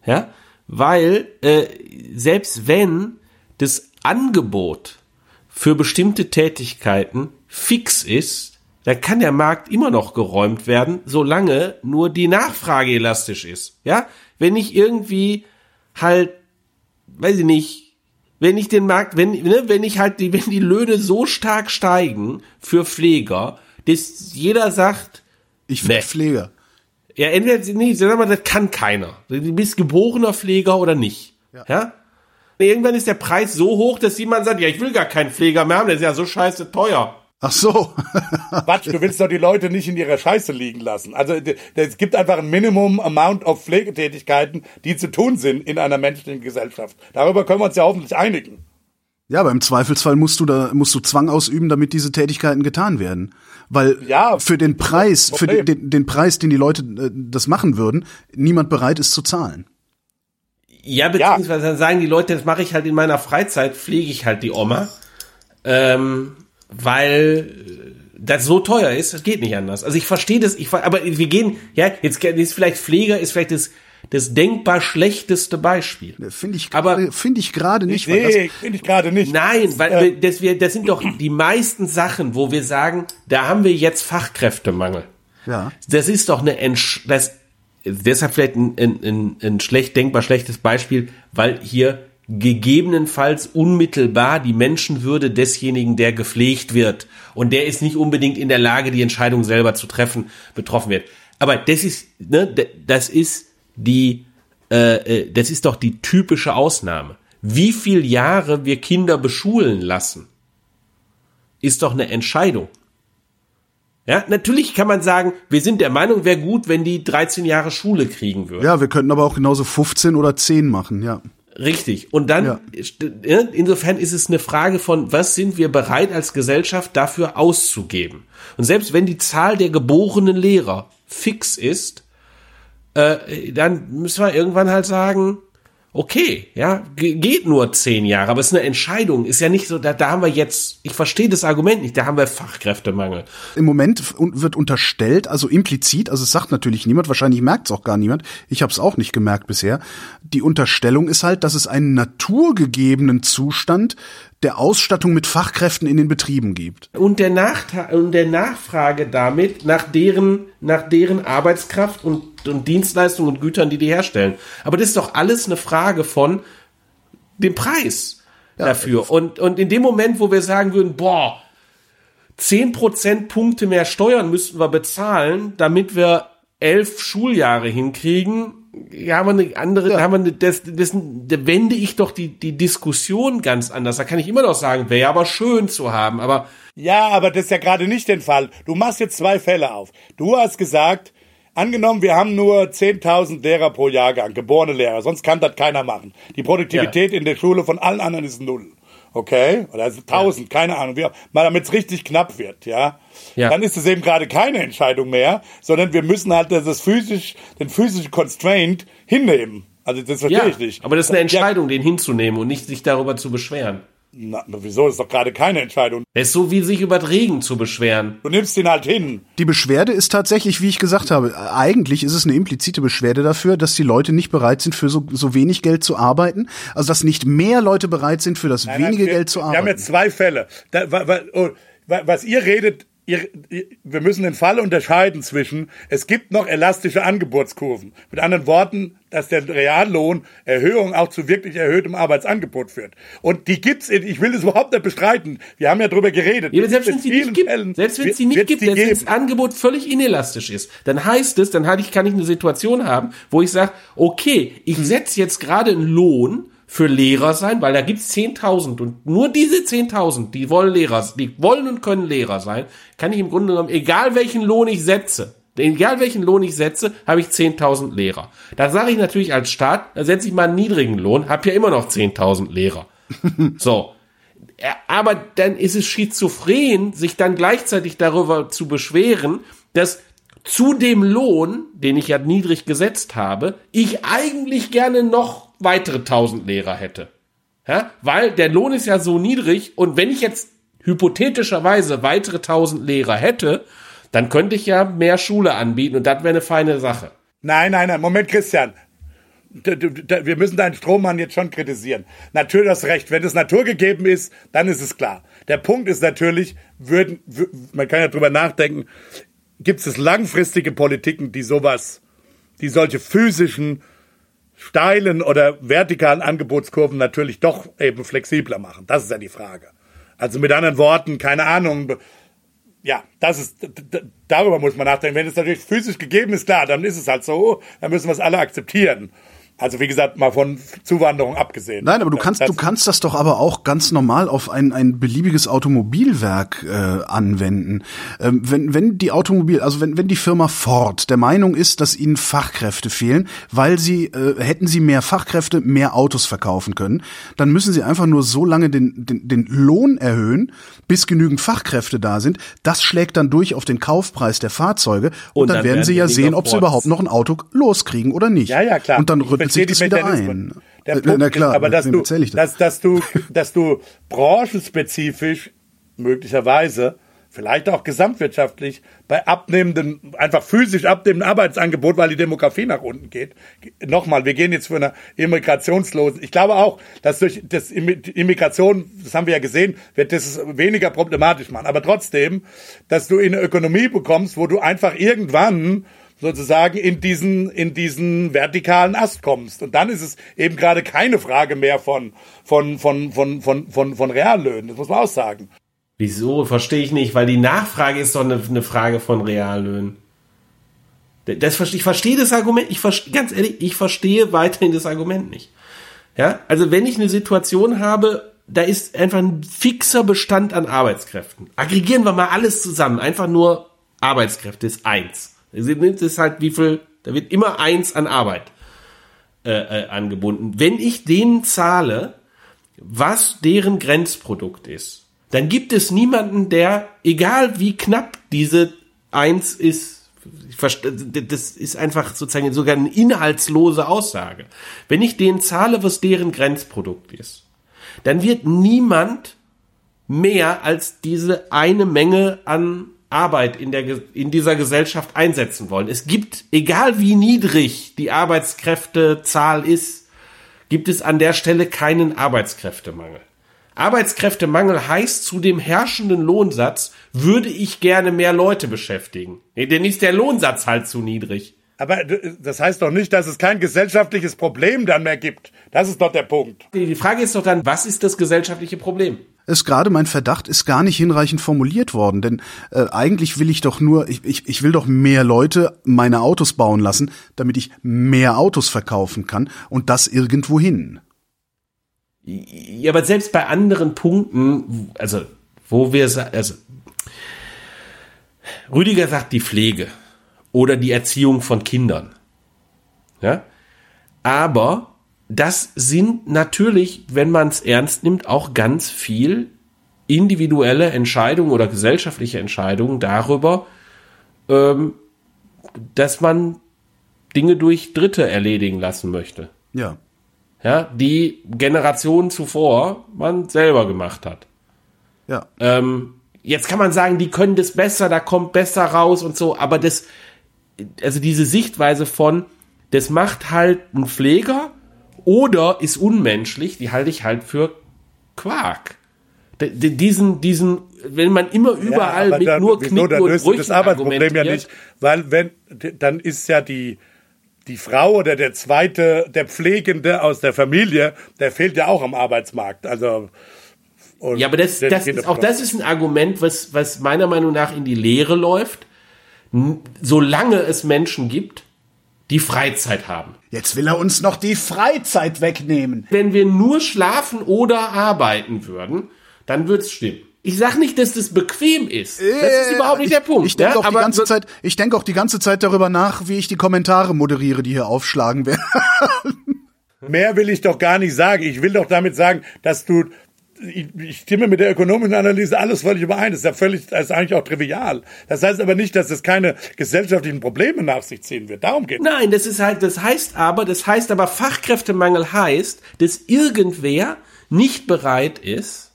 Ja, weil äh, selbst wenn das Angebot für bestimmte Tätigkeiten fix ist, dann kann der Markt immer noch geräumt werden, solange nur die Nachfrage elastisch ist. Ja, wenn ich irgendwie halt, weiß ich nicht, wenn ich den Markt, wenn, ne, wenn ich halt die, [laughs] wenn die Löhne so stark steigen für Pfleger, dass jeder sagt, Ich bin Nee. Pfleger. ja, entweder, nee, sag mal, das kann keiner. Du bist geborener Pfleger oder nicht. Ja. Irgendwann ist der Preis so hoch, dass jemand sagt, ja, ich will gar keinen Pfleger mehr haben, der ist ja so scheiße teuer. Ach so. [laughs] Quatsch, du willst doch die Leute nicht in ihrer Scheiße liegen lassen. Also es gibt einfach ein Minimum Amount of Pflegetätigkeiten, die zu tun sind in einer menschlichen Gesellschaft. Darüber können wir uns ja hoffentlich einigen. Ja, aber im Zweifelsfall musst du da musst du Zwang ausüben, damit diese Tätigkeiten getan werden, weil Ja, für den Preis, für den, den, den Preis, den die Leute äh, das machen würden, niemand bereit ist zu zahlen. Ja, beziehungsweise dann sagen die Leute, das mache ich halt in meiner Freizeit, pflege ich halt die Oma, ähm, weil das so teuer ist, das geht nicht anders. Also ich verstehe das, ich, aber wir gehen, ja, jetzt ist vielleicht Pfleger, ist vielleicht das, das denkbar schlechteste Beispiel. Finde ich Aber- finde ich gerade nicht, Nee, finde ich gerade nicht. Nein, weil wir- das, wir, das sind doch die meisten Sachen, wo wir sagen, da haben wir jetzt Fachkräftemangel. ja. Das ist doch eine Entsch das deshalb vielleicht ein, ein, ein, ein schlecht denkbar schlechtes Beispiel, weil hier gegebenenfalls unmittelbar die Menschenwürde desjenigen, der gepflegt wird und der ist nicht unbedingt in der Lage, die Entscheidung selber zu treffen, betroffen wird. Aber das ist, ne, das ist die, äh, äh, das ist doch die typische Ausnahme. Wie viel Jahre wir Kinder beschulen lassen, ist doch eine Entscheidung. Ja, natürlich kann man sagen, wir sind der Meinung, wäre gut, wenn die 13 Jahre Schule kriegen würden. ja, wir könnten aber auch genauso 15 oder 10 machen, ja. Richtig. Und dann, Ja. ja, insofern ist es eine Frage von, was sind wir bereit als Gesellschaft dafür auszugeben? Und selbst wenn die Zahl der geborenen Lehrer fix ist, äh, dann müssen wir irgendwann halt sagen, okay, ja, ge- geht nur zehn Jahre, aber es ist eine Entscheidung, ist ja nicht so, da, da haben wir jetzt, ich verstehe das Argument nicht, da haben wir Fachkräftemangel. Im Moment wird unterstellt, also implizit, also es sagt natürlich niemand, wahrscheinlich merkt es auch gar niemand, ich habe es auch nicht gemerkt bisher, die Unterstellung ist halt, dass es einen naturgegebenen Zustand der Ausstattung mit Fachkräften in den Betrieben gibt. Und der, Nachta und der Nachfrage damit nach deren, nach deren Arbeitskraft und, und Dienstleistungen und Gütern, die die herstellen. Aber das ist doch alles eine Frage von dem Preis dafür. Und, und in dem Moment, wo wir sagen würden, boah, 10 Prozentpunkte mehr Steuern müssten wir bezahlen, damit wir elf Schuljahre hinkriegen, ja, haben wir eine andere, Ja. haben wir eine, das, das, da wende ich doch die, die Diskussion ganz anders. Da kann ich immer noch sagen, wäre aber schön zu haben, aber Ja, aber das ist ja gerade nicht der Fall. Du machst jetzt zwei Fälle auf. Du hast gesagt, angenommen, wir haben nur 10.000 Lehrer pro Jahrgang, geborene Lehrer, sonst kann das keiner machen. Die Produktivität in der Schule von allen anderen ist null. Okay? Oder also 1000, keine Ahnung, wie auch- mal damit es richtig knapp wird, ja? Ja. Dann ist es eben gerade keine Entscheidung mehr, sondern wir müssen halt das physisch, den physischen Constraint hinnehmen. Also das verstehe ja, ich nicht. aber das ist eine Ja, Entscheidung, den hinzunehmen und nicht sich darüber zu beschweren. Na, wieso? Das ist doch gerade keine Entscheidung. Es ist so wie sich über Regen zu beschweren. Du nimmst ihn halt hin. Die Beschwerde ist tatsächlich, wie ich gesagt habe, eigentlich ist es eine implizite Beschwerde dafür, dass die Leute nicht bereit sind, für so, so wenig Geld zu arbeiten. Also, dass nicht mehr Leute bereit sind, für das Nein, wenige nein, wir, Geld zu Wir haben arbeiten. jetzt zwei Fälle. Da, wa, wa, oh, wa, was ihr redet, ihr, wir müssen den Fall unterscheiden zwischen, es gibt noch elastische Angebotskurven. Mit anderen Worten, dass der Reallohnerhöhung auch zu wirklich erhöhtem Arbeitsangebot führt. Und die gibt's, in, ich will es überhaupt nicht bestreiten. Wir haben ja drüber geredet. Ja, selbst wenn sie vielen nicht gibt, Fällen selbst wenn wird- sie nicht gibt, wenn das Angebot völlig inelastisch ist, dann heißt es, dann kann ich eine Situation haben, wo ich sage, okay, ich setze jetzt gerade einen Lohn für Lehrer sein, weil da gibt's 10.000 und nur diese 10.000, die wollen Lehrer, die wollen und können Lehrer sein, kann ich im Grunde genommen, egal welchen Lohn ich setze, egal welchen Lohn ich setze, habe ich 10.000 Lehrer. Da sage ich natürlich als Staat, da setze ich mal einen niedrigen Lohn, habe ja immer noch 10.000 Lehrer. [laughs] So. Aber dann ist es schizophren, sich dann gleichzeitig darüber zu beschweren, dass zu dem Lohn, den ich ja niedrig gesetzt habe, ich eigentlich gerne noch weitere 1000 Lehrer hätte. Ja? Weil der Lohn ist ja so niedrig und wenn ich jetzt hypothetischerweise weitere 1000 Lehrer hätte, dann könnte ich ja mehr Schule anbieten und das wäre eine feine Sache. Nein, nein, nein, Moment, Christian. Wir müssen deinen Strohmann jetzt schon kritisieren. Natürlich hast recht. Wenn es naturgegeben ist, dann ist es klar. Der Punkt ist natürlich, würden, wür- man kann ja drüber nachdenken, gibt es langfristige Politiken, die sowas, die solche physischen, steilen oder vertikalen Angebotskurven natürlich doch eben flexibler machen. Das ist ja die Frage. Also mit anderen Worten, keine Ahnung, ja, das ist, darüber muss man nachdenken. Wenn es natürlich physisch gegeben ist, klar, dann ist es halt so, dann müssen wir es alle akzeptieren. Also wie gesagt, mal von Zuwanderung abgesehen. Nein, aber du kannst, Das- du kannst das doch aber auch ganz normal auf ein, ein beliebiges Automobilwerk äh, anwenden. Ähm, wenn, wenn die Automobil, also wenn, wenn die Firma Ford der Meinung ist, dass ihnen Fachkräfte fehlen, weil sie, äh, hätten sie mehr Fachkräfte, mehr Autos verkaufen können, dann müssen sie einfach nur so lange den, den, den Lohn erhöhen, bis genügend Fachkräfte da sind. Das schlägt dann durch auf den Kaufpreis der Fahrzeuge und, Und dann, dann werden werden sie ja sehen, ob sie überhaupt noch ein Auto loskriegen oder nicht. Ja, ja, klar. Und dann Ich verstehe sich das wieder ein. Der Äh, Punkt Na klar, ist aber, dass du, das? dass, dass du, dass du branchenspezifisch möglicherweise vielleicht auch gesamtwirtschaftlich bei abnehmenden, einfach physisch abnehmenden Arbeitsangebot, weil die Demografie nach unten geht. Nochmal, wir gehen jetzt für eine immigrationslosen. Ich glaube auch, dass durch das Immigration, das haben wir ja gesehen, wird das weniger problematisch machen. Aber trotzdem, dass du in eine Ökonomie bekommst, wo du einfach irgendwann sozusagen in diesen, in diesen vertikalen Ast kommst. Und dann ist es eben gerade keine Frage mehr von, von, von, von, von, von, von Reallöhnen. Das muss man auch sagen. Wieso? Verstehe ich nicht, weil die Nachfrage ist doch eine, eine Frage von Reallöhnen. Das, ich verstehe das Argument, ich verstehe, ganz ehrlich, ich verstehe weiterhin das Argument nicht. Ja, also wenn ich eine Situation habe, da ist einfach ein fixer Bestand an Arbeitskräften. Aggregieren wir mal alles zusammen, einfach nur Arbeitskräfte ist eins. Das ist halt wie viel, da wird immer eins an Arbeit äh, äh, angebunden. Wenn ich denen zahle, was deren Grenzprodukt ist, dann gibt es niemanden, der, egal wie knapp diese Eins ist, das ist einfach sozusagen sogar eine inhaltslose Aussage. Wenn ich denen zahle, was deren Grenzprodukt ist, dann wird niemand mehr als diese eine Menge an Arbeit in, der, in dieser Gesellschaft einsetzen wollen. Es gibt, egal wie niedrig die Arbeitskräftezahl ist, gibt es an der Stelle keinen Arbeitskräftemangel. Arbeitskräftemangel heißt zu dem herrschenden Lohnsatz würde ich gerne mehr Leute beschäftigen. Nee, denn ist der Lohnsatz halt zu niedrig. Aber das heißt doch nicht, dass es kein gesellschaftliches Problem dann mehr gibt. Das ist doch der Punkt. Die Frage ist doch dann, was ist das gesellschaftliche Problem? Ist gerade mein Verdacht ist gar nicht hinreichend formuliert worden, denn äh, eigentlich will ich doch nur, ich, ich, ich will doch mehr Leute meine Autos bauen lassen, damit ich mehr Autos verkaufen kann und das irgendwohin. Ja, aber selbst bei anderen Punkten, also wo wir, also Rüdiger sagt die Pflege oder die Erziehung von Kindern. Ja? Aber das sind natürlich, wenn man es ernst nimmt, auch ganz viel individuelle Entscheidungen oder gesellschaftliche Entscheidungen darüber, ähm, dass man Dinge durch Dritte erledigen lassen möchte. Ja. Ja, die Generationen zuvor man selber gemacht hat. Ja. Ähm, jetzt kann man sagen, die können das besser, da kommt besser raus und so, aber das, also diese Sichtweise von, das macht halt ein Pfleger oder ist unmenschlich, die halte ich halt für Quark. Diesen, diesen, wenn man immer überall ja, mit dann, nur Knicken dann und Brüchen das Arbeitsproblem ja nicht, weil wenn, dann ist ja die, die Frau oder der zweite, der Pflegende aus der Familie, der fehlt ja auch am Arbeitsmarkt. Also, ja, aber das, das ist, auch das ist ein Argument, was, was meiner Meinung nach in die Lehre läuft. Solange es Menschen gibt, die Freizeit haben. Jetzt will er uns noch die Freizeit wegnehmen. Wenn wir nur schlafen oder arbeiten würden, dann würde es stimmen. Ich sag nicht, dass das bequem ist. Das ist äh, überhaupt nicht ich, der Punkt. Ich denke ja, auch die ganze Zeit, ich denke auch die ganze Zeit darüber nach, wie ich die Kommentare moderiere, die hier aufschlagen werden. Mehr will ich doch gar nicht sagen. Ich will doch damit sagen, dass du ich, stimme mit der ökonomischen Analyse alles völlig überein. Das ist ja völlig, das ist eigentlich auch trivial. Das heißt aber nicht, dass es keine gesellschaftlichen Probleme nach sich ziehen wird. Darum geht es. Nein, das ist halt, das heißt aber, das heißt aber Fachkräftemangel heißt, dass irgendwer nicht bereit ist,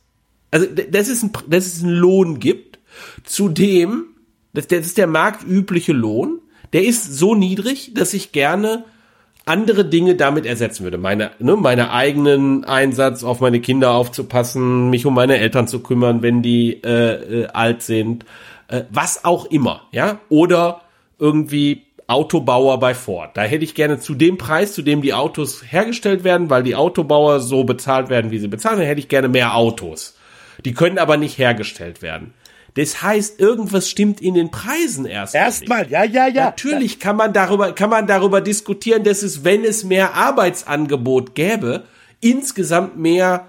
also dass es ein, dass es einen Lohn gibt, zu dem, das, das ist der marktübliche Lohn, der ist so niedrig, dass ich gerne andere Dinge damit ersetzen würde. Meine, ne, meine eigenen Einsatz, auf meine Kinder aufzupassen, mich um meine Eltern zu kümmern, wenn die äh, äh, alt sind, äh, was auch immer, ja, oder irgendwie Autobauer bei Ford. Da hätte ich gerne zu dem Preis, zu dem die Autos hergestellt werden, weil die Autobauer so bezahlt werden, wie sie bezahlen, dann hätte ich gerne mehr Autos. Die können aber nicht hergestellt werden. Das heißt, irgendwas stimmt in den Preisen erst. Erstmal, ja, ja, ja. Natürlich kann man darüber, kann man darüber diskutieren, dass es, wenn es mehr Arbeitsangebot gäbe, insgesamt mehr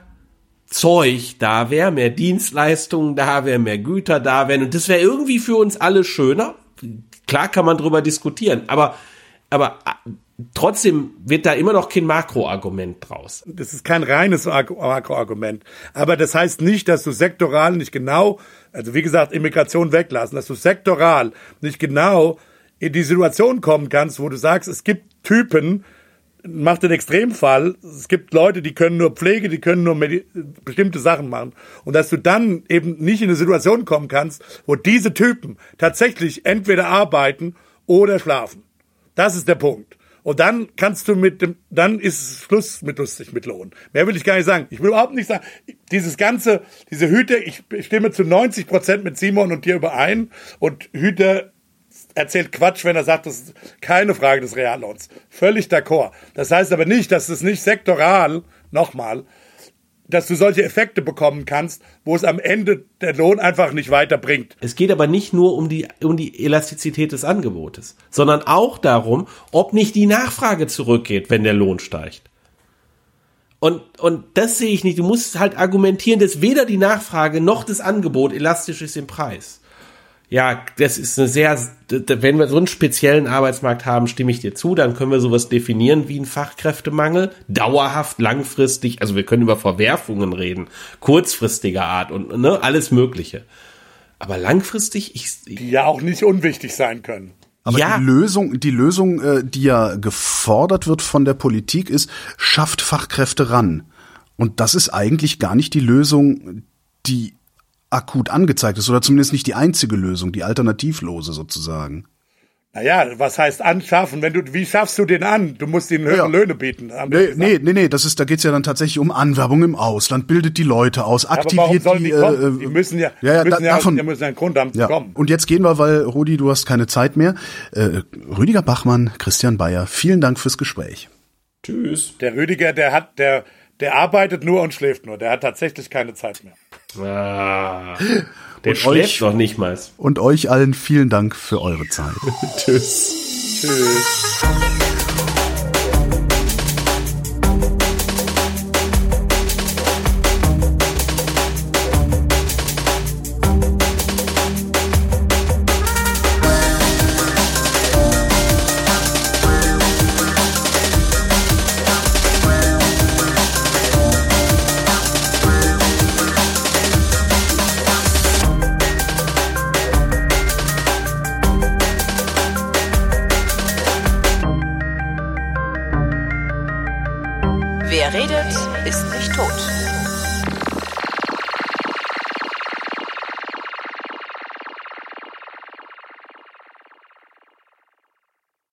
Zeug da wäre, mehr Dienstleistungen da wäre, mehr Güter da wären. Und das wäre irgendwie für uns alle schöner. Klar kann man darüber diskutieren, aber, aber trotzdem wird da immer noch kein Makroargument draus. Das ist kein reines Makroargument. Aber das heißt nicht, dass du sektoral nicht genau, also wie gesagt, Immigration weglassen, dass du sektoral nicht genau in die Situation kommen kannst, wo du sagst, es gibt Typen, macht den Extremfall, es gibt Leute, die können nur Pflege, die können nur bestimmte Sachen machen. Und dass du dann eben nicht in eine Situation kommen kannst, wo diese Typen tatsächlich entweder arbeiten oder schlafen. Das ist der Punkt. Und dann kannst du mit dem, dann ist Schluss mit lustig mit Lohn. Mehr will ich gar nicht sagen. Ich will überhaupt nicht sagen, dieses ganze, diese Hüte, ich stimme zu 90 Prozent mit Simon und dir überein. Und Hüte erzählt Quatsch, wenn er sagt, das ist keine Frage des Reallohns. Völlig d'accord. Das heißt aber nicht, dass es nicht sektoral, nochmal, dass du solche Effekte bekommen kannst, wo es am Ende der Lohn einfach nicht weiterbringt. Es geht aber nicht nur um die, um die Elastizität des Angebotes, sondern auch darum, ob nicht die Nachfrage zurückgeht, wenn der Lohn steigt. Und, und das sehe ich nicht. Du musst halt argumentieren, dass weder die Nachfrage noch das Angebot elastisch ist im Preis. Ja, das ist eine sehr, wenn wir so einen speziellen Arbeitsmarkt haben, stimme ich dir zu, dann können wir sowas definieren wie ein Fachkräftemangel, dauerhaft, langfristig, also wir können über Verwerfungen reden, kurzfristiger Art und ne, alles Mögliche. Aber langfristig, ich, die ja auch nicht unwichtig sein können. Aber ja. die Lösung, die Lösung, äh, die ja gefordert wird von der Politik, ist, schafft Fachkräfte ran. Und das ist eigentlich gar nicht die Lösung, die akut angezeigt ist oder zumindest nicht die einzige Lösung, die alternativlose sozusagen. Naja, was heißt anschaffen? Wenn du, wie schaffst du den an? Du musst ihnen höhere Ja. Löhne bieten. Nee, nee, nee, nee, das ist, da geht's ja dann tatsächlich um Anwerbung im Ausland, bildet die Leute aus, Aber aktiviert warum sollen die die, äh, die müssen ja, ja, ja, müssen da- ja, davon- die müssen einen Grund haben zu Ja. kommen. Und jetzt gehen wir, weil Rudi, du hast keine Zeit mehr. Äh, Rüdiger Bachmann, Christian Bayer, vielen Dank fürs Gespräch. Tschüss. Der Rüdiger, der hat, der, der arbeitet nur und schläft nur. Der hat tatsächlich keine Zeit mehr. Ah, [gasps] der Und schläft euch- noch nicht mal. Und euch allen vielen Dank für eure Zeit. [laughs] Tschüss. Tschüss.